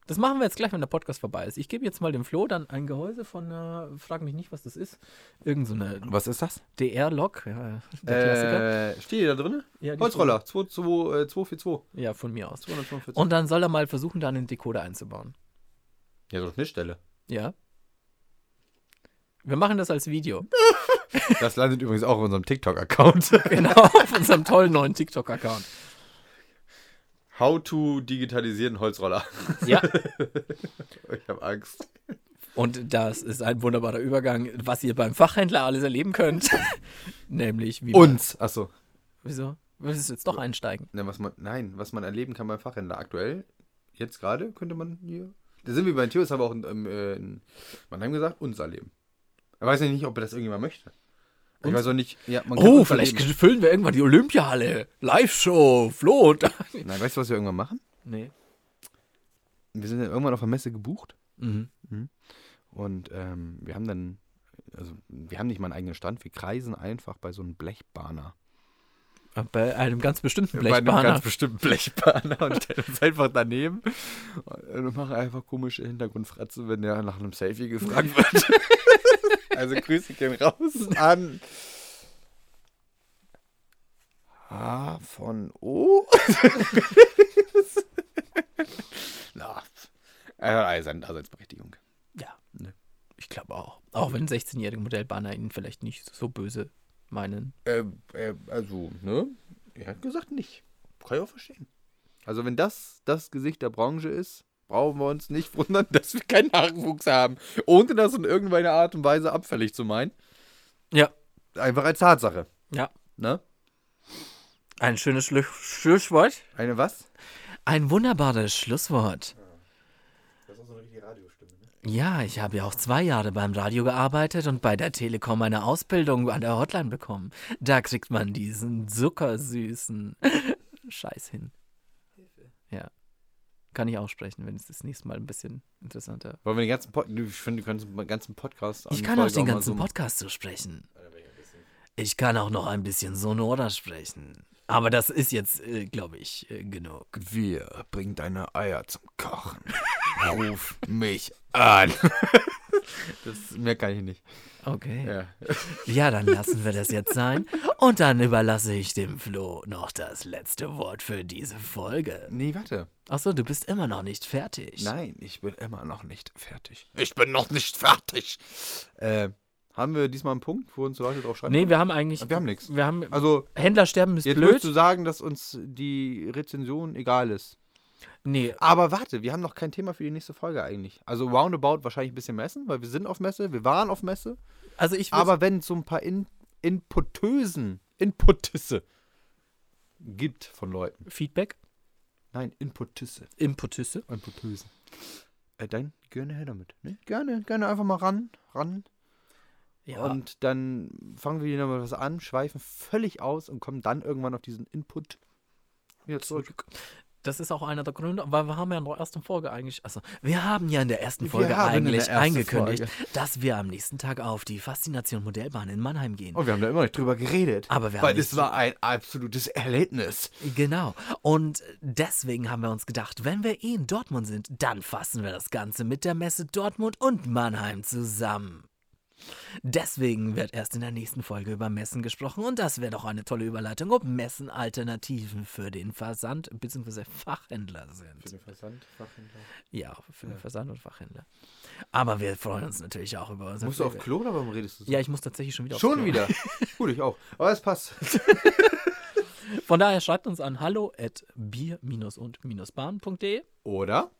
Das machen wir jetzt gleich, wenn der Podcast vorbei ist. Ich gebe jetzt mal dem Flo dann ein Gehäuse von, äh, frag mich nicht, was das ist. Irgend so eine Was ist das? DR-Lok, ja, der Klassiker. Äh, steht die da drin? Ja, Holzroller, 2, 2, äh, 242. Ja, von mir aus. 245. Und dann soll er mal versuchen, da einen Decoder einzubauen. ja, so eine Schnittstelle. Ja. Wir machen das als Video. Das landet übrigens auch auf unserem TikTok-Account. genau, auf unserem tollen neuen TikTok-Account. How to digitalisieren Holzroller. Ja. Ich habe Angst. Und das ist ein wunderbarer Übergang, was ihr beim Fachhändler alles erleben könnt. Nämlich wie Uns. Achso. Wieso? Willst du jetzt doch einsteigen? Ne, was man, nein, was man erleben kann beim Fachhändler aktuell, jetzt gerade, könnte man hier. Da sind wir bei Theo, das haben wir auch in, äh, in Mannheim gesagt, uns erleben. Er weiß ja nicht, ob er das irgendjemand möchte. Ich Uns? weiß auch nicht, ja, Oh, vielleicht erleben. füllen wir irgendwann die Olympiahalle. Live-Show, Flo. und- Nein, weißt du, was wir irgendwann machen? nee. Wir sind dann irgendwann auf der Messe gebucht Mhm. und ähm, wir haben dann, also wir haben nicht mal einen eigenen Stand, wir kreisen einfach bei so einem Blechbahner. Bei einem ganz bestimmten Bei einem Blechbahner. ganz bestimmten Blechbahner und stellen uns einfach daneben und machen einfach komische Hintergrundfratzen, wenn der nach einem Selfie gefragt wird. Also Grüße gehen raus an H von O. Na, er hat alle seine Daseinsberechtigung. Ja, Ne. ich glaube auch. Auch wenn 16-jährige Modellbahner ihn vielleicht nicht so böse meinen. Äh, äh, also, ne? Er hat gesagt nicht. Kann ich auch verstehen. Also, wenn das das Gesicht der Branche ist, brauchen wir uns nicht wundern, dass wir keinen Nachwuchs haben. Ohne das in irgendeiner Art und Weise abfällig zu meinen. Ja. Einfach als Tatsache. Ja. Ne? Ein schönes Schlu Schlusswort. Eine was? Ein wunderbares Schlusswort. Das ist auch so eine richtige Radiostimme, ne? Ja, ich habe ja auch zwei Jahre beim Radio gearbeitet und bei der Telekom eine Ausbildung an der Hotline bekommen. Da kriegt man diesen zuckersüßen Scheiß hin. Kann ich auch sprechen, wenn es das nächste Mal ein bisschen interessanter. Wollen wir den ganzen Pod Ich finde, du kannst den ganzen Podcast. Ich kann auch den ganzen Podcast so sprechen. Ich kann auch noch ein bisschen sonorer sprechen. Aber das ist jetzt, äh, glaube ich, äh, genug. Wir bringen deine Eier zum Kochen. Ruf mich an. das, mehr kann ich nicht. Okay. Ja. Ja, dann lassen wir das jetzt sein. Und dann überlasse ich dem Flo noch das letzte Wort für diese Folge. Nee, warte. Achso, du bist immer noch nicht fertig. Nein, ich bin immer noch nicht fertig. Ich bin noch nicht fertig. Äh, haben wir diesmal einen Punkt, wo uns Leute drauf schreiben? Nee, wir haben eigentlich. Wir haben nichts. Wir haben. Also, Händler sterben ist jetzt blöd. würdest du sagen, dass uns die Rezension egal ist. Nee, Aber warte, wir haben noch kein Thema für die nächste Folge eigentlich. Also roundabout wahrscheinlich ein bisschen messen, weil wir sind auf Messe, wir waren auf Messe. also ich Aber wenn es so ein paar in, Inputösen, Inputisse gibt von Leuten. Feedback, Nein, Inputisse. Inputisse. Inputösen. Äh, dann gerne her damit. Ne? Gerne, gerne einfach mal ran, ran. Ja. Und dann fangen wir wieder mal was an, schweifen völlig aus und kommen dann irgendwann auf diesen Input wieder zurück. Das ist auch einer der Gründe, weil wir haben ja in der ersten Folge eigentlich, also wir haben ja in der ersten Folge eigentlich ersten angekündigt, Folge. dass wir am nächsten Tag auf die Faszination Modellbahn in Mannheim gehen. Und wir haben da immer nicht drüber geredet. Aber wir Weil es war ein absolutes Erlebnis. Genau. Und deswegen haben wir uns gedacht, wenn wir eh in Dortmund sind, dann fassen wir das Ganze mit der Messe Dortmund und Mannheim zusammen. Deswegen wird erst in der nächsten Folge über Messen gesprochen und das wäre doch eine tolle Überleitung, ob Messen Alternativen für den Versand bzw. Fachhändler sind. den Versand, Fachhändler. Ja, für den Versand und Fachhändler. Aber wir freuen uns natürlich auch über unser Musst du auf. Klo oder warum redest du so? Ja, ich muss tatsächlich schon wieder Schon Klo. wieder. Gut, ich auch. Aber es passt. Von daher schreibt uns an hallo at bier- und-bahn.de Oder?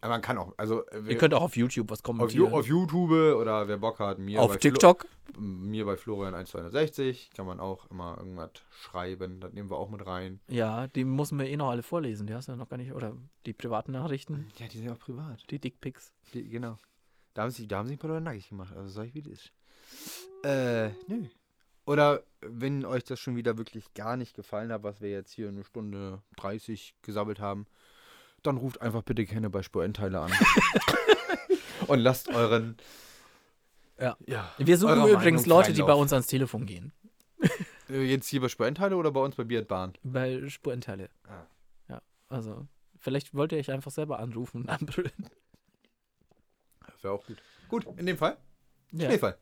Aber man kann auch, also äh, Ihr wer- könnt auch auf YouTube was auf, kommentieren. auf YouTube oder wer Bock hat, mir Auf TikTok. Flo, mir bei Florian 1260 kann man auch immer irgendwas schreiben. Das nehmen wir auch mit rein. Ja, die müssen wir eh noch alle vorlesen. Die hast du ja noch gar nicht. Oder die privaten Nachrichten, Ja, die sind auch privat. die Dickpics. Die, genau. Da haben, sie, da haben sie ein paar Leute nackig gemacht. Also sag ich, wie das ist. Äh, nö. Oder wenn euch das schon wieder wirklich gar nicht gefallen hat, was wir jetzt hier eine Stunde 30 gesammelt haben, dann ruft einfach bitte gerne bei Spurendteile an. Und lasst euren. Ja. ja Wir suchen übrigens Meinung Leute, die bei uns ans Telefon gehen. Äh, Jetzt hier bei Spurendteile oder bei uns bei Beard Bahn? Bei Spurenteile. Ah. Ja, also. Vielleicht wollt ihr euch einfach selber anrufen und anbrüllen. Das wäre auch gut. Gut, in dem Fall. Ja. Schneefall.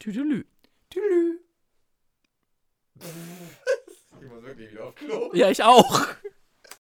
Tüdelü. Tschüss. Ich muss wirklich wieder auf Klo. Ja, ich auch.